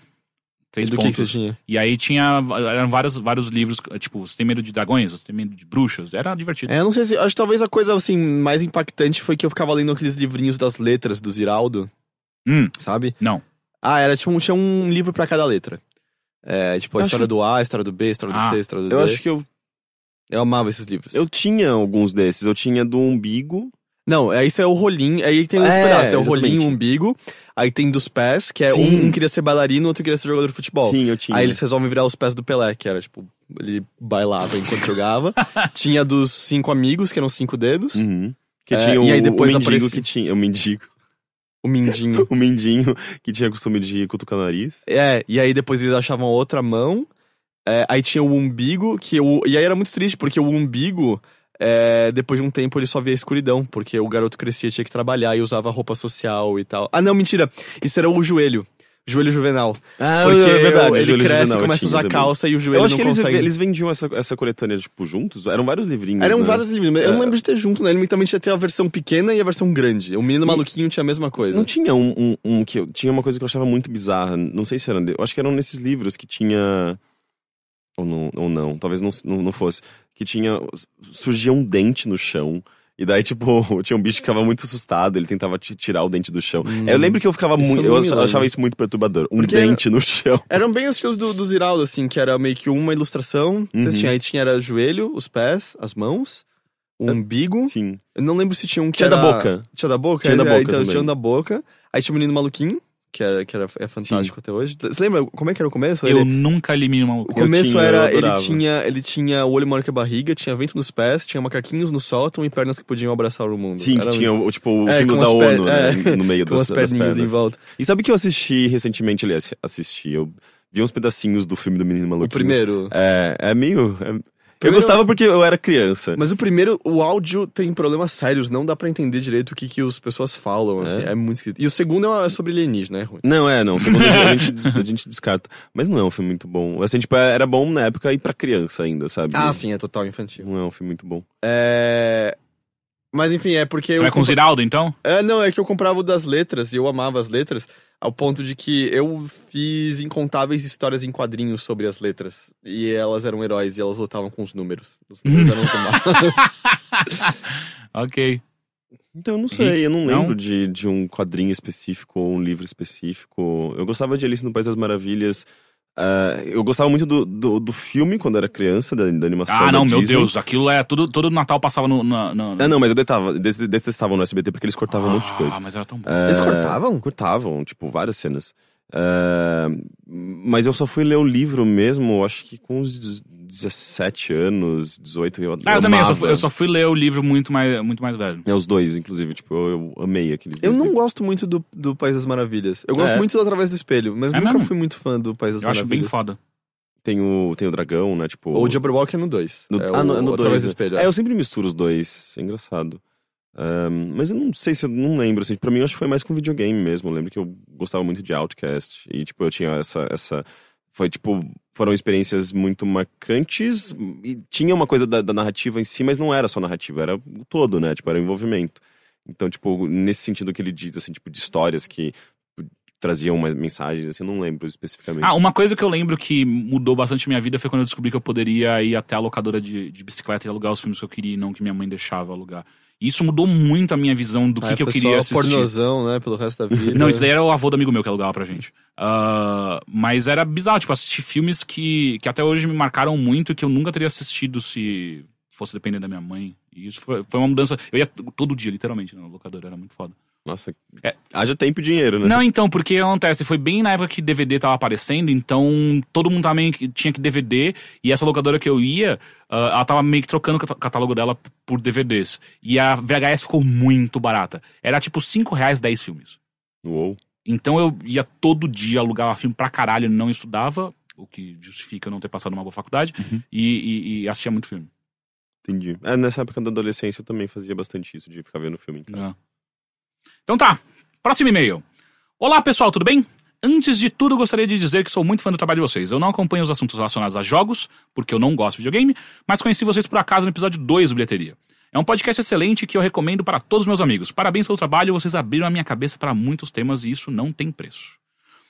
Três Do que, pontos. que você tinha? E aí tinha eram vários, vários livros, tipo, Você Tem Medo de Dragões? Você Tem Medo de Bruxas? Era divertido. É, eu não sei se. Acho que talvez a coisa, assim, mais impactante foi que eu ficava lendo aqueles livrinhos das letras do Ziraldo, Hum, sabe? não. Ah, era tipo, um- tinha um livro pra cada letra. É, tipo, a Eu história que- do A, a história do B, a história do Ah, C, a história do Eu D. acho que eu, Eu amava esses livros. eu tinha alguns desses. Eu tinha do Umbigo. Não, é isso é o rolinho. Aí tem os É, pedaços. É o exatamente. rolinho, o umbigo. Aí tem dos pés, que é um, um queria ser bailarino, outro queria ser jogador de futebol. Sim, eu tinha. Aí eles resolvem virar os pés do Pelé, que era tipo, ele bailava enquanto jogava. Tinha dos cinco amigos, que eram cinco dedos. Uhum. Que É, tinha o, e aí depois o mendigo que tinha. O mendigo. O mindinho. O mendinho que tinha costume de cutucar o nariz. É, e aí depois eles achavam outra mão. É, aí tinha o umbigo, que o. E aí era muito triste, porque o umbigo, é, depois de um tempo, ele só via escuridão, porque o garoto crescia, tinha que trabalhar e usava roupa social e tal. Ah, não, mentira. Isso era o joelho. Joelho juvenal. Ah, Porque é verdade, ele cresce, Juvenal começa a usar também. calça e o joelho Eu acho não que eles, consegue. eles vendiam essa, essa coletânea, tipo, juntos. Eram vários livrinhos. Eram né? vários livros, mas eu não É. lembro de ter junto, né? Ele também tinha a versão pequena e a versão grande. O menino E- maluquinho tinha a mesma coisa. Não tinha um, um, um que tinha uma coisa que eu achava muito bizarra. Não sei se era. Eu acho que eram nesses livros que tinha. Ou não, ou não talvez não, não, não fosse. Que tinha. Surgia um dente no chão. E daí, tipo, tinha um bicho que ficava muito assustado, ele tentava ti- tirar o dente do chão. eu lembro que eu ficava Hum. muito. eu Eu, lembro. achava isso muito perturbador. Um Porque- dente no chão. Eram bem os estilos do, do Ziraldo, assim, que era meio que uma ilustração. Então, Uhum. tinha, aí tinha era joelho, os pés, as mãos, o umbigo. Sim. Eu não lembro se tinha um que Tinha era... da boca. Tinha da boca? Tinha da é, boca Então também. tinha um da boca. Aí tinha o menino maluquinho, que, era, que era, é fantástico até hoje. Você lembra como é que era o começo? Eu Ele- nunca li Menino o começo tinha, era, ele tinha, ele tinha o olho maior que a barriga, tinha vento nos pés, tinha macaquinhos no sótão e pernas que podiam abraçar o mundo. Sim, que Era tinha o, tipo, o É, símbolo da as per- ONU, né, é, no meio com das, as das perninhas em pernas. volta. E sabe que eu assisti recentemente, aliás, assisti, eu vi uns pedacinhos do filme do Menino Maluquinho. O primeiro. É, é meio... é- Eu Primeiro- gostava porque eu era criança. Mas o primeiro, o áudio tem problemas sérios, não dá pra entender direito o que, que as pessoas falam, assim, é, muito esquisito. E o segundo é é sobre alienígena, é ruim. Não, é, não. Segundo a gente, a gente descarta. Mas não é um filme muito bom. Assim, tipo, era bom na época e pra criança ainda, sabe? Ah, sim, é total infantil. Não é um filme muito bom. É... Mas enfim, é porque... Você eu vai com o Ziraldo, então? É, não, é que eu comprava o das letras e eu amava as letras, ao ponto de que eu fiz incontáveis histórias em quadrinhos sobre as letras. E elas eram heróis e elas lutavam com os números. Os números eram tomados. Ok. Então, eu não sei, eu não Não? lembro de, de um quadrinho específico ou um livro específico. Eu gostava de Alice no País das Maravilhas. Ah, eu gostava muito do, do, do filme quando era criança, da, da animação. Ah, da não, meu Disney. Deus. Aquilo é. Tudo, todo Natal passava no. na- na- Ah, não, mas eu detava, des- detestava no SBT porque eles cortavam um monte de coisa. Ah, mas era tão bom. Eles cortavam? Cortavam, tipo, várias cenas. Ah, mas eu só fui ler o livro mesmo, acho que com uns 17 anos, 18, eu Ah, eu também. Eu só, fui, eu só fui ler o livro muito mais, muito mais velho. É, os dois, inclusive, tipo, eu, eu amei aqueles Eu não livros. gosto muito do, do País das Maravilhas. Eu gosto É? muito do Através do Espelho, mas É nunca mesmo? fui muito fã do País das Eu acho bem Maravilhas. foda. Tem o, tem o dragão, né? Tipo. Ou o Jabberwock é no 2. No, é ah, o, no, é no Através dois, do né? Espelho. É, eu sempre misturo os dois. É engraçado. Ahn, mas eu não sei se eu não lembro, assim. Pra mim, eu acho que foi mais com videogame mesmo. Eu lembro que eu gostava muito de Outcast. E, tipo, eu tinha essa. essa foi, tipo. Foram experiências muito marcantes. E tinha uma coisa da, da narrativa em si, mas não era só narrativa, era o todo, né? Tipo, era o envolvimento. Então, tipo, nesse sentido que ele diz, assim, tipo, de histórias que traziam umas mensagens, assim, não lembro especificamente. Ah, uma coisa que eu lembro que mudou bastante minha vida foi quando eu descobri que eu poderia ir até a locadora de, de bicicleta e alugar os filmes que eu queria e não que minha mãe deixava alugar. Isso mudou muito a minha visão do que, Ah, que eu queria assistir. pornozão, né? Pelo resto da vida. Não, isso daí era o avô do amigo meu que alugava pra gente. Ah, mas era bizarro, tipo, assistir filmes que, que até hoje me marcaram muito e que eu nunca teria assistido se fosse depender da minha mãe. E isso foi, foi uma mudança. Eu ia todo dia, literalmente, na locadora, era muito foda. Nossa, É. haja tempo e dinheiro, né? Não, então, porque acontece, foi bem na época que DVD tava aparecendo, então todo mundo que, tinha que DVD, e essa locadora que eu ia, ah, ela tava meio que trocando o catálogo dela por DVDs. E a VHS ficou muito barata. Era tipo 5 reais 10 filmes. Uou. Então eu ia todo dia, alugava filme pra caralho, não estudava, o que justifica eu não ter passado uma boa faculdade, e, e- e assistia muito filme. Entendi. É, nessa época da adolescência eu também fazia bastante isso, de ficar vendo filme em casa. É. Então tá, próximo e-mail. Olá pessoal, tudo bem? Antes de tudo, gostaria de dizer que sou muito fã do trabalho de vocês. Eu não acompanho os assuntos relacionados a jogos, porque eu não gosto de videogame, mas conheci vocês por acaso no episódio 2 do Bilheteria. É um podcast excelente que eu recomendo para todos os meus amigos. Parabéns pelo trabalho, vocês abriram a minha cabeça para muitos temas e isso não tem preço.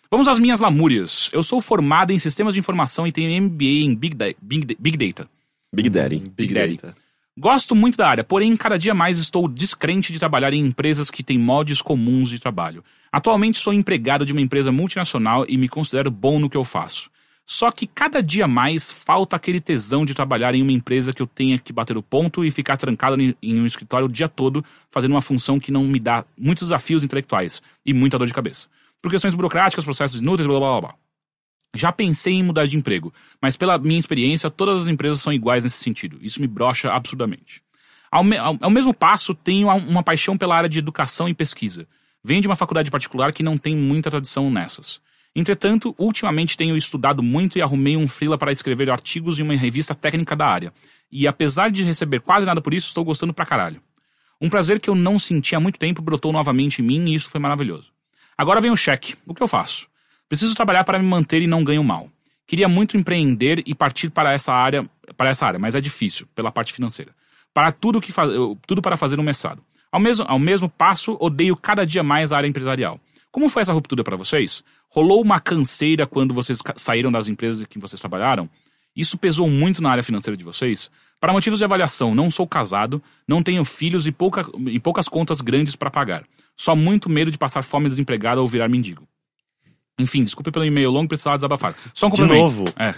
Vamos às minhas lamúrias. Eu sou formado em sistemas de informação e tenho MBA em Big, Da- Big- Big Data. Big Daddy. Big Daddy. Data. Gosto muito da área, porém cada dia mais estou descrente de trabalhar em empresas que têm moldes comuns de trabalho. Atualmente sou empregado de uma empresa multinacional e me considero bom no que eu faço. Só que cada dia mais falta aquele tesão de trabalhar em uma empresa que eu tenha que bater o ponto e ficar trancado em um escritório o dia todo fazendo uma função que não me dá muitos desafios intelectuais e muita dor de cabeça. Por questões burocráticas, processos inúteis, blá blá blá blá. Já pensei em mudar de emprego, mas pela minha experiência, todas as empresas são iguais nesse sentido. Isso me brocha absurdamente. Ao, me- ao- ao mesmo passo, tenho uma paixão pela área de educação e pesquisa. Venho de uma faculdade particular que não tem muita tradição nessas. Entretanto, ultimamente tenho estudado muito e arrumei um freela para escrever artigos em uma revista técnica da área. E apesar de receber quase nada por isso, estou gostando pra caralho. Um prazer que eu não senti há muito tempo brotou novamente em mim e isso foi maravilhoso. Agora vem o cheque. O que eu faço? Preciso trabalhar para me manter e não ganho mal. Queria muito empreender e partir para essa área, para essa área, mas é difícil pela parte financeira. Para tudo que fa- eu- tudo para fazer um mestrado. Ao mesmo, ao mesmo passo, odeio cada dia mais a área empresarial. Como foi essa ruptura para vocês? Rolou uma canseira quando vocês saíram das empresas em que vocês trabalharam? Isso pesou muito na área financeira de vocês? Para motivos de avaliação, não sou casado, não tenho filhos e, pouca- e poucas contas grandes para pagar. Só muito medo de passar fome desempregado ou virar mendigo. Enfim, desculpe pelo e-mail longo, precisava desabafar. Só um De complemento. novo? É.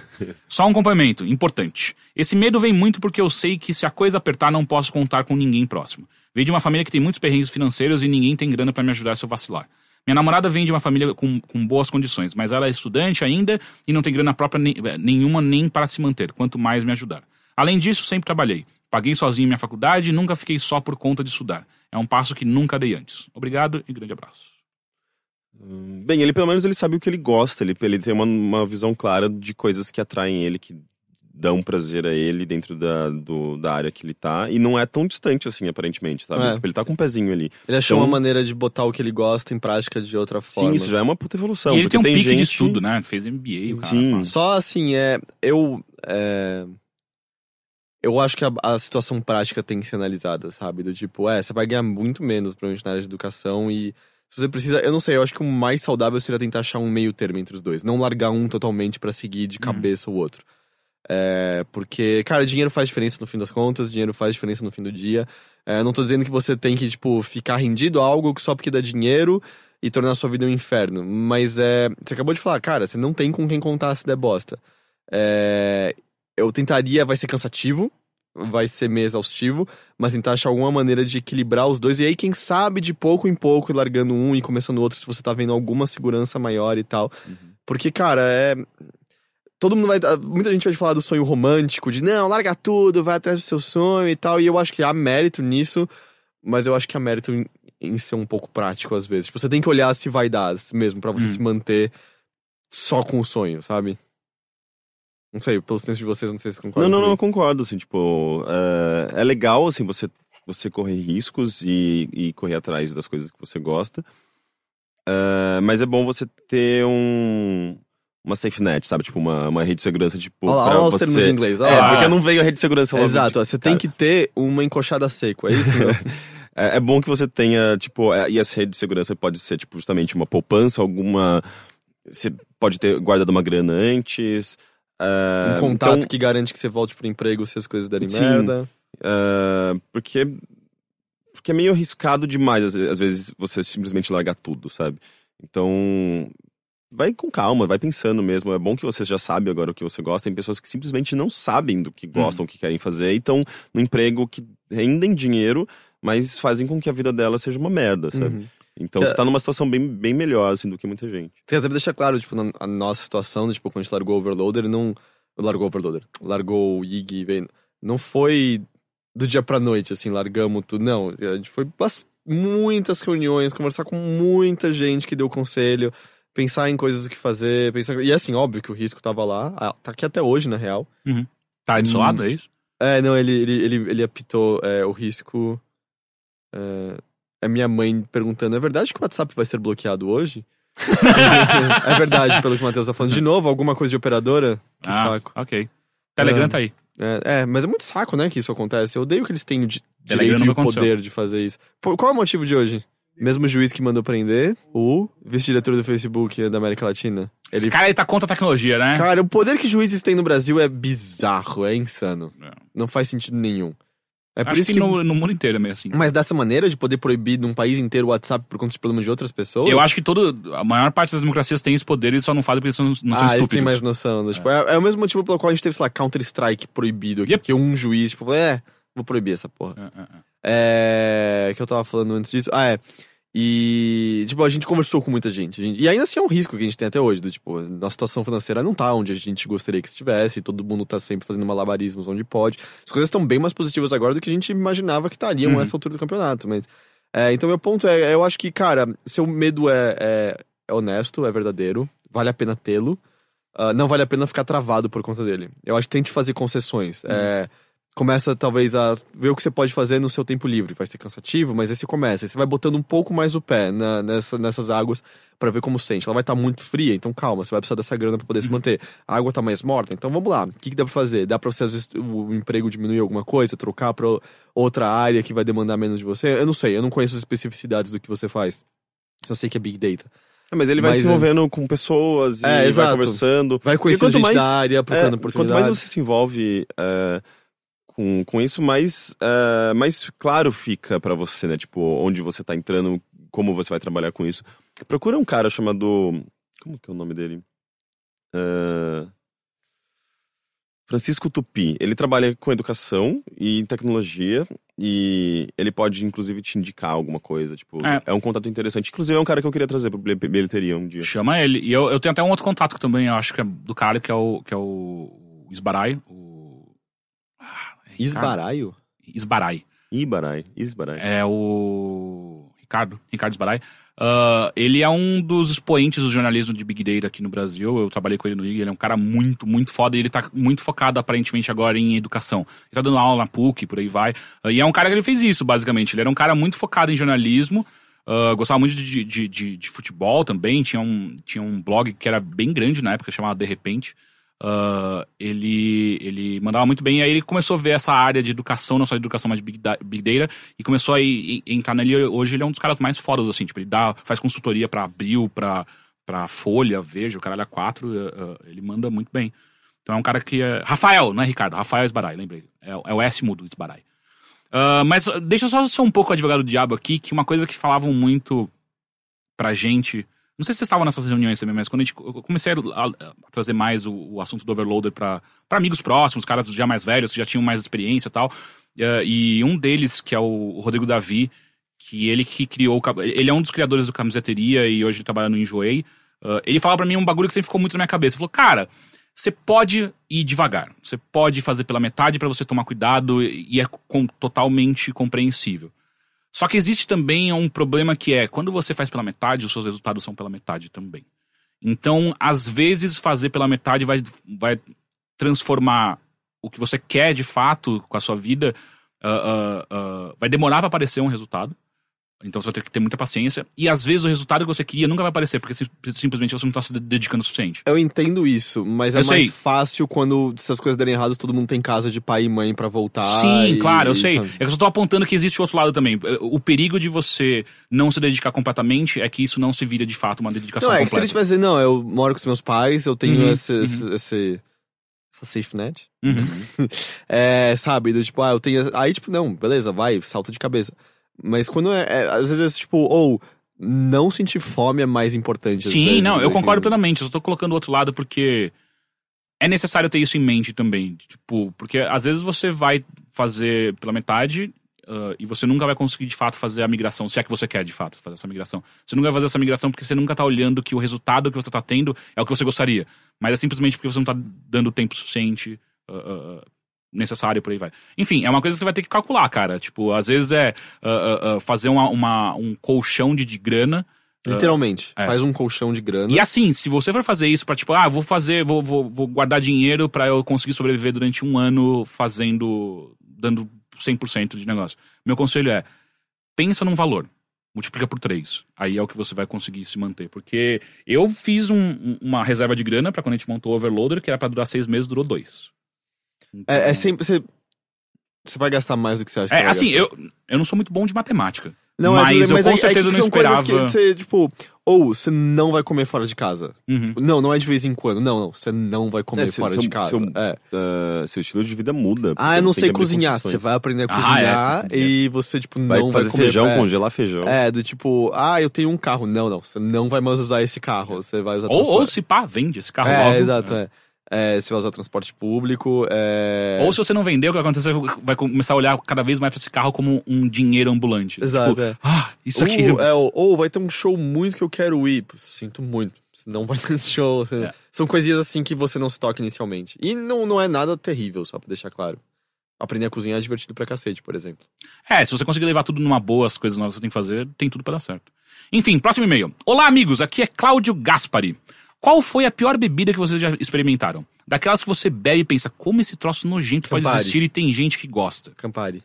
Só um complemento, importante. Esse medo vem muito porque eu sei que se a coisa apertar, não posso contar com ninguém próximo. Veio de uma família que tem muitos perrengues financeiros e ninguém tem grana para me ajudar se eu vacilar. Minha namorada vem de uma família com, com boas condições, mas ela é estudante ainda e não tem grana própria ne- eh, nenhuma nem para se manter, quanto mais me ajudar. Além disso, sempre trabalhei. Paguei sozinho minha faculdade e nunca fiquei só por conta de estudar. É um passo que nunca dei antes. Obrigado e grande abraço. Bem, ele pelo menos ele sabe o que ele gosta, ele, ele tem uma, uma visão clara de coisas que atraem ele, que dão prazer a ele dentro da, do- da área que ele tá. E não é tão distante assim, aparentemente, sabe? É. Tipo, ele tá com um pezinho ali. Ele achou Então- uma maneira de botar o que ele gosta em prática de outra forma. Sim, isso já é uma puta evolução. e ele porque tem um pique gente... de estudo, né? Fez MBA, o cara. Sim. Só assim, é. Eu. é, eu acho que a, a situação prática tem que ser analisada, sabe? Do tipo, é, você vai ganhar muito menos, provavelmente, na área de educação e. Se você precisa. Eu não sei, eu acho que o mais saudável seria tentar achar um meio termo entre os dois. Não largar um totalmente pra seguir de cabeça o outro. É, porque, cara, dinheiro faz diferença no fim das contas, dinheiro faz diferença no fim do dia. É, não tô dizendo que você tem que, tipo, ficar rendido a algo só porque dá dinheiro e tornar a sua vida um inferno. Mas é. Você acabou de falar, cara, você não tem com quem contar se der bosta. É, eu tentaria, vai ser cansativo, vai ser meio exaustivo, mas tentar achar alguma maneira de equilibrar os dois. E aí, quem sabe, de pouco em pouco, ir largando um e começando o outro, se você tá vendo alguma segurança maior e tal. Porque, cara, é. Todo mundo vai. Muita gente vai falar do sonho romântico, de não, larga tudo, vai atrás do seu sonho e tal. E eu acho que há mérito nisso, mas eu acho que há mérito em, em ser um pouco prático às vezes. Tipo, você tem que olhar se vai dar mesmo, pra você Hum. se manter só com o sonho, sabe? Não sei, pelo senso de vocês, não sei se Não, concordam. não, não, eu comigo. concordo, assim, tipo, é, é legal, assim, você, você correr riscos e, e correr atrás das coisas que você gosta, É, mas é bom você ter um, uma safe net, sabe, tipo, uma, uma rede de segurança, tipo, Olha lá, pra olha os você... termos em inglês. Olha É, lá. porque não veio a rede de segurança logo, Exato, tipo, você tem cara, que ter uma encoxada seco, é isso? É, é bom que você tenha, tipo, é, e essa rede de segurança pode ser, tipo, justamente uma poupança, alguma... Você pode ter guardado uma grana antes... é, um contato então- que garante que você volte pro emprego se as coisas derem Sim. merda. Ah, porque, porque é meio arriscado demais, às, às vezes, você simplesmente largar tudo, sabe? Então, vai com calma, vai pensando mesmo. É bom que você já sabe agora o que você gosta. Tem pessoas que simplesmente não sabem do que gostam, o que querem fazer, e estão no emprego que rendem dinheiro, mas fazem com que a vida dela seja uma merda, sabe? Uhum. Então Que- você tá numa situação bem, bem melhor, assim, do que muita gente. Tem até pra deixar claro, tipo, na a nossa situação, tipo, quando a gente largou o Overloader, não. Largou o Overloader. Largou o Yig, veio. Não foi do dia pra noite, assim, largamos tudo. Não, a gente foi muitas reuniões, conversar com muita gente que deu conselho, pensar em coisas do que fazer, pensar. E assim, óbvio que o risco tava lá, ah, tá aqui até hoje, na real. Tá de seu Hum. é isso? É, não, ele, ele, ele, ele apitou é, o risco. É, é minha mãe perguntando: é verdade que o WhatsApp vai ser bloqueado hoje? é verdade, pelo que o Matheus tá falando. De novo, alguma coisa de operadora? Que ah, saco. ok. Telegram É. tá aí. É, é, mas é muito saco, né, que isso acontece. Eu odeio que eles tenham di- Telegram direito e o aconteceu. poder de fazer isso. Pô, qual é o motivo de hoje? Mesmo juiz que mandou prender o vice-diretor do Facebook da América Latina. Esse Ele cara aí tá contra a tecnologia, né? Cara, o poder que juízes têm no Brasil é bizarro, é insano. É. Não faz sentido nenhum. É por Acho isso que, que. no, no mundo inteiro é meio assim. Mas dessa maneira de poder proibir num país inteiro o WhatsApp por conta de problemas de outras pessoas? Eu acho que todo, a maior parte das democracias tem esse poder e só não fazem porque são, não são ah, eles estúpidos. têm mais noção. né? Tipo, é. é o mesmo motivo pelo qual a gente teve, sei lá, Counter-Strike proibido aqui. Yep. Porque um juiz, tipo, é, vou proibir essa porra. É, é, é. É. que eu tava falando antes disso? Ah, é. E, tipo, a gente conversou com muita gente. Gente- E ainda assim é um risco que a gente tem até hoje. Do, tipo, nossa situação financeira não tá onde a gente gostaria que estivesse. Todo mundo tá sempre fazendo malabarismos onde pode. As coisas estão bem mais positivas agora do que a gente imaginava que estariam Uhum. nessa altura do campeonato. Mas. é, então, meu ponto é: eu acho que, cara, seu medo é, é, é honesto, é verdadeiro, vale a pena tê-lo. ah, não vale a pena ficar travado por conta dele. Eu acho que tente fazer concessões. É, começa talvez a ver o que você pode fazer no seu tempo livre. Vai ser cansativo, mas aí você começa. Aí você vai botando um pouco mais o pé na- nessa- nessas águas pra ver como sente. Ela vai estar muito fria, então calma, você vai precisar dessa grana pra poder se manter. A água tá mais morta, então vamos lá. O que, que dá pra fazer? Dá pra você, às vezes, o emprego diminuir alguma coisa, trocar pra outra área que vai demandar menos de você? Eu não sei, eu não conheço as especificidades do que você faz. Só sei que é Big Data. É, mas ele vai Mas se é- envolvendo com pessoas e É, vai conversando. Vai conhecer quanto gente mais- da área, procurando É, quanto oportunidades. mais você se envolve é, com, com isso, mais, é, mais claro fica pra você, né? Tipo, onde você tá entrando, como você vai trabalhar com isso. Procura um cara chamado. Como que é o nome dele? É, Francisco Tupi. Ele trabalha com educação e tecnologia. E ele pode, inclusive, te indicar alguma coisa. Tipo, É. é, um contato interessante. Inclusive, é um cara que eu queria trazer pro bilhe- bilheteria um dia. Chama ele. E eu, eu tenho até um outro contato que também eu acho que é do cara, que é o, que é o Esbarai. O... Ricardo? Esbaraio? Esbarai. Ibarai. Isbarai. É o Ricardo, Ricardo Esbarai. Ah, ele é um dos expoentes do jornalismo de Big Data aqui no Brasil. Eu trabalhei com ele no IG. Ele é um cara muito, muito foda. E ele tá muito focado, aparentemente, agora em educação. Ele tá dando aula na PUC, por aí vai. Ah, e é um cara que ele fez isso, basicamente. Ele era um cara muito focado em jornalismo. ah, gostava muito de, de, de, de futebol também. Tinha um, tinha um blog que era bem grande na época, chamado De Repente. Ah, ele, ele mandava muito bem, e aí ele começou a ver essa área de educação, não só de educação, mas de Big, Da- Big Data, e começou a ir- entrar nele. Hoje ele é um dos caras mais fodas, assim, tipo, ele dá, faz consultoria pra Abril, pra, pra Folha, Veja, o caralho a quatro, eh, ele manda muito bem. Então é um cara que é. Rafael, não é Ricardo? Rafael Esbarai, lembrei. É, é o S mudo Esbarai. Ah, mas ah, deixa eu só ser um pouco advogado do diabo aqui, que uma coisa que falavam muito pra gente. Não sei se vocês estavam nessas reuniões também, mas quando a gente, eu comecei a, a- trazer mais o, o assunto do Overloader pra amigos próximos, caras já mais velhos, que já tinham mais experiência e tal. eh, e um deles, que é o, o Rodrigo Davi, que ele que criou. Ele é um dos criadores do Camiseteria e hoje ele trabalha no Enjoei. ah, ele fala pra mim um bagulho que sempre ficou muito na minha cabeça. Ele falou, cara, você pode ir devagar. Você pode fazer pela metade pra você tomar cuidado e é com- totalmente compreensível. Só que existe também um problema que é, quando você faz pela metade, os seus resultados são pela metade também. Então, às vezes, fazer pela metade vai, vai transformar o que você quer de fato com a sua vida. ah, ah, ah, vai demorar pra aparecer um resultado. Então você vai ter que ter muita paciência. E às vezes o resultado que você queria nunca vai aparecer, porque sim- simplesmente você não tá se de- dedicando o suficiente. Eu entendo isso, mas é Eu mais sei. fácil quando se as coisas derem errado, todo mundo tem casa de pai e mãe pra voltar. Sim, e- claro, eu e, sei. sabe? É que eu só tô apontando que existe o outro lado também. O perigo de você não se dedicar completamente é que isso não se vira de fato uma dedicação Não, é que se ele completa. tivesse não, eu moro com os meus pais, eu tenho Uhum, esse, esse, esse- essa safe net. Uhum. É, sabe, do tipo, ah, eu tenho. Aí, tipo, não, beleza, vai, salta de cabeça. Mas quando é. é, às vezes, é, tipo, ou não sentir fome é mais importante. Sim, vezes, não, eu do concordo que- plenamente. Eu só tô colocando o outro lado porque é necessário ter isso em mente também. Tipo, porque às vezes você vai fazer pela metade ah, e você nunca vai conseguir de fato fazer a migração, se é que você quer de fato fazer essa migração. Você nunca vai fazer essa migração porque você nunca tá olhando que o resultado que você tá tendo é o que você gostaria. Mas é simplesmente porque você não tá dando tempo suficiente. ah, ah, necessário por aí vai. Enfim, é uma coisa que você vai ter que calcular, cara. Tipo, às vezes é ah, ah, fazer uma, uma- um colchão de, de grana Literalmente. É. Faz um colchão de grana. e assim, se você for fazer isso pra tipo, ah, vou fazer, vou, vou, vou guardar dinheiro pra eu conseguir sobreviver durante um ano fazendo, dando 100% de negócio. Meu conselho é, pensa num valor, multiplica por três. Aí é o que você vai conseguir se manter. Porque eu fiz um- um- uma reserva de grana pra quando a gente montou o Overloader, que era pra durar seis meses, durou dois. Então, É, é sempre. Você, você vai gastar mais do que você acha que é, você assim, gastar. eu, eu não sou muito bom de matemática. Não, é mas tudo bem, eu mas com é- é certeza que não são coisas esperava. que você, tipo, ou você não vai comer fora de casa. Uhum. Não, não é de vez em quando. Não, não. Você não vai comer É, fora seu- de casa. seu- É. Ah, seu estilo de vida muda. Ah, eu não sei cozinhar. Você vai aprender a Ah, cozinhar é. e você, tipo, Vai não vai, fazer comer feijão, é, congelar feijão. É, do tipo, ah, eu tenho um carro. Não, não. Você não vai mais usar esse carro. Você vai usar Ou, ou se pá, vende esse carro É, logo. exato, é. É, Você vai usar transporte público. É... Ou se você não vender, o que vai acontecer vai começar a olhar cada vez mais pra esse carro como um dinheiro ambulante. Exato, Tipo, é. ah, isso aqui. Ou, é, ou- vai ter um show muito que eu quero ir. Sinto muito. Você não vai nesse show. você- É. São coisinhas assim que você não se toca inicialmente. E não, não é nada terrível, só pra deixar claro. Aprender a cozinhar é divertido pra cacete, por exemplo. É, se você conseguir levar tudo numa boa, as coisas novas que você tem que fazer, tem tudo pra dar certo. Enfim, próximo e-mail. Olá, amigos, aqui é Cláudio Gaspari. Qual foi a pior bebida que vocês já experimentaram? Daquelas que você bebe e pensa, como esse troço nojento pode Campari. existir e tem gente que gosta. Campari.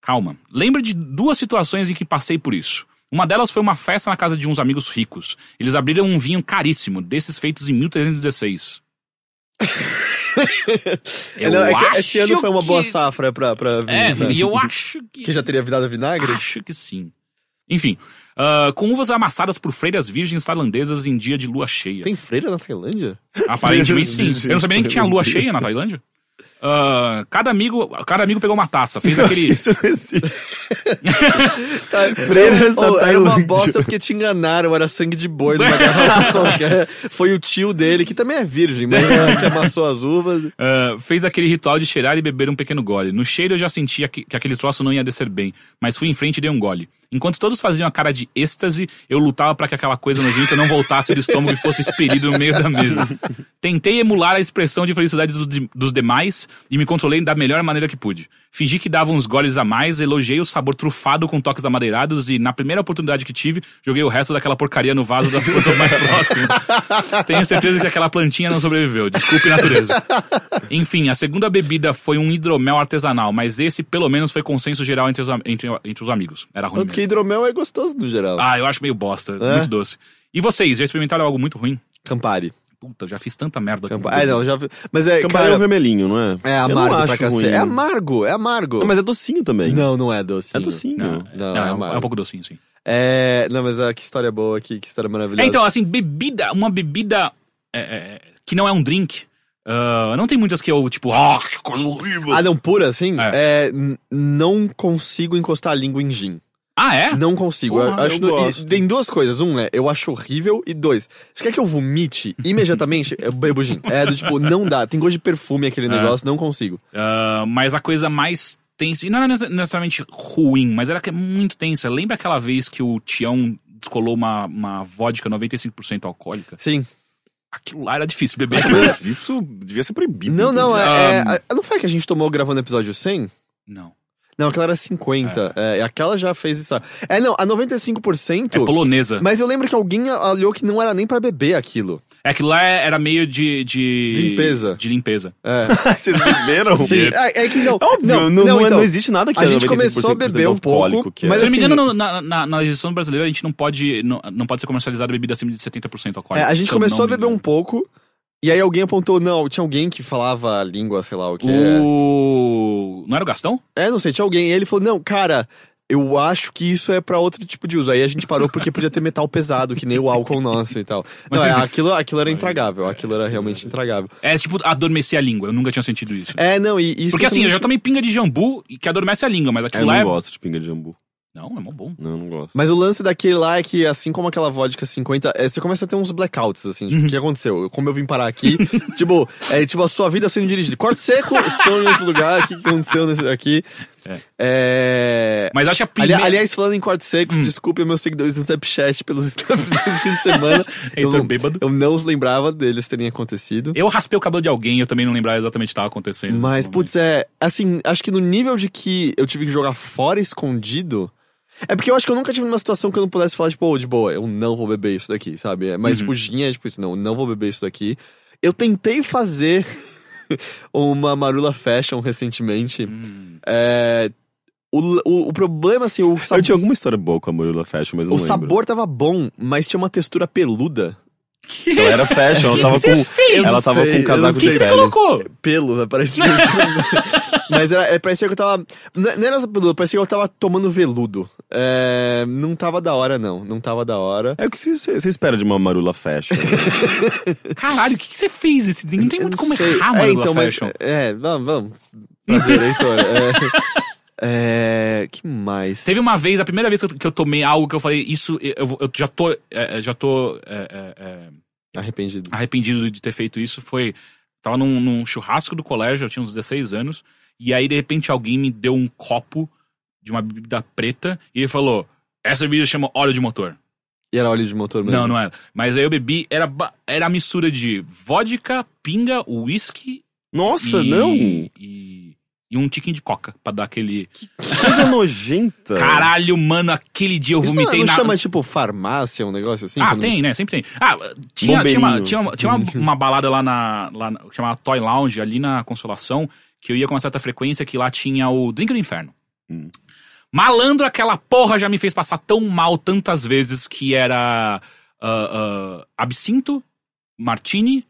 Calma. Lembro de duas situações em que passei por isso. Uma delas foi uma festa na casa de uns amigos ricos. Eles abriram um vinho caríssimo, desses feitos em 1316. Eu Não, é que esse acho ano foi uma boa que- safra pra, pra vinho, É, e eu acho que. Que já teria virado vinagre? Acho que sim. Enfim, ah, com uvas amassadas por freiras virgens tailandesas em dia de lua cheia. Tem freira na Tailândia? Aparentemente sim. Eu não sabia nem que tinha lua cheia na Tailândia. Ah, cada amigo, cada amigo pegou uma taça, fez aquele. Isso não existe. Tá, Freiras da oh, era uma bosta porque te enganaram, era sangue de boi numa garrafa qualquer. Foi o tio dele, que também é virgem, mas que amassou as uvas. Ah, fez aquele ritual de cheirar e beber um pequeno gole. No cheiro eu já sentia que, que aquele troço não ia descer bem, mas fui em frente e dei um gole. Enquanto todos faziam a cara de êxtase, eu lutava para que aquela coisa nojenta não voltasse do estômago e fosse expelido no meio da mesa. Tentei emular a expressão de felicidade dos, de- dos demais e me controlei da melhor maneira que pude. Fingi que dava uns goles a mais, elogiei o sabor trufado com toques amadeirados e, na primeira oportunidade que tive, joguei o resto daquela porcaria no vaso das plantas mais próximas. Tenho certeza que aquela plantinha não sobreviveu. Desculpe, natureza. Enfim, a segunda bebida foi um hidromel artesanal, mas esse, pelo menos, foi consenso geral entre os, entre, entre os amigos. Era ruim Porque mesmo. hidromel é gostoso no geral. Ah, eu acho meio bosta. É? Muito doce. E vocês, já experimentaram algo muito ruim? Campari. Puta, eu já fiz tanta merda. com Campari. Ah, não, já vi. Mas é, Campari é vermelhinho, não é? é Eu não amargo acho pra cacete. É amargo, é amargo. Não, mas é docinho também. Não, não é docinho. É docinho. Não, Não, não, é é, um, é um pouco docinho, sim. É, não, mas ah, que história boa aqui, que história maravilhosa. É, então, assim, bebida, uma bebida é, é, que não é um drink. ah, não tem muitas que eu, tipo, ah, que coisa horrível. Ah, não, pura assim? É. É, não consigo encostar a língua em gin. Ah, é? Não consigo. Porra, eu acho eu no- e gosto. tem duas coisas. Um é, eu acho horrível. E dois, você quer que eu vomite imediatamente? eu bebo gin. É do tipo, não dá. Tem gosto de perfume aquele negócio, não consigo. Ah, mas a coisa mais tensa, e não era nece- necessariamente ruim, mas era que é muito tensa. Lembra aquela vez que o Tião descolou uma, uma vodka 95% alcoólica? Sim. Aquilo lá era difícil beber. Mas isso devia ser proibido. Não, não, é, Um, é- a- Não foi a que a gente tomou gravando o episódio 100? não. Não, aquela era 50. É, aquela já fez isso. É, não, a 95%. É polonesa. Mas eu lembro que alguém olhou que não era nem pra beber aquilo. É aquilo lá era meio de. de Limpeza. De limpeza. É. Vocês beberam? Sim, é, é que não. Óbvio, não, não, não, então, não existe nada que a é gente 95% começou a beber um alcoólico pouco, que é. mas Se eu não me assim- engano, no- na, na, na legislação brasileira, a gente não pode, não, não pode ser comercializada bebida acima de 70% É, alcoólica. a gente começou a beber um pouco, e aí alguém apontou, não, tinha alguém que falava a língua, sei lá o que. O... Não era o Gastão? É, não sei, tinha alguém, e ele falou, não, cara, eu acho que isso é pra outro tipo de uso. Aí a gente parou porque podia ter metal pesado, que nem o álcool nosso e tal. Não, é, aquilo, aquilo era intragável, aquilo era realmente intragável. É tipo adormecer a língua. Eu nunca tinha sentido isso. É, não, e... e Porque assim, eu já tomei pinga de jambu e que adormece a língua, mas Eu aquilo não lá é. gosto de pinga de jambu. Não, é mó bom. Não, não gosto. Mas o lance daquele lá é que, assim como aquela vodka 50, é, você começa a ter uns blackouts, assim, tipo, o que aconteceu? Eu- Como eu vim parar aqui, tipo, é tipo a sua vida sendo dirigida. Corte seco, estou em outro lugar, o que que aconteceu nesse aqui? É... Mas acho que a Ali- primeira. aliás, falando em cortes secos, desculpe meus seguidores do Snapchat pelos snaps desse fim de semana. eu, não, bêbado. eu não os lembrava deles terem acontecido. Eu raspei o cabelo de alguém, eu também não lembrava exatamente o que estava acontecendo. Mas, putz, é. Assim, acho que no nível de que eu tive que jogar fora escondido. É porque eu acho que eu nunca tive numa situação que eu não pudesse falar, tipo, "Ô, de boa, eu não vou beber isso daqui, sabe? É, Mas, tipo, gin é tipo isso, não, não vou beber isso daqui. Eu tentei fazer uma Marula Fashion recentemente. Hum. É. O, o, o problema, assim, o, sab Eu tinha alguma história boa com a Marula Fashion, mas eu o não lembro. sabor tava bom, mas tinha uma textura peluda. Ela era fashion, ela que tava você com. fez? Ela tava Sei, com um casaco O que, de que você pele. colocou? Pelo, aparentemente. Mas era, é, parecia que eu tava. Não era essa peluda, parecia que eu tava tomando veludo. É, não tava da hora, não. Não tava da hora. É o que você, espera de uma Marula Fashion. Caralho, o que, você fez? Esse... Não tem muito não como sei. errar, é, mano, então, mas, fashion. É, vamos, vamos. Prazer, Heitor. É, é, que mais? Teve uma vez, a primeira vez que eu, que eu tomei algo que eu falei, isso, eu, eu já tô, é, é, já tô é, é, é, Arrependido. arrependido de ter feito isso. Foi, tava num, num churrasco do colégio, eu tinha uns 16 anos, e aí de repente alguém me deu um copo de uma bebida preta e ele falou, essa bebida chama óleo de motor. E era óleo de motor mesmo? Não, não era. Mas aí eu bebi, era, era a mistura de vodka, pinga, whisky Nossa, e, não! E, e um tiquinho de coca, pra dar aquele... Coisa nojenta. Caralho, mano, aquele dia eu Isso não, vomitei não na... chama, tipo, farmácia, um negócio assim? ah, tem, né? Sempre tem. Ah, tinha, tinha, uma, tinha, uma, tinha uma, uma balada lá na. Lá na chamada Toy Lounge, ali na Consolação, que eu ia com uma certa frequência, que lá tinha o Drink do Inferno. Hum. Malandro, aquela porra já me fez passar tão mal tantas vezes que era ah, ah, absinto, martini,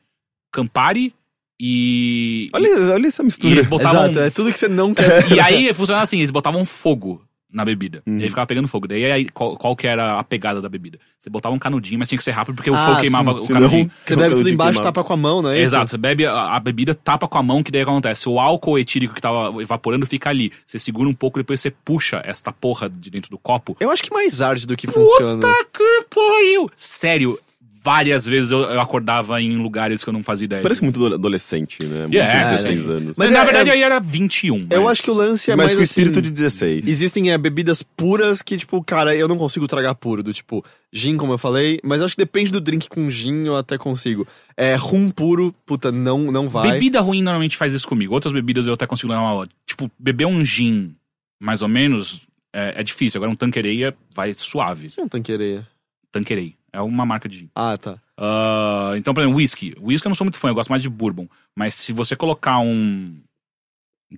campari e. Olha, olha essa e mistura. eles botavam. Exato, é tudo que você não quer. E aí funcionava assim, eles botavam fogo na bebida. Uhum. E aí ficava pegando fogo. Daí aí, qual, qual que era a pegada da bebida? Você botava um canudinho, mas tinha que ser rápido porque o Ah, fogo sim. queimava o Senão- canudinho. Você bebe tudo embaixo, de tapa com a mão, não é isso? Exato, você bebe a, a bebida, tapa com a mão, que daí o acontece? O álcool etílico que tava evaporando fica ali. Você segura um pouco, depois você puxa esta porra de dentro do copo. Eu acho que mais arte do que funciona. Puta que pariu! Sério, várias vezes eu, eu acordava em lugares que eu não fazia ideia. Parece muito ado- adolescente, né? Muito Yeah, 16 é, anos. Mas Mas na é- verdade é- aí era 21. Eu mas- acho que o lance é Mas mais com o espírito assim, de 16. Existem é, bebidas puras que, tipo, cara, eu não consigo tragar puro. Do tipo, gin, como eu falei. Mas eu acho que depende do drink com gin, eu até consigo. É, rum puro, puta, não, não vai. Bebida ruim normalmente faz isso comigo. Outras bebidas eu até consigo levar uma hora. Tipo, beber um gin, mais ou menos, é, é difícil. Agora um tanquereia vai suave. Isso é um tanquereia. Tanquerei. É uma marca de gin. Ah, tá. Ah, então, por exemplo, whisky. Whisky eu não sou muito fã, eu gosto mais de bourbon. Mas se você colocar um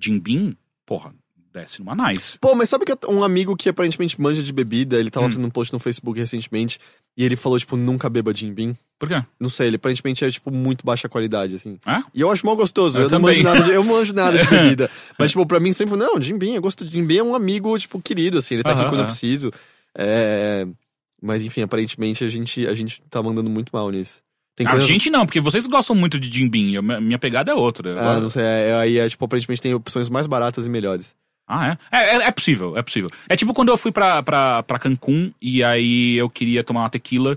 Jim Beam, porra, desce numa nice. Pô, mas sabe que eu- um amigo que aparentemente manja de bebida, ele tava Hum. fazendo um post no Facebook recentemente, e ele falou, tipo, nunca beba Jim Beam. Por quê? Não sei, ele aparentemente é, tipo, muito baixa qualidade, assim. É? E eu acho mal gostoso. Eu Eu, não manjo nada de, eu manjo nada de bebida. Mas, tipo, pra mim sempre, não, Jim Beam, eu gosto de Jim Beam, é um amigo, tipo, querido, assim, ele tá Aham, aqui quando eu aham. preciso. É... Mas, enfim, aparentemente a gente, a gente tá mandando muito mal nisso. Tem A coisas... gente não, porque vocês gostam muito de Jim Beam. minha pegada é outra. Ah, não sei, é- aí é, tipo, aparentemente tem opções mais baratas e melhores. Ah, é? É, é- é possível, é possível. É tipo quando eu fui pra, pra, pra Cancún e aí eu queria tomar uma tequila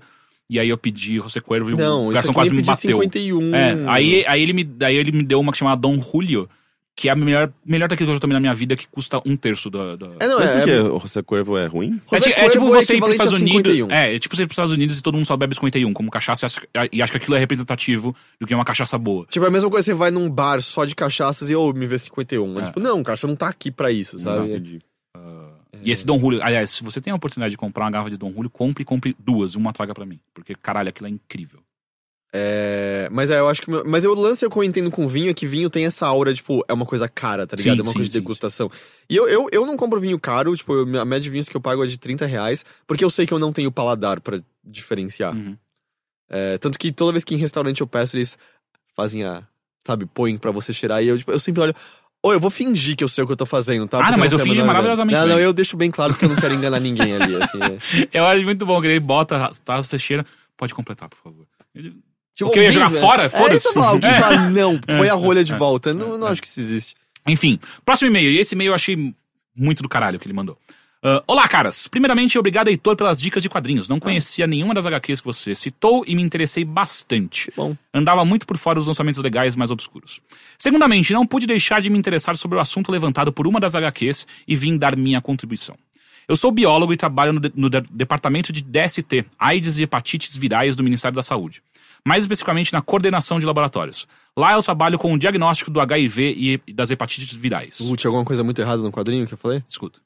e aí eu pedi José Cuervo e Não, o garçom quase me bateu. 51. É, aí, aí, ele me, aí ele me deu uma que chamada Dom Julio, que é a melhor, melhor tequila que eu já tomei na minha vida, que custa um terço da... da... É, não, Mas é... por que é... o José Cuervo é ruim? É, ti- é tipo é você ir pros Estados Unidos. 51. É, é tipo você ir pros Estados Unidos e todo mundo só bebe 51 como cachaça e acha- e acha que aquilo é representativo do que é uma cachaça boa. Tipo, é a mesma coisa, você vai num bar só de cachaças e, ô, me vê 51. É. É. Tipo, não, cara, você não tá aqui pra isso, sabe? Entendi. E esse Dom Julio, aliás, se você tem a oportunidade de comprar uma garrafa de Dom Julio, compre e compre duas, uma traga pra mim. Porque, caralho, aquilo é incrível. É, mas é, eu acho que. Mas o lance que eu entendo com vinho é que vinho tem essa aura, tipo, é uma coisa cara, tá ligado? Sim, é uma sim, coisa de sim, degustação. E eu, eu, eu não compro vinho caro, tipo, eu- a média de vinhos que eu pago é de 30 reais, porque eu sei que eu não tenho paladar pra diferenciar. Uhum. É, tanto que toda vez que em restaurante eu peço, eles fazem a. Sabe, põem pra você cheirar e eu, tipo, eu sempre olho. Ô, eu vou fingir que eu sei o que eu tô fazendo, tá? Ah, não, mas eu fingi maravilhosamente Não, não, eu deixo bem claro que eu não quero enganar ninguém ali, assim. é. Eu acho muito bom que ele bota, tá, você cheira, pode completar, por favor. Ele- Tipo, O que eu ia jogar velho. fora? É Foda-se. falar, alguém É. fala, não, põe a rolha de volta. Eu Não, não acho que isso existe. Enfim, próximo e-mail. E esse e-mail eu achei muito do caralho que ele mandou. Ah, Olá, caras. Primeiramente, obrigado, Heitor, pelas dicas de quadrinhos. Não conhecia nenhuma das HQs que você citou e me interessei bastante. Bom. Andava muito por fora dos lançamentos legais mais obscuros. Segundamente, não pude deixar de me interessar sobre o assunto levantado por uma das HQs e vim dar minha contribuição. Eu sou biólogo e trabalho no, de- no de- departamento de DST, AIDS e hepatites virais do Ministério da Saúde. Mais especificamente na coordenação de laboratórios. Lá eu trabalho com o diagnóstico do HIV e das hepatites virais. Uh, tinha alguma coisa muito errada no quadrinho que eu falei? Escuta.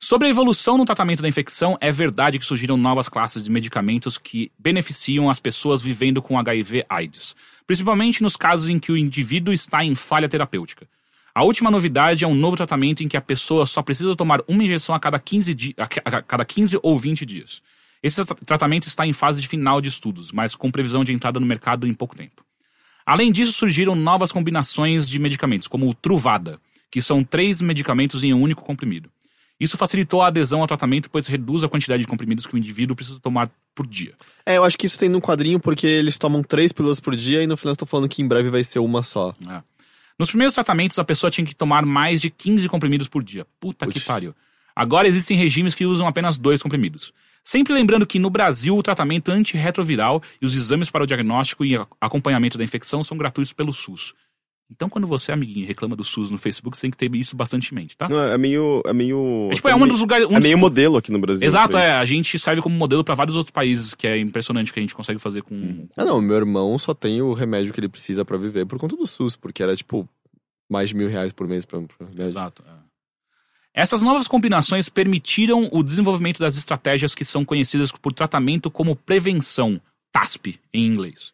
Sobre a evolução no tratamento da infecção, é verdade que surgiram novas classes de medicamentos que beneficiam as pessoas vivendo com HIV/AIDS, principalmente nos casos em que o indivíduo está em falha terapêutica. A última novidade é um novo tratamento em que a pessoa só precisa tomar uma injeção a cada 15, di- a ca- a cada 15 ou 20 dias. Esse tra- tratamento está em fase de final de estudos, mas com previsão de entrada no mercado em pouco tempo. Além disso, surgiram novas combinações de medicamentos, como o Truvada, que são três medicamentos em um único comprimido. Isso facilitou a adesão ao tratamento, pois reduz a quantidade de comprimidos que o indivíduo precisa tomar por dia. É, eu acho que isso tem no quadrinho porque eles tomam três pílulas por dia e no final estão falando que em breve vai ser uma só. É. Nos primeiros tratamentos, a pessoa tinha que tomar mais de 15 comprimidos por dia. Puta que pariu. Agora existem regimes que usam apenas dois comprimidos. Sempre lembrando que no Brasil o tratamento antirretroviral e os exames para o diagnóstico e acompanhamento da infecção são gratuitos pelo SUS. Então, quando você, amiguinho, reclama do SUS no Facebook, você tem que ter isso bastante em mente, tá? Não, é meio. É meio. É, tipo, é um dos lugares. um É dos- meio modelo aqui no Brasil. Exato, pra é. A gente serve como modelo para vários outros países, que é impressionante o que a gente consegue fazer com. Ah, não, meu irmão só tem o remédio que ele precisa pra viver por conta do SUS, porque era tipo mais de mil reais por mês pra, pra remédio. Exato. é. Essas novas combinações permitiram o desenvolvimento das estratégias que são conhecidas por tratamento como prevenção, TASP em inglês.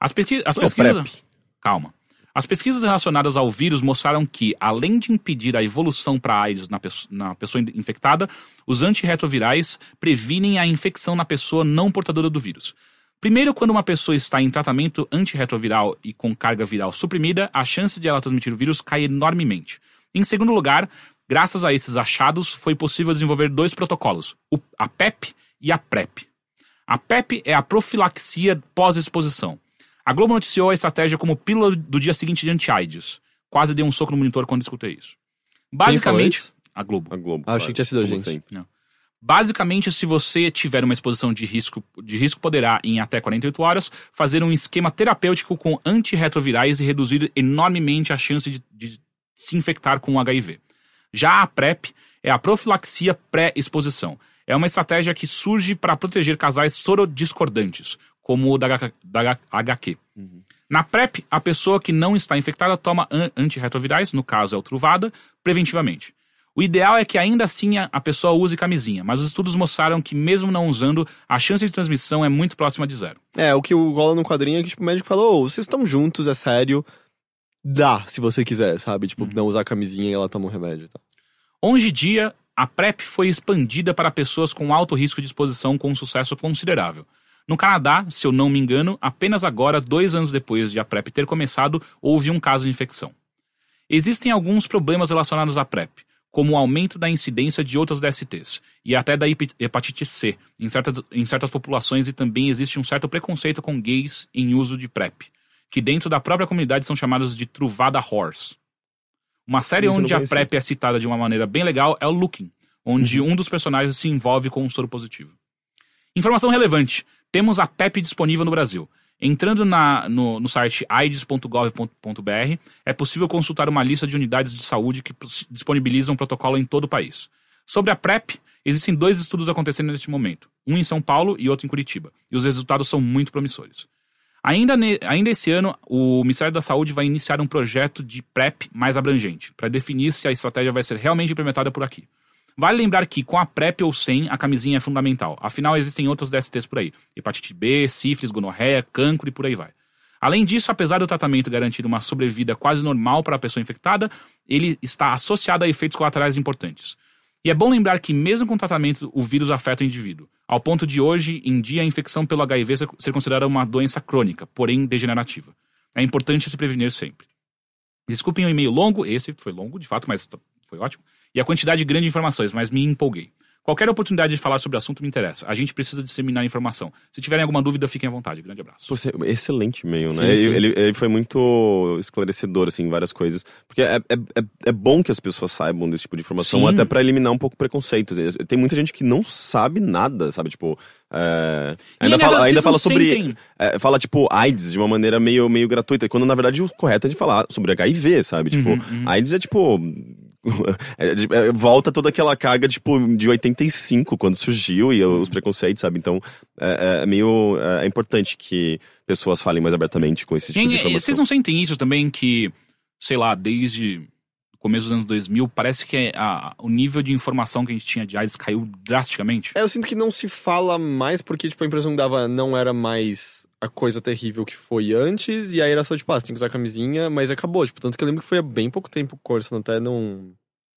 As, pesqui as Não, pesquisas. Calma. As pesquisas relacionadas ao vírus mostraram que, além de impedir a evolução para AIDS na, pesso- na pessoa in- infectada, os antirretrovirais previnem a infecção na pessoa não portadora do vírus. Primeiro, quando uma pessoa está em tratamento antirretroviral e com carga viral suprimida, a chance de ela transmitir o vírus cai enormemente. Em segundo lugar, Graças a esses achados, foi possível desenvolver dois protocolos, o- a PEP e a PrEP. A PEP é a profilaxia pós-exposição. A Globo noticiou a estratégia como pílula do dia seguinte de anti-AIDS. Quase dei um soco no monitor quando escutei isso. Basicamente, isso? a Globo. A Globo. Ah, achei que tinha sido a gente. sempre. Basicamente, se você tiver uma exposição de risco, de risco poderá, em até 48 horas, fazer um esquema terapêutico com antirretrovirais e reduzir enormemente a chance de, de se infectar com o HIV. Já a PrEP é a profilaxia pré-exposição. É uma estratégia que surge para proteger casais sorodiscordantes, como o da, H- da HQ. Na PrEP, a pessoa que não está infectada toma an- antirretrovirais, no caso é o Truvada, preventivamente. O ideal é que ainda assim a pessoa use camisinha, mas os estudos mostraram que mesmo não usando, a chance de transmissão é muito próxima de zero. É, o que rola no quadrinho é que tipo, o médico falou, "Ô, vocês estão juntos, é sério. Dá, se você quiser, sabe? Tipo, não usar camisinha e ela toma um remédio e tal. Hoje em dia, a PrEP foi expandida para pessoas com alto risco de exposição com um sucesso considerável. No Canadá, se eu não me engano, apenas agora, dois anos depois de a PrEP ter começado, houve um caso de infecção. Existem alguns problemas relacionados à PrEP, como o aumento da incidência de outras DSTs e até da hepatite C em certas, em certas populações e também existe um certo preconceito com gays em uso de PrEP, que dentro da própria comunidade são chamados de truvada horse. Uma série Isso onde a. PrEP é citada de uma maneira bem legal é o Looking, onde um dos personagens se envolve com um soro positivo. Informação relevante: temos a PEP disponível no Brasil. Entrando na- no, no site aids.gov.br, é possível consultar uma lista de unidades de saúde que disponibilizam um protocolo em todo o país. Sobre a PrEP, existem dois estudos acontecendo neste momento, um em São Paulo e outro em Curitiba, e os resultados são muito promissores. Ainda, ne- ainda esse ano, o Ministério da Saúde vai iniciar um projeto de PrEP mais abrangente, para definir se a estratégia vai ser realmente implementada por aqui. Vale lembrar que com a PrEP ou sem, a camisinha é fundamental. Afinal, existem outras DSTs por aí. Hepatite B, sífilis, gonorreia, cancro e por aí vai. Além disso, apesar do tratamento garantir uma sobrevida quase normal para a pessoa infectada, ele está associado a efeitos colaterais importantes. E é bom lembrar que, mesmo com tratamento, o vírus afeta o indivíduo, ao ponto de hoje em dia a infecção pelo HIV ser- considerada uma doença crônica, porém degenerativa. É importante se prevenir sempre. Desculpem o e-mail longo, esse foi longo de fato, mas foi ótimo. E a quantidade grande de informações, mas me empolguei. Qualquer oportunidade de falar sobre o assunto me interessa. A gente precisa disseminar informação. Se tiverem alguma dúvida, fiquem à vontade. Grande abraço. Pô, excelente e-mail, Sim, né? sim. Ele, ele foi muito esclarecedor, assim, em várias coisas. Porque é, é, é, é bom que as pessoas saibam desse tipo de informação, Sim. até pra eliminar um pouco o preconceito. Tem muita gente que não sabe nada, sabe? Tipo, é, E, ainda fala, ainda fala sobre. é, fala, tipo, AIDS de uma maneira meio, meio gratuita, quando na verdade o correto é de falar sobre HIV, sabe? Tipo, Uhum, uhum. AIDS é tipo. é, de- é, volta toda aquela carga, tipo, de 85, quando surgiu, e os preconceitos, sabe? Então, é, é meio. É, é importante que pessoas falem mais abertamente com esse tipo Quem- de informação. vocês não sentem isso também que, sei lá, desde o começo dos anos 2000, parece que a- o nível de informação que a gente tinha de AIDS caiu drasticamente? É, eu sinto que não se fala mais porque, tipo, a impressão que dava não era mais a coisa terrível que foi antes, e aí era só, tipo, ah, você tem que usar camisinha, mas acabou, tipo, tanto que eu lembro que foi há bem pouco tempo conversando até num...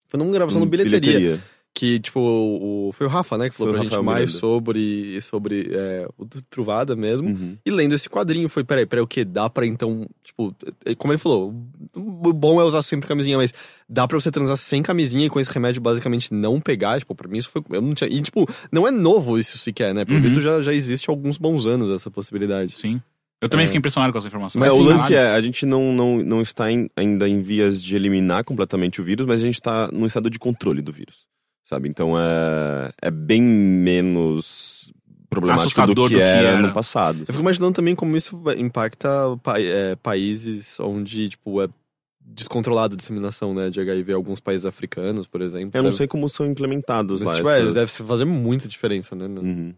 Foi numa gravação Hum, no bilheteria, que, tipo, o, foi o Rafa, né, que falou Foi o pra gente Rafael mais Miranda. sobre, sobre é, o Truvada mesmo. Uhum. E lendo esse quadrinho, foi, peraí, peraí, o que? Dá pra então, tipo, é, como ele falou, o bom é usar sempre camisinha, mas dá pra você transar sem camisinha e com esse remédio basicamente não pegar, tipo, pra mim isso foi, eu não tinha, e tipo, não é novo isso sequer, né, pelo Uhum. visto já, já existe há alguns bons anos essa possibilidade. Sim. Eu também fiquei impressionado com essa informação. Mas Mas o sim, lance é, a gente não, não, não está em- ainda em vias de eliminar completamente o vírus, mas a gente está num estado de controle do vírus, sabe? Então é, é bem menos problemático Assustador do que, do que era, era. no passado. Eu fico imaginando também como isso impacta pa- é, países onde, tipo, é descontrolada a disseminação, né, de HIV, alguns países africanos, por exemplo. Eu não Deve- sei como são implementados mas, lá. tipo, é, essas- deve fazer muita diferença, né? Uhum.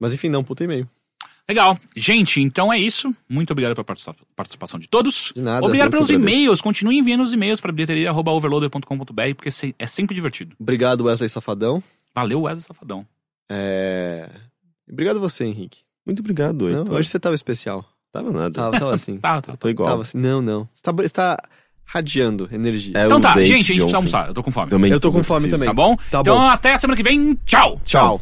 Mas enfim, não, puta e-mail. Legal. Gente, então é isso. Muito obrigado pela participa- participação de todos. De nada. Obrigado pelos e-mails. Continuem enviando os e-mails para bilheteria.overloader.com.br, porque é sempre divertido. Obrigado, Wesley Safadão. Valeu, Wesley Safadão. É... Obrigado você, Henrique. Muito obrigado, Não, hoje você tava especial. Tava nada. Tava, tava assim. Tá, tá. Tô igual. Tava assim. Não, não. Você tá, você tá radiando energia. É Então tá, gente, a gente precisa ontem. almoçar. Eu tô com fome. Também Eu tô com fome preciso. também. Tá bom? Tá então bom. até a semana que vem. Tchau! Tchau.